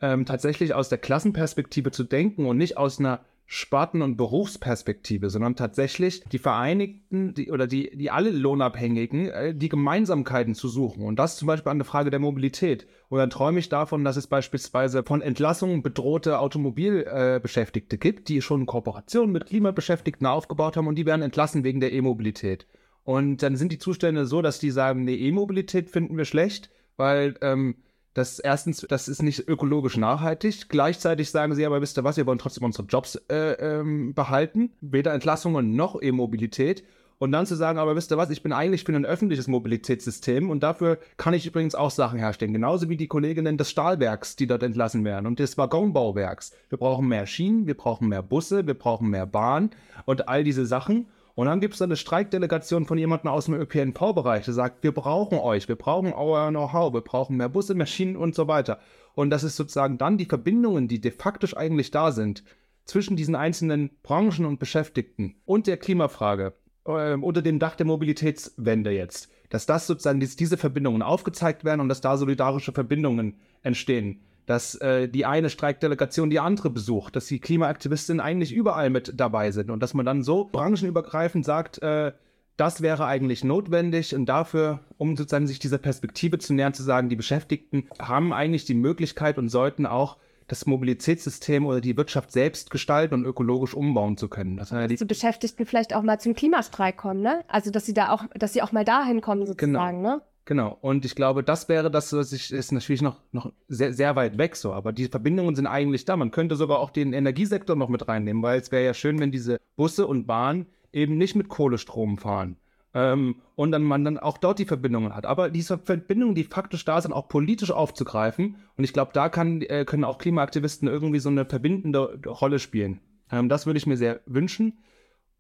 ähm, tatsächlich aus der Klassenperspektive zu denken und nicht aus einer Sparten- und Berufsperspektive, sondern tatsächlich die Vereinigten die, oder die, die alle Lohnabhängigen äh, die Gemeinsamkeiten zu suchen. Und das zum Beispiel an der Frage der Mobilität. Und dann träume ich davon, dass es beispielsweise von Entlassungen bedrohte Automobilbeschäftigte äh, gibt, die schon Kooperationen mit Klimabeschäftigten aufgebaut haben und die werden entlassen wegen der E-Mobilität. Und dann sind die Zustände so, dass die sagen, nee, E-Mobilität finden wir schlecht, weil ähm, das erstens, das ist nicht ökologisch nachhaltig. Gleichzeitig sagen sie aber, wisst ihr was, wir wollen trotzdem unsere Jobs äh, ähm, behalten. Weder Entlassungen noch E-Mobilität. Und dann zu sagen, aber wisst ihr was, ich bin eigentlich für ein öffentliches Mobilitätssystem und dafür kann ich übrigens auch Sachen herstellen. Genauso wie die Kolleginnen des Stahlwerks, die dort entlassen werden und des Waggonbauwerks. Wir brauchen mehr Schienen, wir brauchen mehr Busse, wir brauchen mehr Bahn und all diese Sachen. Und dann gibt es eine Streikdelegation von jemandem aus dem ÖPNV-Bereich, der sagt, wir brauchen euch, wir brauchen euer Know-how, wir brauchen mehr Busse, Maschinen und so weiter. Und das ist sozusagen dann die Verbindungen, die de facto eigentlich da sind, zwischen diesen einzelnen Branchen und Beschäftigten und der Klimafrage äh, unter dem Dach der Mobilitätswende jetzt, dass das sozusagen diese Verbindungen aufgezeigt werden und dass da solidarische Verbindungen entstehen dass äh, die eine Streikdelegation die andere besucht, dass die Klimaaktivistinnen eigentlich überall mit dabei sind und dass man dann so branchenübergreifend sagt, äh, das wäre eigentlich notwendig und dafür, um sozusagen sich dieser Perspektive zu nähern, zu sagen, die Beschäftigten haben eigentlich die Möglichkeit und sollten auch das Mobilitätssystem oder die Wirtschaft selbst gestalten und ökologisch umbauen zu können. Das heißt, die Beschäftigten vielleicht auch mal zum Klimastreik kommen, ne? Also dass sie da auch, dass sie auch mal dahin kommen sozusagen, genau. ne? Genau, und ich glaube, das wäre das, was ich, ist natürlich noch, noch sehr, sehr weit weg so, aber die Verbindungen sind eigentlich da. Man könnte sogar auch den Energiesektor noch mit reinnehmen, weil es wäre ja schön, wenn diese Busse und Bahnen eben nicht mit Kohlestrom fahren. Ähm, und dann man dann auch dort die Verbindungen hat. Aber diese Verbindungen, die faktisch da sind, auch politisch aufzugreifen. Und ich glaube, da kann, äh, können auch Klimaaktivisten irgendwie so eine verbindende Rolle spielen. Ähm, das würde ich mir sehr wünschen.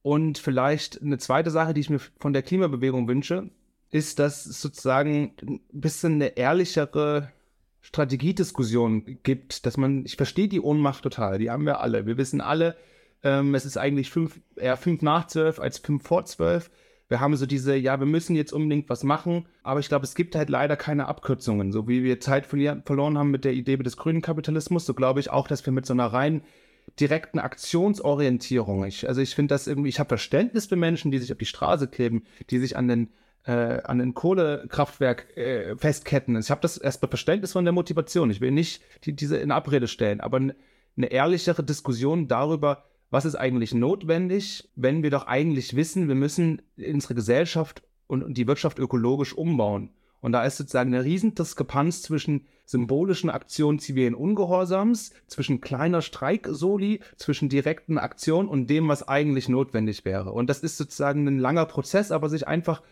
Und vielleicht eine zweite Sache, die ich mir von der Klimabewegung wünsche, ist, dass es sozusagen ein bisschen eine ehrlichere Strategiediskussion gibt, dass man, ich verstehe die Ohnmacht total, die haben wir alle. Wir wissen alle, ähm, es ist eigentlich fünf, eher fünf nach zwölf als fünf vor zwölf. Wir haben so diese, ja, wir müssen jetzt unbedingt was machen, aber ich glaube, es gibt halt leider keine Abkürzungen. So wie wir Zeit verloren haben mit der Idee des grünen Kapitalismus, so glaube ich auch, dass wir mit so einer rein direkten Aktionsorientierung, ich, also ich finde das irgendwie, ich habe Verständnis für Menschen, die sich auf die Straße kleben, die sich an den äh, an ein Kohlekraftwerk äh, festketten. Ich habe das erstmal Verständnis von der Motivation. Ich will nicht die, diese in Abrede stellen, aber eine ehrlichere Diskussion darüber, was ist eigentlich notwendig, wenn wir doch eigentlich wissen, wir müssen unsere Gesellschaft und, und die Wirtschaft ökologisch umbauen. Und da ist sozusagen eine riesen Diskrepanz zwischen symbolischen Aktionen zivilen Ungehorsams, zwischen kleiner Streiksoli, zwischen direkten Aktionen und dem, was eigentlich notwendig wäre. Und das ist sozusagen ein langer Prozess, aber sich einfach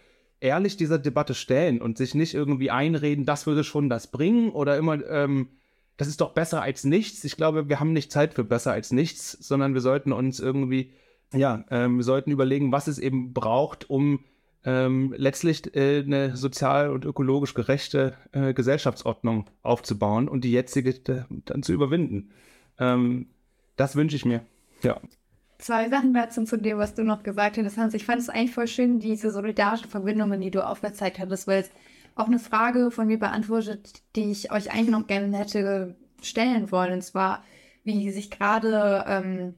ehrlich dieser Debatte stellen und sich nicht irgendwie einreden, das würde schon das bringen oder immer, ähm, das ist doch besser als nichts. Ich glaube, wir haben nicht Zeit für besser als nichts, sondern wir sollten uns irgendwie, ja, ähm, wir sollten überlegen, was es eben braucht, um ähm, letztlich äh, eine sozial und ökologisch gerechte äh, Gesellschaftsordnung aufzubauen und die jetzige äh, dann zu überwinden. Ähm, das wünsche ich mir. Ja zwei Sachen dazu zu dem, was du noch gesagt hast, Hans. Ich fand es eigentlich voll schön, diese solidarischen Verbindungen, die du aufgezeigt hattest, weil es auch eine Frage von mir beantwortet, die ich euch eigentlich noch gerne hätte stellen wollen. Und zwar, wie sich gerade ähm,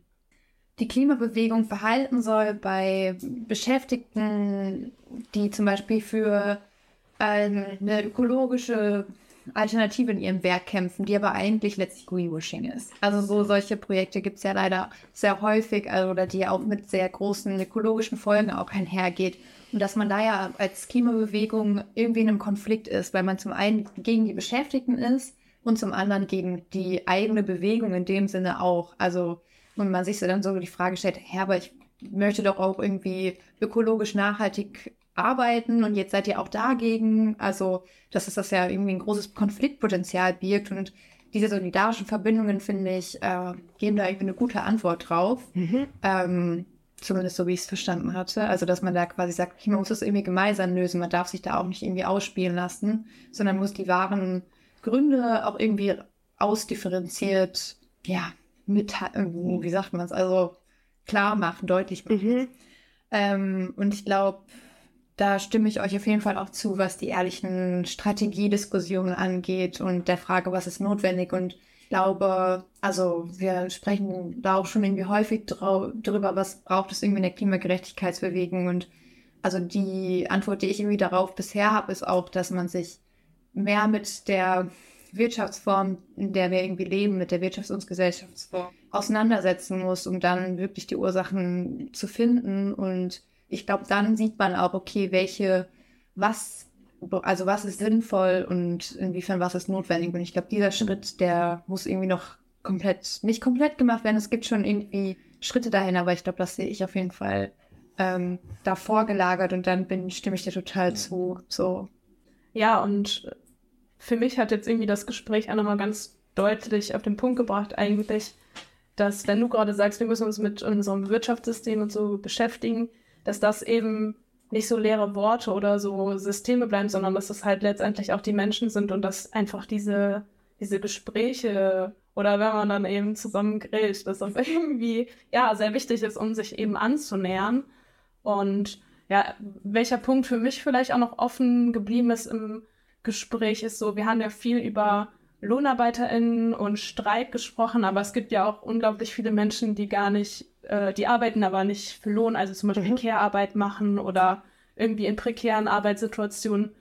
die Klimabewegung verhalten soll bei Beschäftigten, die zum Beispiel für ähm, eine ökologische Alternative in ihrem Werk kämpfen, die aber eigentlich letztlich Greenwashing ist. Also so solche Projekte gibt es ja leider sehr häufig, also oder die auch mit sehr großen ökologischen Folgen auch einhergeht. Und dass man da ja als Klimabewegung irgendwie in einem Konflikt ist, weil man zum einen gegen die Beschäftigten ist und zum anderen gegen die eigene Bewegung in dem Sinne auch. Also, und man sich so dann so die Frage stellt, hä, aber ich möchte doch auch irgendwie ökologisch nachhaltig arbeiten und jetzt seid ihr auch dagegen. Also, dass es das ja irgendwie ein großes Konfliktpotenzial birgt und diese solidarischen Verbindungen, finde ich, äh, geben da irgendwie eine gute Antwort drauf. Mhm. Ähm, zumindest so, wie ich es verstanden hatte. Also, dass man da quasi sagt, man muss das irgendwie gemeinsam lösen. Man darf sich da auch nicht irgendwie ausspielen lassen, sondern muss die wahren Gründe auch irgendwie ausdifferenziert, ja, mit, wie sagt man es, also klar machen, deutlich machen. Mhm. Ähm, und ich glaube, da stimme ich euch auf jeden Fall auch zu, was die ehrlichen Strategiediskussionen angeht und der Frage, was ist notwendig. Und glaube, also wir sprechen da auch schon irgendwie häufig drüber, was braucht es irgendwie in der Klimagerechtigkeitsbewegung. Und also die Antwort, die ich irgendwie darauf bisher habe, ist auch, dass man sich mehr mit der Wirtschaftsform, in der wir irgendwie leben, mit der Wirtschafts- und Gesellschaftsform auseinandersetzen muss, um dann wirklich die Ursachen zu finden. Und ich glaube, dann sieht man auch, okay, welche, was also was ist sinnvoll und inwiefern was ist notwendig. Und ich glaube, dieser Schritt, der muss irgendwie noch komplett, nicht komplett gemacht werden. Es gibt schon irgendwie Schritte dahin, aber ich glaube, das sehe ich auf jeden Fall ähm, davor gelagert und dann bin, stimme ich dir total zu. So. Ja, und für mich hat jetzt irgendwie das Gespräch auch nochmal ganz deutlich auf den Punkt gebracht, eigentlich, dass wenn du gerade sagst, wir müssen uns mit unserem Wirtschaftssystem und so beschäftigen, dass das eben nicht so leere Worte oder so Systeme bleiben, sondern dass es halt letztendlich auch die Menschen sind und dass einfach diese, diese Gespräche oder wenn man dann eben zusammen grillt, dass das irgendwie ja sehr wichtig ist, um sich eben anzunähern. Und ja, welcher Punkt für mich vielleicht auch noch offen geblieben ist im Gespräch, ist so, wir haben ja viel über LohnarbeiterInnen und Streik gesprochen, aber es gibt ja auch unglaublich viele Menschen, die gar nicht äh, die arbeiten aber nicht für Lohn, also zum Beispiel mhm. Care-Arbeit machen oder irgendwie in prekären Arbeitssituationen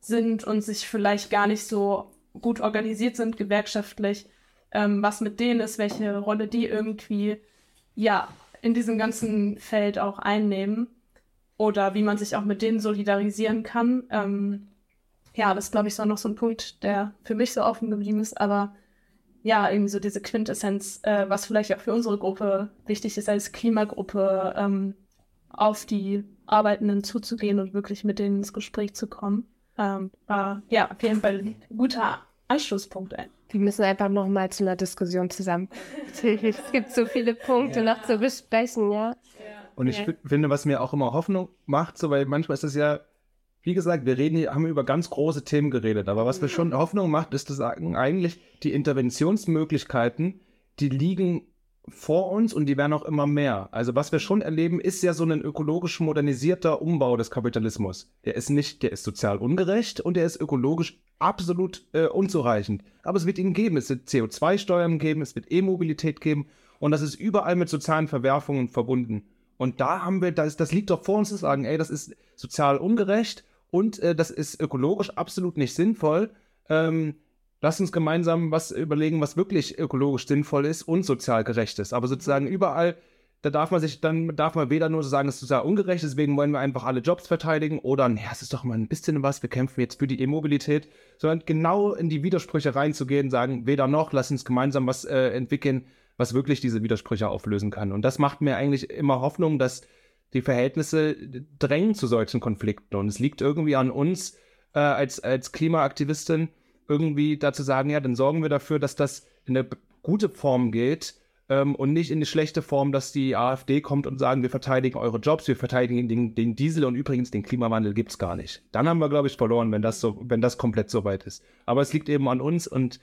sind und sich vielleicht gar nicht so gut organisiert sind gewerkschaftlich, ähm, was mit denen ist, welche Rolle die irgendwie ja in diesem ganzen Feld auch einnehmen oder wie man sich auch mit denen solidarisieren kann. Ähm, ja, das glaube ich so noch so ein Punkt, der für mich so offen geblieben ist, aber ja, irgendwie so diese Quintessenz, äh, was vielleicht auch für unsere Gruppe wichtig ist, als Klimagruppe, ähm, auf die Arbeitenden zuzugehen und wirklich mit denen ins Gespräch zu kommen. Ähm, war ja auf jeden Fall ein guter Anschlusspunkt. Wir müssen einfach noch mal zu einer Diskussion zusammen. es gibt so viele Punkte ja. noch zu besprechen, ja. Und ich ja. finde, was mir auch immer Hoffnung macht, so weil manchmal ist es ja wie gesagt, wir reden hier, haben über ganz große Themen geredet, aber was mir schon Hoffnung macht, ist sagen, eigentlich die Interventionsmöglichkeiten, die liegen vor uns und die werden auch immer mehr. Also was wir schon erleben, ist ja so ein ökologisch modernisierter Umbau des Kapitalismus. Der ist nicht, der ist sozial ungerecht und der ist ökologisch absolut äh, unzureichend. Aber es wird ihn geben. Es wird CO2-Steuern geben, es wird E-Mobilität geben und das ist überall mit sozialen Verwerfungen verbunden. Und da haben wir, das, das liegt doch vor uns zu sagen, ey, das ist sozial ungerecht und äh, das ist ökologisch absolut nicht sinnvoll. Ähm, lass uns gemeinsam was überlegen, was wirklich ökologisch sinnvoll ist und sozial gerecht ist. Aber sozusagen überall, da darf man sich, dann darf man weder nur so sagen, es ist sozial ungerecht, deswegen wollen wir einfach alle Jobs verteidigen oder, ja, es ist doch mal ein bisschen was, wir kämpfen jetzt für die E-Mobilität, sondern genau in die Widersprüche reinzugehen, sagen, weder noch, lass uns gemeinsam was äh, entwickeln, was wirklich diese Widersprüche auflösen kann. Und das macht mir eigentlich immer Hoffnung, dass die Verhältnisse drängen zu solchen Konflikten. Und es liegt irgendwie an uns äh, als, als Klimaaktivistin, irgendwie dazu sagen, ja, dann sorgen wir dafür, dass das in eine gute Form geht ähm, und nicht in die schlechte Form, dass die AfD kommt und sagen, wir verteidigen eure Jobs, wir verteidigen den, den Diesel und übrigens den Klimawandel gibt es gar nicht. Dann haben wir, glaube ich, verloren, wenn das so, wenn das komplett so weit ist. Aber es liegt eben an uns und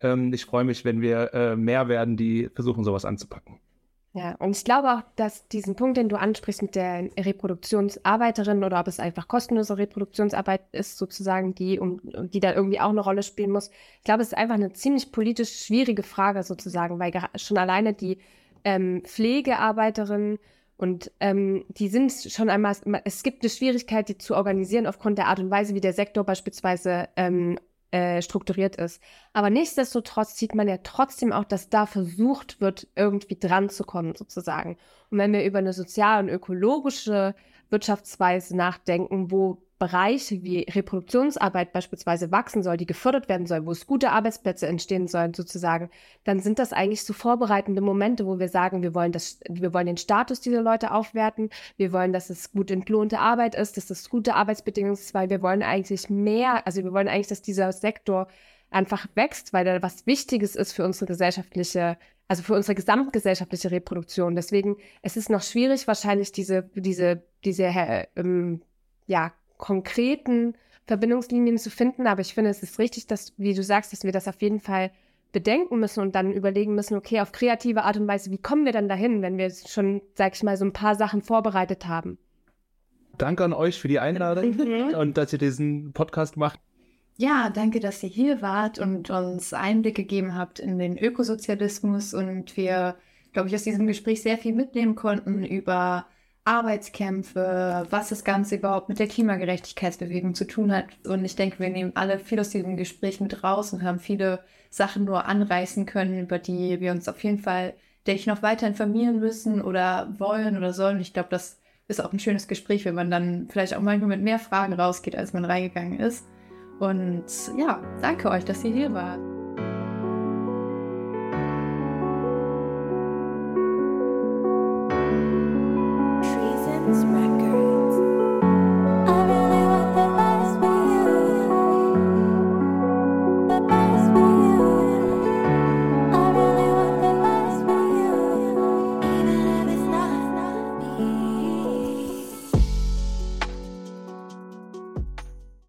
ähm, ich freue mich, wenn wir äh, mehr werden, die versuchen, sowas anzupacken. Ja, und ich glaube auch, dass diesen Punkt, den du ansprichst mit der Reproduktionsarbeiterin oder ob es einfach kostenlose Reproduktionsarbeit ist, sozusagen, die, um, die da irgendwie auch eine Rolle spielen muss. Ich glaube, es ist einfach eine ziemlich politisch schwierige Frage sozusagen, weil schon alleine die ähm, Pflegearbeiterinnen und ähm, die sind schon einmal, es gibt eine Schwierigkeit, die zu organisieren aufgrund der Art und Weise, wie der Sektor beispielsweise ähm, äh, strukturiert ist. Aber nichtsdestotrotz sieht man ja trotzdem auch, dass da versucht wird, irgendwie dran zu kommen, sozusagen. Und wenn wir über eine sozial- und ökologische Wirtschaftsweise nachdenken, wo Bereiche wie Reproduktionsarbeit beispielsweise wachsen soll, die gefördert werden soll, wo es gute Arbeitsplätze entstehen sollen sozusagen, dann sind das eigentlich so vorbereitende Momente, wo wir sagen, wir wollen das, wir wollen den Status dieser Leute aufwerten, wir wollen, dass es gut entlohnte Arbeit ist, dass es gute Arbeitsbedingungen ist, weil wir wollen eigentlich mehr, also wir wollen eigentlich, dass dieser Sektor einfach wächst, weil da was Wichtiges ist für unsere gesellschaftliche, also für unsere gesamtgesellschaftliche Reproduktion. Deswegen, es ist noch schwierig, wahrscheinlich diese, diese, diese, äh, ähm, ja, konkreten Verbindungslinien zu finden. Aber ich finde, es ist richtig, dass, wie du sagst, dass wir das auf jeden Fall bedenken müssen und dann überlegen müssen, okay, auf kreative Art und Weise, wie kommen wir dann dahin, wenn wir schon, sag ich mal, so ein paar Sachen vorbereitet haben. Danke an euch für die Einladung mhm. und dass ihr diesen Podcast macht. Ja, danke, dass ihr hier wart und uns Einblick gegeben habt in den Ökosozialismus und wir, glaube ich, aus diesem Gespräch sehr viel mitnehmen konnten über Arbeitskämpfe, was das Ganze überhaupt mit der Klimagerechtigkeitsbewegung zu tun hat. Und ich denke, wir nehmen alle viel aus diesem Gespräch mit raus und haben viele Sachen nur anreißen können, über die wir uns auf jeden Fall, denke ich, noch weiter informieren müssen oder wollen oder sollen. Ich glaube, das ist auch ein schönes Gespräch, wenn man dann vielleicht auch manchmal mit mehr Fragen rausgeht, als man reingegangen ist. Und ja, danke euch, dass ihr hier wart. Records.